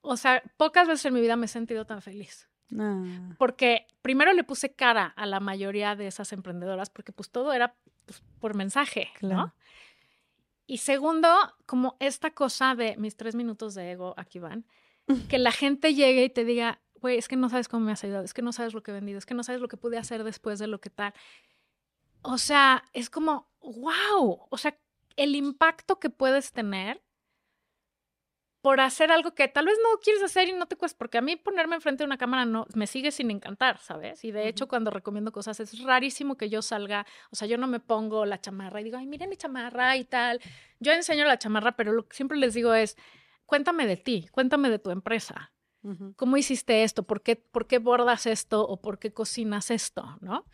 B: o sea, pocas veces en mi vida me he sentido tan feliz. Ah. Porque primero le puse cara a la mayoría de esas emprendedoras, porque pues todo era pues, por mensaje, ¿no? Y segundo, como esta cosa de mis tres minutos de ego, aquí van, [LAUGHS] que la gente llegue y te diga, güey, es que no sabes cómo me has ayudado, es que no sabes lo que he vendido, es que no sabes lo que pude hacer después de lo que tal. O sea, es como, wow, o sea, el impacto que puedes tener por hacer algo que tal vez no quieres hacer y no te cuesta, porque a mí ponerme enfrente de una cámara no me sigue sin encantar, ¿sabes? Y de hecho cuando recomiendo cosas es rarísimo que yo salga, o sea, yo no me pongo la chamarra y digo, ay, miren mi chamarra y tal. Yo enseño la chamarra, pero lo que siempre les digo es, cuéntame de ti, cuéntame de tu empresa, ¿Cómo hiciste esto? ¿Por qué, ¿Por qué bordas esto o por qué cocinas esto? ¿No?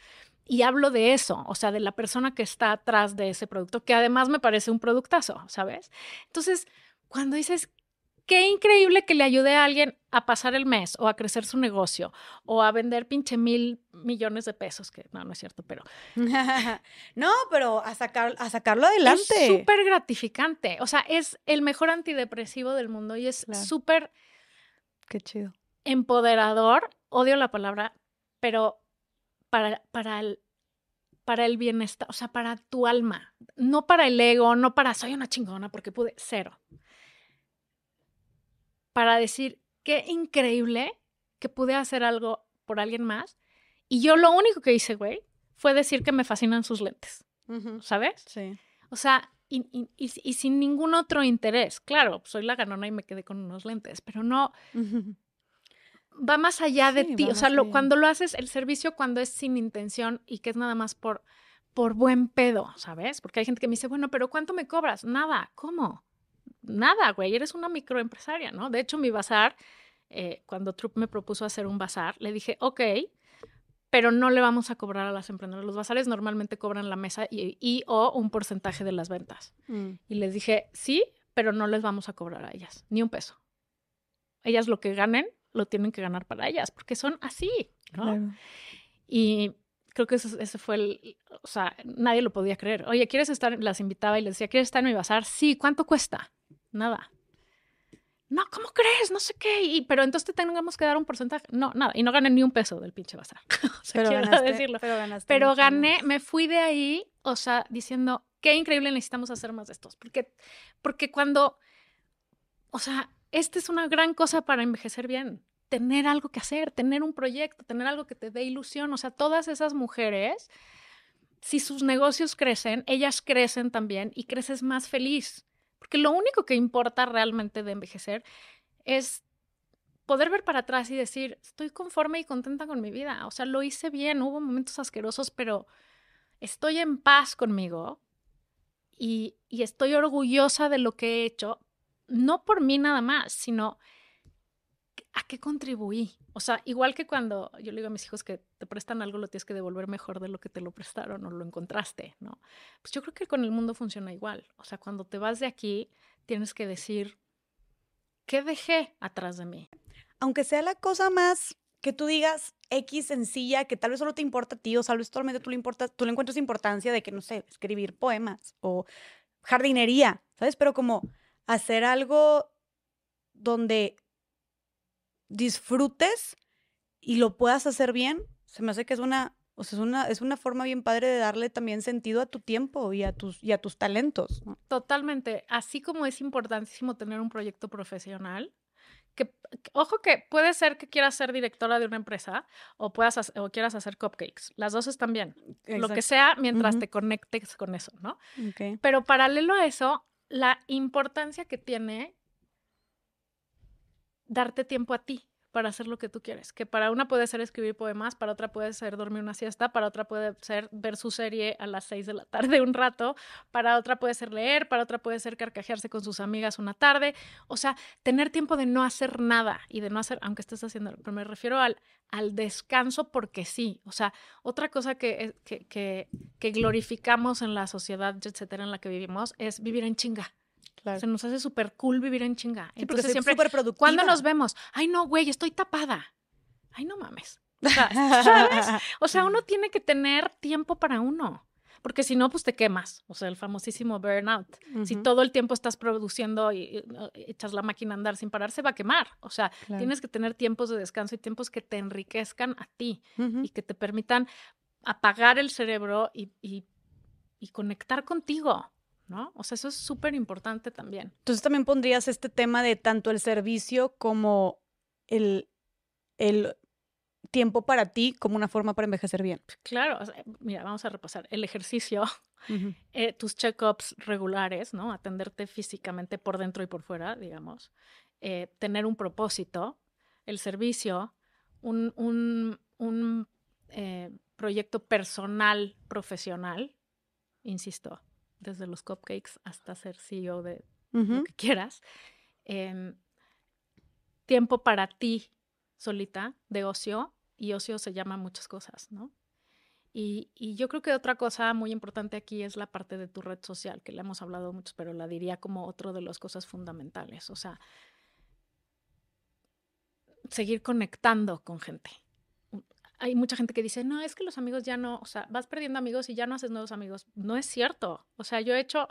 B: Y hablo de eso, o sea, de la persona que está atrás de ese producto, que además me parece un productazo, ¿sabes? Entonces, cuando dices, qué increíble que le ayude a alguien a pasar el mes o a crecer su negocio o a vender pinche mil millones de pesos, que no, no es cierto, pero... [LAUGHS]
A: no, pero a, sacar, a sacarlo adelante.
B: Es súper gratificante, o sea, es el mejor antidepresivo del mundo y es súper...
A: Qué chido.
B: Empoderador, odio la palabra, pero para, para, el, para el bienestar, o sea, para tu alma, no para el ego, no para soy una chingona porque pude, cero. Para decir, qué increíble que pude hacer algo por alguien más. Y yo lo único que hice, güey, fue decir que me fascinan sus lentes. ¿Sabes?
A: Sí.
B: O sea, y, y, sin ningún otro interés. Claro, soy la ganona y me quedé con unos lentes, pero no. Va más allá de ti. O sea, cuando lo haces, el servicio cuando es sin intención y que es nada más por, por buen pedo, ¿sabes? Porque hay gente que me dice, bueno, pero ¿cuánto me cobras? Nada, ¿cómo? Nada, güey, eres una microempresaria, ¿no? De hecho, mi bazar, eh, cuando Trup me propuso hacer un bazar, le dije, ok, pero no le vamos a cobrar a las emprendedoras. Los bazares normalmente cobran la mesa y, o un porcentaje de las ventas. Mm. Y les dije, sí, pero no les vamos a cobrar a ellas, ni un peso. Ellas lo que ganen, lo tienen que ganar para ellas, porque son así, ¿no? Y creo que ese, fue el, o sea, nadie lo podía creer. Oye, ¿quieres estar? Las invitaba y les decía, ¿quieres estar en mi bazar? Sí, ¿cuánto cuesta? Nada no, ¿cómo crees? No sé qué. Y, pero entonces te tengamos que dar un porcentaje. No, nada. Y no gané ni un peso del pinche bazar. [LAUGHS] o sea, pero quiero decirlo. Pero, ganaste pero gané, me fui de ahí, o sea, diciendo, qué increíble, necesitamos hacer más de estos. Porque, porque cuando, o sea, esta es una gran cosa para envejecer bien. Tener algo que hacer, tener un proyecto, tener algo que te dé ilusión. O sea, todas esas mujeres, si sus negocios crecen, ellas crecen también y creces más feliz. Porque lo único que importa realmente de envejecer es poder ver para atrás y decir, estoy conforme y contenta con mi vida. O sea, lo hice bien, hubo momentos asquerosos, pero estoy en paz conmigo y, y estoy orgullosa de lo que he hecho, no por mí nada más, sino ¿a qué contribuí? O sea, igual que cuando yo le digo a mis hijos que te prestan algo, lo tienes que devolver mejor de lo que te lo prestaron o lo encontraste, ¿no? Pues yo creo que con el mundo funciona igual. O sea, cuando te vas de aquí, tienes que decir, ¿qué dejé atrás de mí?
A: Aunque sea la cosa más que tú digas X sencilla, que tal vez solo te importa a ti, o tal vez solamente tú le, importa, tú le encuentras importancia de que, no sé, escribir poemas o jardinería, ¿sabes? Pero como hacer algo donde disfrutes y lo puedas hacer bien, se me hace que es una, o sea, es una, es una forma bien padre de darle también sentido a tu tiempo y a tus, y a tus talentos.
B: Totalmente. Así como es importantísimo tener un proyecto profesional, que, ojo que puede ser que quieras ser directora de una empresa o puedas o quieras hacer cupcakes. Las dos están bien. Lo que sea mientras te conectes con eso, ¿no? Pero paralelo a eso, la importancia que tiene darte tiempo a ti para hacer lo que tú quieres. Que para una puede ser escribir poemas, para otra puede ser dormir una siesta, para otra puede ser ver su serie a las seis de la tarde un rato, para otra puede ser leer, para otra puede ser carcajearse con sus amigas una tarde. O sea, tener tiempo de no hacer nada y de no hacer, aunque estés haciendo, pero me refiero al, al descanso porque sí. O sea, otra cosa que, que, que, que glorificamos en la sociedad, etcétera, en la que vivimos, es vivir en chinga. Se nos hace súper cool vivir en chinga. Entonces siempre, súper productiva. ¿Cuándo nos vemos? Ay, no, güey, estoy tapada. Ay, no mames. O sea, [LAUGHS] ¿sabes? O sea, uno tiene que tener tiempo para uno. Porque si no, pues te quemas. O sea, el famosísimo burnout. Si todo el tiempo estás produciendo y, echas la máquina a andar sin parar, se va a quemar. O sea, tienes que tener tiempos de descanso y tiempos que te enriquezcan a ti y que te permitan apagar el cerebro y, y conectar contigo. ¿No? O sea, eso es súper importante también.
A: Entonces también pondrías este tema de tanto el servicio como el, el tiempo para ti como una forma para envejecer bien.
B: Claro, mira, vamos a repasar. El ejercicio, [LAUGHS] eh, tus check-ups regulares, ¿no? Atenderte físicamente por dentro y por fuera, digamos. Eh, tener un propósito, el servicio, un, un, un eh, proyecto personal, profesional, insisto, desde los cupcakes hasta ser CEO de lo que quieras. Em, tiempo para ti solita de ocio y ocio se llama muchas cosas, ¿no? Y, y, yo creo que otra cosa muy importante aquí es la parte de tu red social, que le hemos hablado mucho, pero la diría como otro de las cosas fundamentales. O sea, seguir conectando con gente hay mucha gente que dice, no, es que los amigos ya no, o sea, vas perdiendo amigos y ya no haces nuevos amigos. No es cierto. O sea, yo he hecho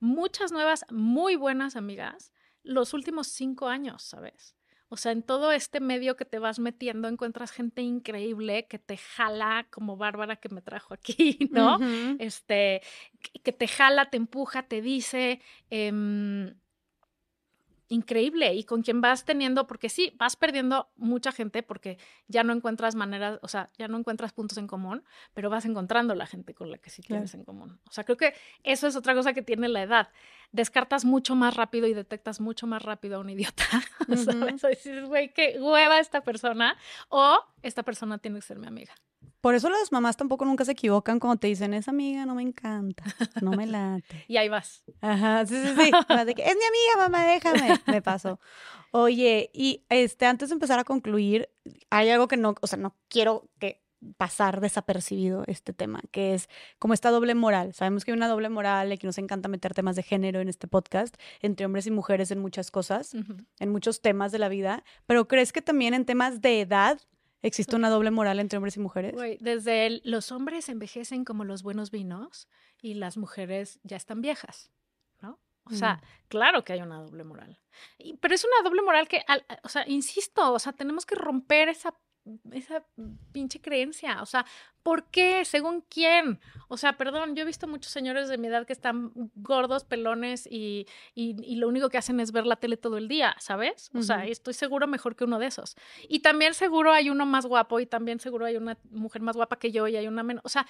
B: muchas nuevas, muy buenas amigas los últimos cinco años, ¿sabes? O sea, en todo este medio que te vas metiendo encuentras gente increíble que te jala, como Bárbara que me trajo aquí, [LAUGHS] ¿no? Este, que te jala, te empuja, te dice, em, increíble y con quien vas teniendo, porque sí, vas perdiendo mucha gente porque ya no encuentras maneras, o sea, ya no encuentras puntos en común, pero vas encontrando la gente con la que sí tienes en común. O sea, creo que eso es otra cosa que tiene la edad. Descartas mucho más rápido y detectas mucho más rápido a un idiota. ¿Sabes? [LAUGHS] O dices, güey, qué hueva esta persona o esta persona tiene que ser mi amiga.
A: Por eso las mamás tampoco nunca se equivocan cuando te dicen, esa amiga no me encanta, no me [LAUGHS] late.
B: y ahí vas.
A: Ajá, sí, sí, sí. [LAUGHS] es mi amiga, mamá, déjame. Me pasó. Oye, y este, antes de empezar a concluir, hay algo que no, o sea, no quiero que pasar desapercibido este tema, que es como esta doble moral. Sabemos que hay una doble moral y que nos encanta meter temas de género en este podcast, entre hombres y mujeres en muchas cosas, en muchos temas de la vida, pero ¿crees que también en temas de edad ¿Existe una doble moral entre hombres y mujeres?
B: desde los hombres envejecen como los buenos vinos y las mujeres ya están viejas, ¿no? O sea, mm. claro que hay una doble moral. pero es una doble moral que, o sea, insisto, o sea, tenemos que romper esa esa pinche creencia. O sea, ¿por qué? ¿Según quién? O sea, perdón, yo he visto muchos señores de mi edad que están gordos, pelones y, y, lo único que hacen es ver la tele todo el día, ¿sabes? O sea, estoy seguro mejor que uno de esos. Y también seguro hay uno más guapo y también seguro hay una mujer más guapa que yo y hay una menos. O sea,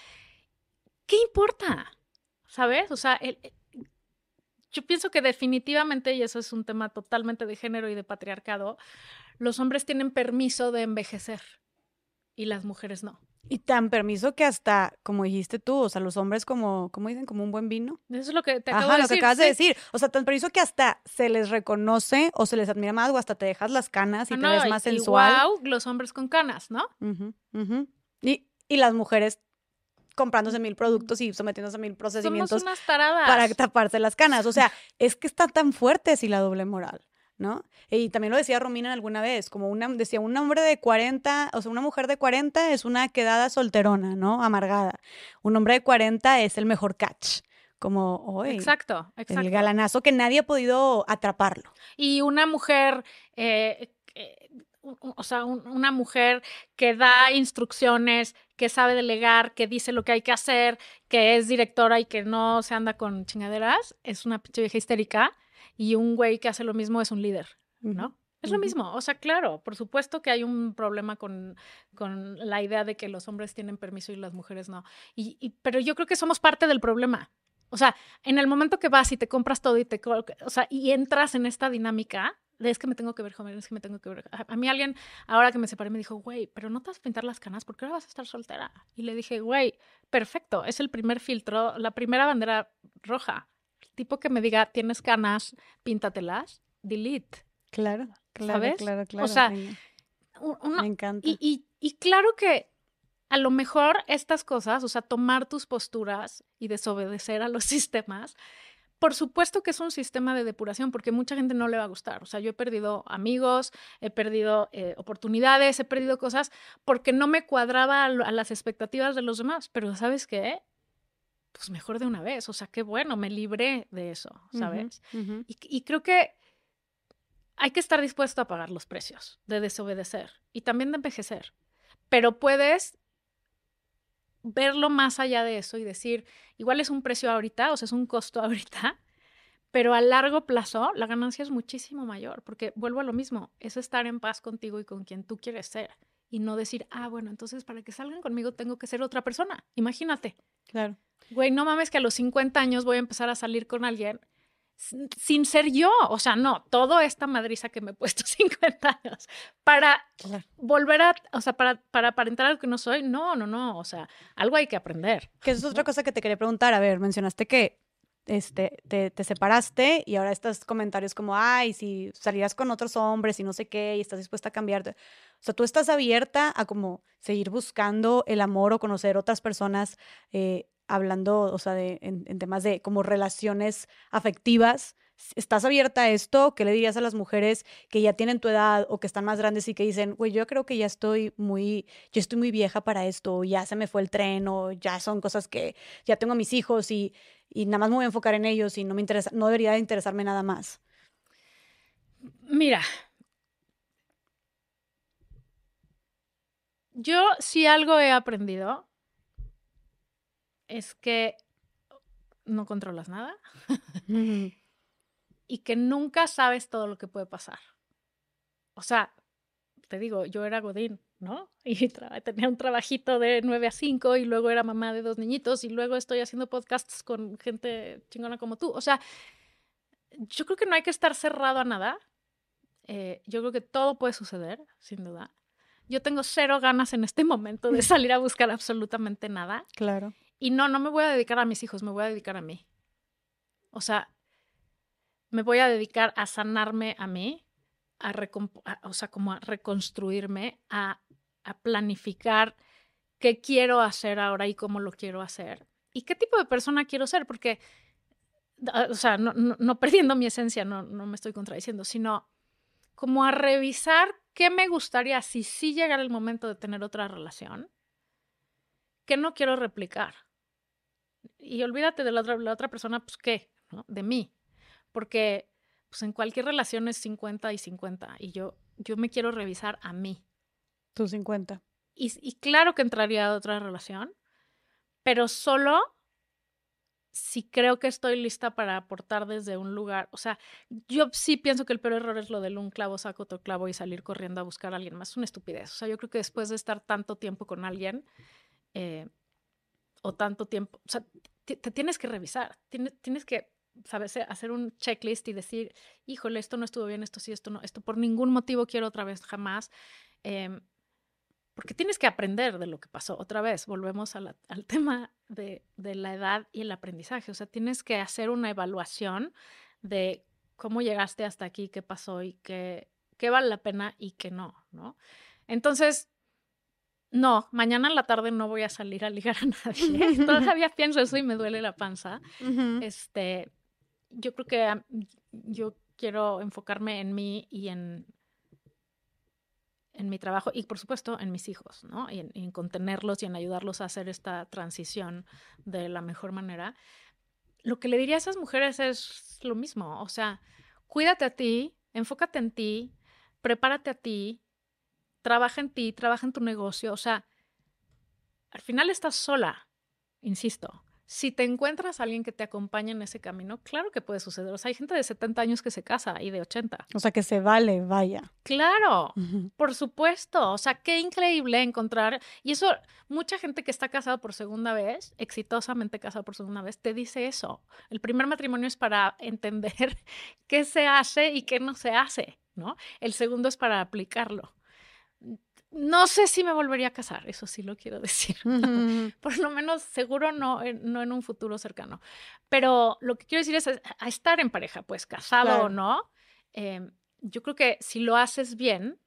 B: ¿qué importa? ¿Sabes? O sea, yo pienso que definitivamente, y eso es un tema totalmente de género y de patriarcado, los hombres tienen permiso de envejecer y las mujeres no.
A: Y tan permiso que hasta, como dijiste tú, o sea, los hombres como, ¿cómo dicen? Como un buen vino.
B: Eso es lo que te acabo de decir.
A: lo que acabas de decir. O sea, tan permiso que hasta se les reconoce o se les admira más o hasta te dejas las canas y ah, te ves más sensual.
B: wow, los hombres con canas, ¿no?
A: Y, y las mujeres comprándose mil productos y sometiéndose a mil procedimientos
B: para
A: taparse las canas. O sea, [LAUGHS] es que está tan fuerte así la doble moral. ¿no? Y también lo decía Romina alguna vez, como una, decía, un hombre de 40, o sea, una mujer de 40 es una quedada solterona, ¿no? Amargada. Un hombre de 40 es el mejor catch. Como hoy.
B: Exacto, exacto.
A: El galanazo que nadie ha podido atraparlo.
B: Y una mujer eh, o sea, una mujer que da instrucciones, que sabe delegar, que dice lo que hay que hacer, que es directora y que no se anda con chingaderas, es una pinche vieja histérica y un güey que hace lo mismo es un líder, ¿no? Es lo mismo, o sea, claro, por supuesto que hay un problema con, con la idea de que los hombres tienen permiso y las mujeres no. Y, pero yo creo que somos parte del problema. O sea, en el momento que vas y te compras todo y te, o sea, y entras en esta dinámica, es que me tengo que ver joven, es que me tengo que ver. A, mí alguien, ahora que me separé, me dijo, güey, pero no te vas a pintar las canas porque ahora vas a estar soltera. Y le dije, güey, perfecto, es el primer filtro, la primera bandera roja tipo que me diga, tienes canas, píntatelas, delete.
A: Claro, claro,
B: ¿sabes?
A: claro, claro.
B: O sea,
A: me encanta.
B: Y, y, claro que a lo mejor estas cosas, o sea, tomar tus posturas y desobedecer a los [LAUGHS] sistemas, por supuesto que es un sistema de depuración, porque mucha gente no le va a gustar. O sea, yo he perdido amigos, he perdido eh, oportunidades, he perdido cosas porque no me cuadraba a, las expectativas de los demás. Pero ¿sabes qué? pues mejor de una vez, o sea, qué bueno, me libré de eso, ¿sabes? y, creo que hay que estar dispuesto a pagar los precios de desobedecer y también de envejecer, pero puedes verlo más allá de eso y decir, igual es un precio ahorita, o sea, es un costo [LAUGHS] ahorita, pero a largo plazo la ganancia es muchísimo mayor, porque vuelvo a lo mismo, es estar en paz contigo y con quien tú quieres ser y no decir, ah, bueno, entonces para que salgan conmigo tengo que ser otra persona. Imagínate.
A: Claro.
B: Güey, no mames que a los 50 años voy a empezar a salir con alguien sin ser yo. O sea, no, toda esta madriza que me he puesto [LAUGHS] 50 años para volver a, o sea, para, para aparentar algo que no soy. No, no, no. O sea, algo hay que aprender.
A: Que es otra cosa que te quería preguntar. A ver, mencionaste que este, te, te, separaste y ahora estos comentarios como, ay, si salías con otros hombres y no sé qué, y estás dispuesta a cambiarte. O sea, tú estás abierta a como seguir buscando el amor o conocer otras personas, eh, hablando, o sea, de, en, temas de como relaciones afectivas. ¿Estás abierta a esto? ¿Qué le dirías a las mujeres que ya tienen tu edad o que están más grandes y que dicen, güey, yo creo que ya estoy muy, yo estoy muy vieja para esto, ya se me fue el tren o ya son cosas que ya tengo a mis hijos y y nada más me voy a enfocar en ellos y no me interesa, no debería de interesarme nada más.
B: Mira, yo si algo he aprendido es que no controlas nada y que nunca sabes todo lo que puede pasar. O sea, te digo, yo era Godín, ¿no? [LAUGHS] Y tenía un trabajito de 9 a 5 y luego era mamá de dos niñitos y luego estoy haciendo podcasts con gente chingona como tú. O sea, yo creo que no hay que estar cerrado a nada. Eh, yo creo que todo puede suceder, sin duda. Yo tengo cero ganas en este momento de [LAUGHS] salir a buscar absolutamente nada.
A: Claro.
B: Y no, no me voy a dedicar a mis hijos, me voy a dedicar a mí. O sea, me voy a dedicar a sanarme a mí, a, o sea, como a reconstruirme, a, a planificar qué quiero hacer ahora y cómo lo quiero hacer. Y qué tipo de persona quiero ser, porque, o sea, no, no, perdiendo mi esencia, no, no me estoy contradiciendo, sino como a revisar qué me gustaría si sí llegara el momento de tener otra relación, que no quiero replicar. Y olvídate de la otra, la otra persona, pues qué, de mí. Porque pues en cualquier relación es 50 y 50 y yo, yo me quiero revisar a mí.
A: Tú 50.
B: Y, y claro que entraría a otra relación, pero solo si creo que estoy lista para aportar desde un lugar. O sea, yo sí pienso que el peor error es lo del un clavo, saco otro clavo y salir corriendo a buscar a alguien más. Es una estupidez. O sea, yo creo que después de estar tanto tiempo con alguien eh, o tanto tiempo, o sea, te, tienes que revisar, tienes, tienes que sabes, hacer un checklist y decir, híjole, esto no estuvo bien, esto sí, esto no, esto por ningún motivo quiero otra vez, jamás. Em, porque tienes que aprender de lo que pasó. Otra vez, volvemos al tema de, de, la edad y el aprendizaje. O sea, tienes que hacer una evaluación de cómo llegaste hasta aquí, qué pasó y qué, qué vale la pena y qué no, ¿no? Entonces, no, mañana en la tarde no voy a salir a ligar a nadie. [LAUGHS] Todavía pienso eso y me duele la panza. Este, yo creo que yo quiero enfocarme en mí y en, en mi trabajo y por supuesto en mis hijos, ¿no? Y en, contenerlos y en ayudarlos a hacer esta transición de la mejor manera. Lo que le diría a esas mujeres es lo mismo, o sea, cuídate a ti, enfócate en ti, prepárate a ti, trabaja en ti, trabaja en tu negocio, o sea, al final estás sola, insisto, si te encuentras a alguien que te acompañe en ese camino, claro que puede suceder. O sea, hay gente de 70 años que se casa y de 80.
A: O sea, que se vale, vaya.
B: Claro, por supuesto. O sea, qué increíble encontrar. Y eso, mucha gente que está casada por segunda vez, exitosamente casada por segunda vez, te dice eso. El primer matrimonio es para [LAUGHS] entender qué se hace y qué no se hace, ¿no? El segundo es para aplicarlo. No sé si me volvería a casar, eso sí lo quiero [LAUGHS] decir. Por lo menos seguro no, no en un futuro cercano. Pero lo que quiero decir es a, estar en pareja, pues casado o no. Em, yo creo que si lo haces bien,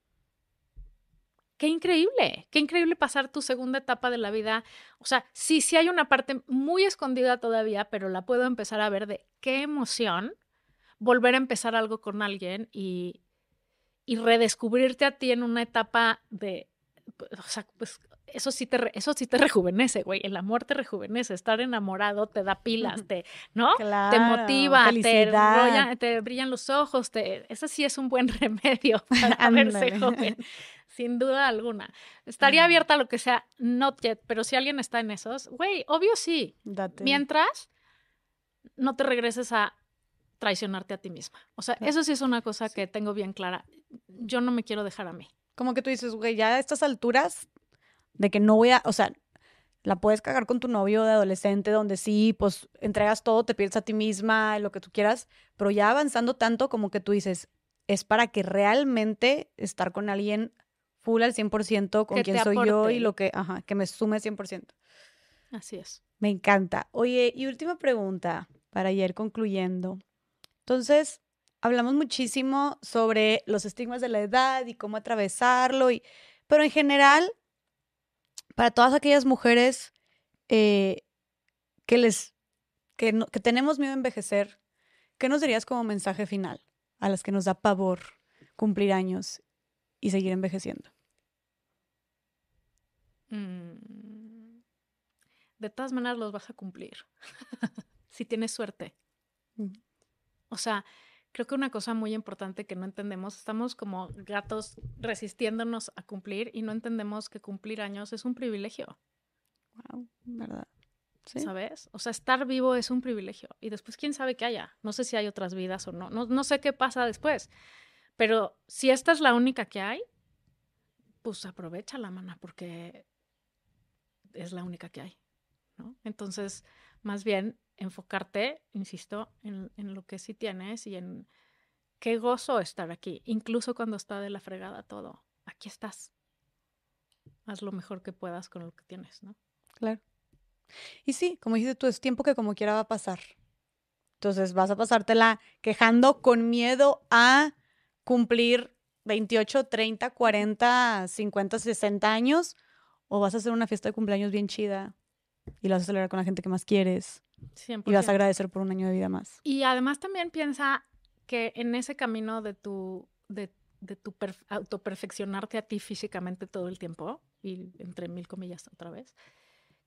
B: qué increíble, qué increíble pasar tu segunda etapa de la vida. O sea, sí, sí hay una parte muy escondida todavía, pero la puedo empezar a ver de qué emoción volver a empezar algo con alguien y, y redescubrirte a ti en una etapa de, o sea, pues eso sí te, eso sí te rejuvenece, güey. El amor te rejuvenece. Estar enamorado te da pilas, te, ¿no? te motiva, te, te, brillan los ojos. Te, eso sí es un buen [LAUGHS] remedio [LAUGHS] para verse joven, sin duda alguna. Estaría abierta a lo que sea, not yet, pero si alguien está en esos, güey, obvio sí. Mientras no te regreses a traicionarte a ti misma. O sea, eso sí es una cosa que tengo bien clara. Yo no me quiero dejar a mí.
A: Como que tú dices, güey, ya a estas alturas de que no voy a, o sea, la puedes cagar con tu novio de adolescente, donde sí, pues entregas todo, te pierdes a ti misma, lo que tú quieras, pero ya avanzando tanto como que tú dices, es para que realmente estar con alguien full al 100% con quien soy yo y lo que, ajá, que me sume 100%.
B: Así es.
A: Me encanta. Oye, y última pregunta para ir concluyendo. Entonces, hablamos muchísimo sobre los estigmas de la edad y cómo atravesarlo, y, pero en general, para todas aquellas mujeres eh, que les que, que tenemos miedo a envejecer, ¿qué nos dirías como mensaje final a las que nos da pavor cumplir años y seguir envejeciendo?
B: Mm, de todas maneras los vas a cumplir, [LAUGHS] si tienes suerte. O sea, creo que una cosa muy importante que no entendemos, estamos como gatos resistiéndonos a cumplir y no entendemos que cumplir años es un privilegio.
A: Wow, verdad.
B: ¿sabes? O sea, estar vivo es un privilegio. Y después, quién sabe qué haya. No sé si hay otras vidas o no. No, no sé qué pasa después. Pero si esta es la única que hay, pues aprovecha la mana, porque es la única que hay. ¿no? Entonces, más bien enfocarte, insisto, en, en lo que sí tienes y en qué gozo estar aquí, incluso cuando está de la fregada todo. Aquí estás. Haz lo mejor que puedas con lo que tienes, ¿no?
A: Claro. Y sí, como dices tú, es tiempo que como quiera va a pasar. Entonces vas a pasártela quejando con miedo a cumplir 28, 30, 40, 50, 60 años o vas a hacer una fiesta de cumpleaños bien chida y la vas a celebrar con la gente que más quieres. Y vas a agradecer por un año de vida más.
B: Y además también piensa que en ese camino de tu, de, de tu autoperfeccionarte a ti físicamente todo el tiempo, y entre mil comillas otra vez,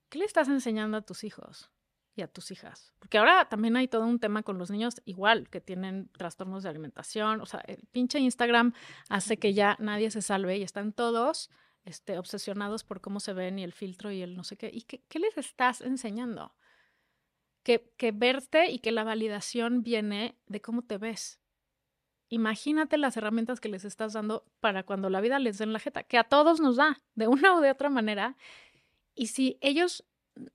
B: ¿qué le estás enseñando a tus hijos y a tus hijas? Porque ahora también hay todo un tema con los niños igual, que tienen trastornos de alimentación. O sea, el pinche Instagram hace que ya nadie se salve y están todos este, obsesionados por cómo se ven y el filtro y el no sé qué. ¿Y qué, qué les estás enseñando? Que, que verte y que la validación viene de cómo te ves. Imagínate las herramientas que les estás dando para cuando la vida les den la jeta, que a todos nos da, de una o de otra manera, y si ellos,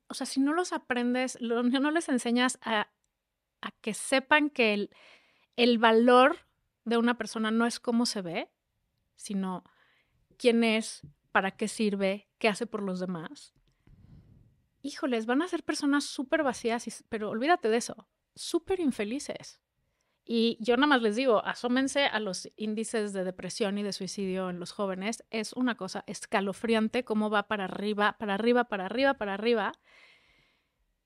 B: o sea, si no los aprendes, no les enseñas a, a que sepan que el, el valor de una persona no es cómo se ve, sino quién es, para qué sirve, qué hace por los demás. Híjoles, van a ser personas súper vacías, pero olvídate de eso, súper infelices. Y yo nada más les digo, asómense a los índices de depresión y de suicidio en los jóvenes. Es una cosa escalofriante cómo va para arriba, para arriba, para arriba, para arriba.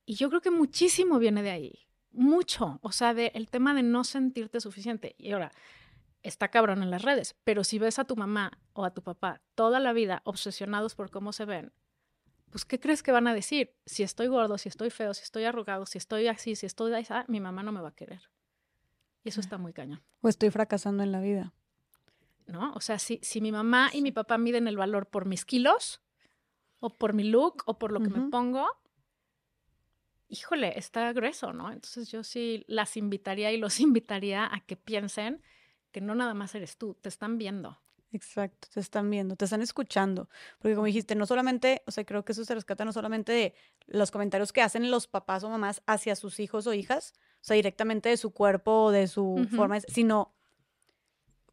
B: Y yo creo que muchísimo viene de ahí. Mucho. O sea, del el tema de no sentirte suficiente. Y ahora, está cabrón en las redes, pero si ves a tu mamá o a tu papá toda la vida obsesionados por cómo se ven, pues ¿qué crees que van a decir? Si estoy gordo, si estoy feo, si estoy arrugado, si estoy así, si estoy así, mi mamá no me va a querer. Y eso está muy cañón.
A: O estoy fracasando en la vida.
B: ¿No? O sea, si, si mi mamá y mi papá miden el valor por mis kilos, o por mi look, o por lo que me pongo, híjole, está grueso, ¿no? Entonces yo sí las invitaría y los [LAUGHS] invitaría a que piensen que no nada más eres tú, te están viendo.
A: Exacto, te están viendo, te están escuchando. Porque como dijiste, no solamente, o sea, creo que eso se rescata no solamente de los comentarios que hacen los papás o mamás hacia sus hijos o hijas, o sea, directamente de su cuerpo o de su forma, sino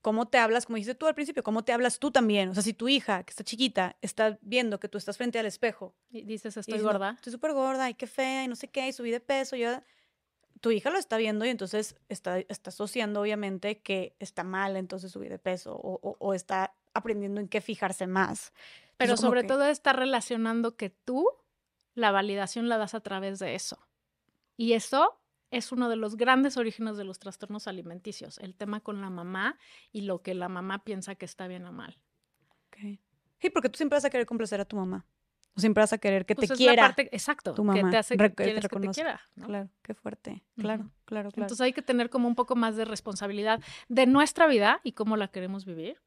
A: cómo te hablas, como dijiste tú al principio, cómo te hablas tú también. O sea, si tu hija, que está chiquita, está viendo que tú estás frente al espejo.
B: Y dices, estoy gorda.
A: Estoy súper gorda, y qué fea, y no sé qué, y subí de peso, yo... Tu hija lo está viendo y entonces está, está asociando, obviamente, que está mal entonces subir de peso o, o, está aprendiendo en qué fijarse más.
B: Pero sobre todo está relacionando que tú la validación la das a través de eso. Y eso es uno de los grandes orígenes de los trastornos alimenticios, el tema con la mamá y lo que la mamá piensa que está bien o mal.
A: Okay. Sí, porque tú siempre vas a querer complacer a tu mamá. O siempre vas a querer que te pues quiera.
B: exacto, tu mamá. que te hace que, que te quiera.
A: Claro, qué fuerte. Claro, claro, claro.
B: Entonces hay que tener como un poco más de responsabilidad de nuestra vida y cómo la queremos vivir,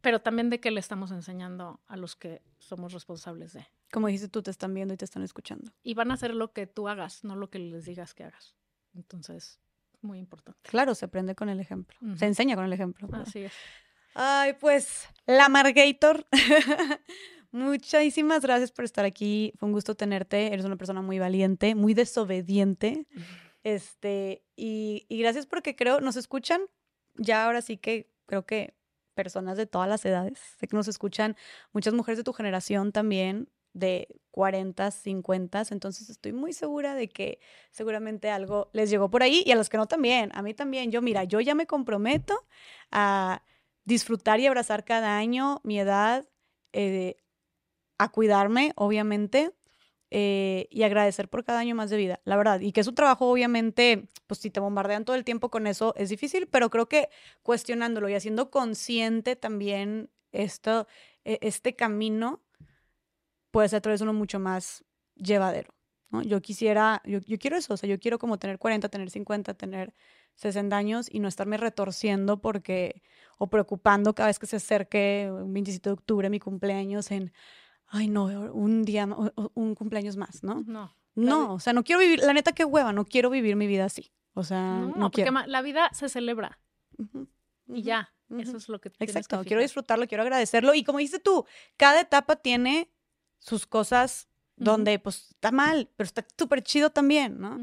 B: pero también de qué le estamos enseñando a los que somos responsables de.
A: Como dices tú, te están viendo y te están escuchando.
B: Y van a hacer lo que tú hagas, no lo que les digas que hagas. Entonces, muy importante.
A: Claro, se aprende con el ejemplo. Se enseña con el ejemplo.
B: Así es.
A: Ay, pues, la Margator. [LAUGHS] Muchísimas gracias por estar aquí. Fue un gusto tenerte. Eres una persona muy valiente, muy desobediente. Este, y, y gracias porque creo, nos escuchan. Ya ahora sí que creo que personas de todas las edades. Sé que nos escuchan muchas mujeres de tu generación también, de 40, 50, entonces estoy muy segura de que seguramente algo les llegó por ahí y a los que no también, a mí también. Yo, mira, yo ya me comprometo a disfrutar y abrazar cada año mi edad, eh, a cuidarme, obviamente, eh, y agradecer por cada año más de vida, la verdad. Y que es un trabajo, obviamente, pues si te bombardean todo el tiempo con eso, es difícil, pero creo que cuestionándolo y haciendo consciente también esto, e, este camino puede ser vez uno mucho más llevadero. Yo quisiera, yo, yo, quiero eso, o sea, yo quiero como tener 40, tener 50, tener 60 años y no estarme retorciendo porque, o preocupando cada vez que se acerque un 27 de octubre, mi cumpleaños, en, ay no, un día, un cumpleaños más, ¿no?
B: No.
A: No, o sea, no quiero vivir, la neta qué hueva, no quiero vivir mi vida así. O sea, no, porque
B: la vida se celebra. y ya, eso es lo que
A: Exacto, quiero disfrutarlo, quiero agradecerlo. Y como dices tú, cada etapa tiene sus cosas donde pues está mal, pero está súper chido también, ¿no?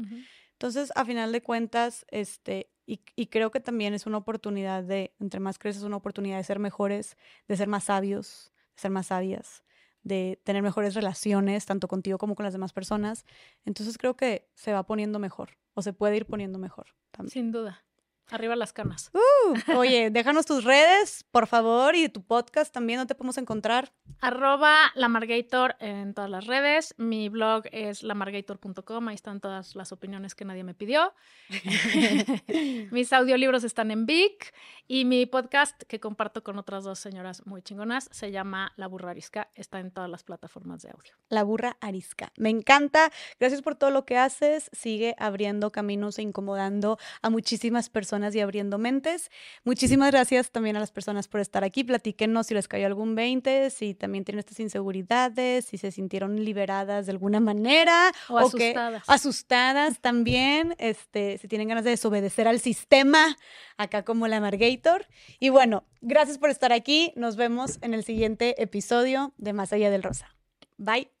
A: Entonces, a final de cuentas, este, y, y, creo que también es una oportunidad de, entre más creces, una oportunidad de ser mejores, de ser más sabios, de ser más sabias, de tener mejores relaciones, tanto contigo como con las demás personas. Entonces creo que se va poniendo mejor o se puede ir poniendo mejor también.
B: Sin duda. Arriba las canas.
A: Uh, oye, [LAUGHS] déjanos tus redes, por favor, y tu podcast también, ¿dónde te podemos encontrar?
B: Arroba lamargator en todas las redes. Mi blog es lamargator.com, ahí están todas las opiniones que nadie me pidió. [LAUGHS] Mis audiolibros están en Vic y mi podcast, que comparto con otras dos señoras muy chingonas, se llama La Burra Arisca, está en todas las plataformas de audio.
A: La Burra Arisca. Me encanta. Gracias por todo lo que haces. Sigue abriendo caminos e incomodando a muchísimas personas y abriendo mentes. Muchísimas gracias también a las personas por estar aquí. Platíquenos si les cayó algún 20, si también tienen estas inseguridades, si se sintieron liberadas de alguna manera
B: o, asustadas.
A: asustadas también, este, si tienen ganas de desobedecer al sistema, acá como la Margator. Y bueno, gracias por estar aquí. Nos vemos en el siguiente episodio de Más allá del Rosa. Bye.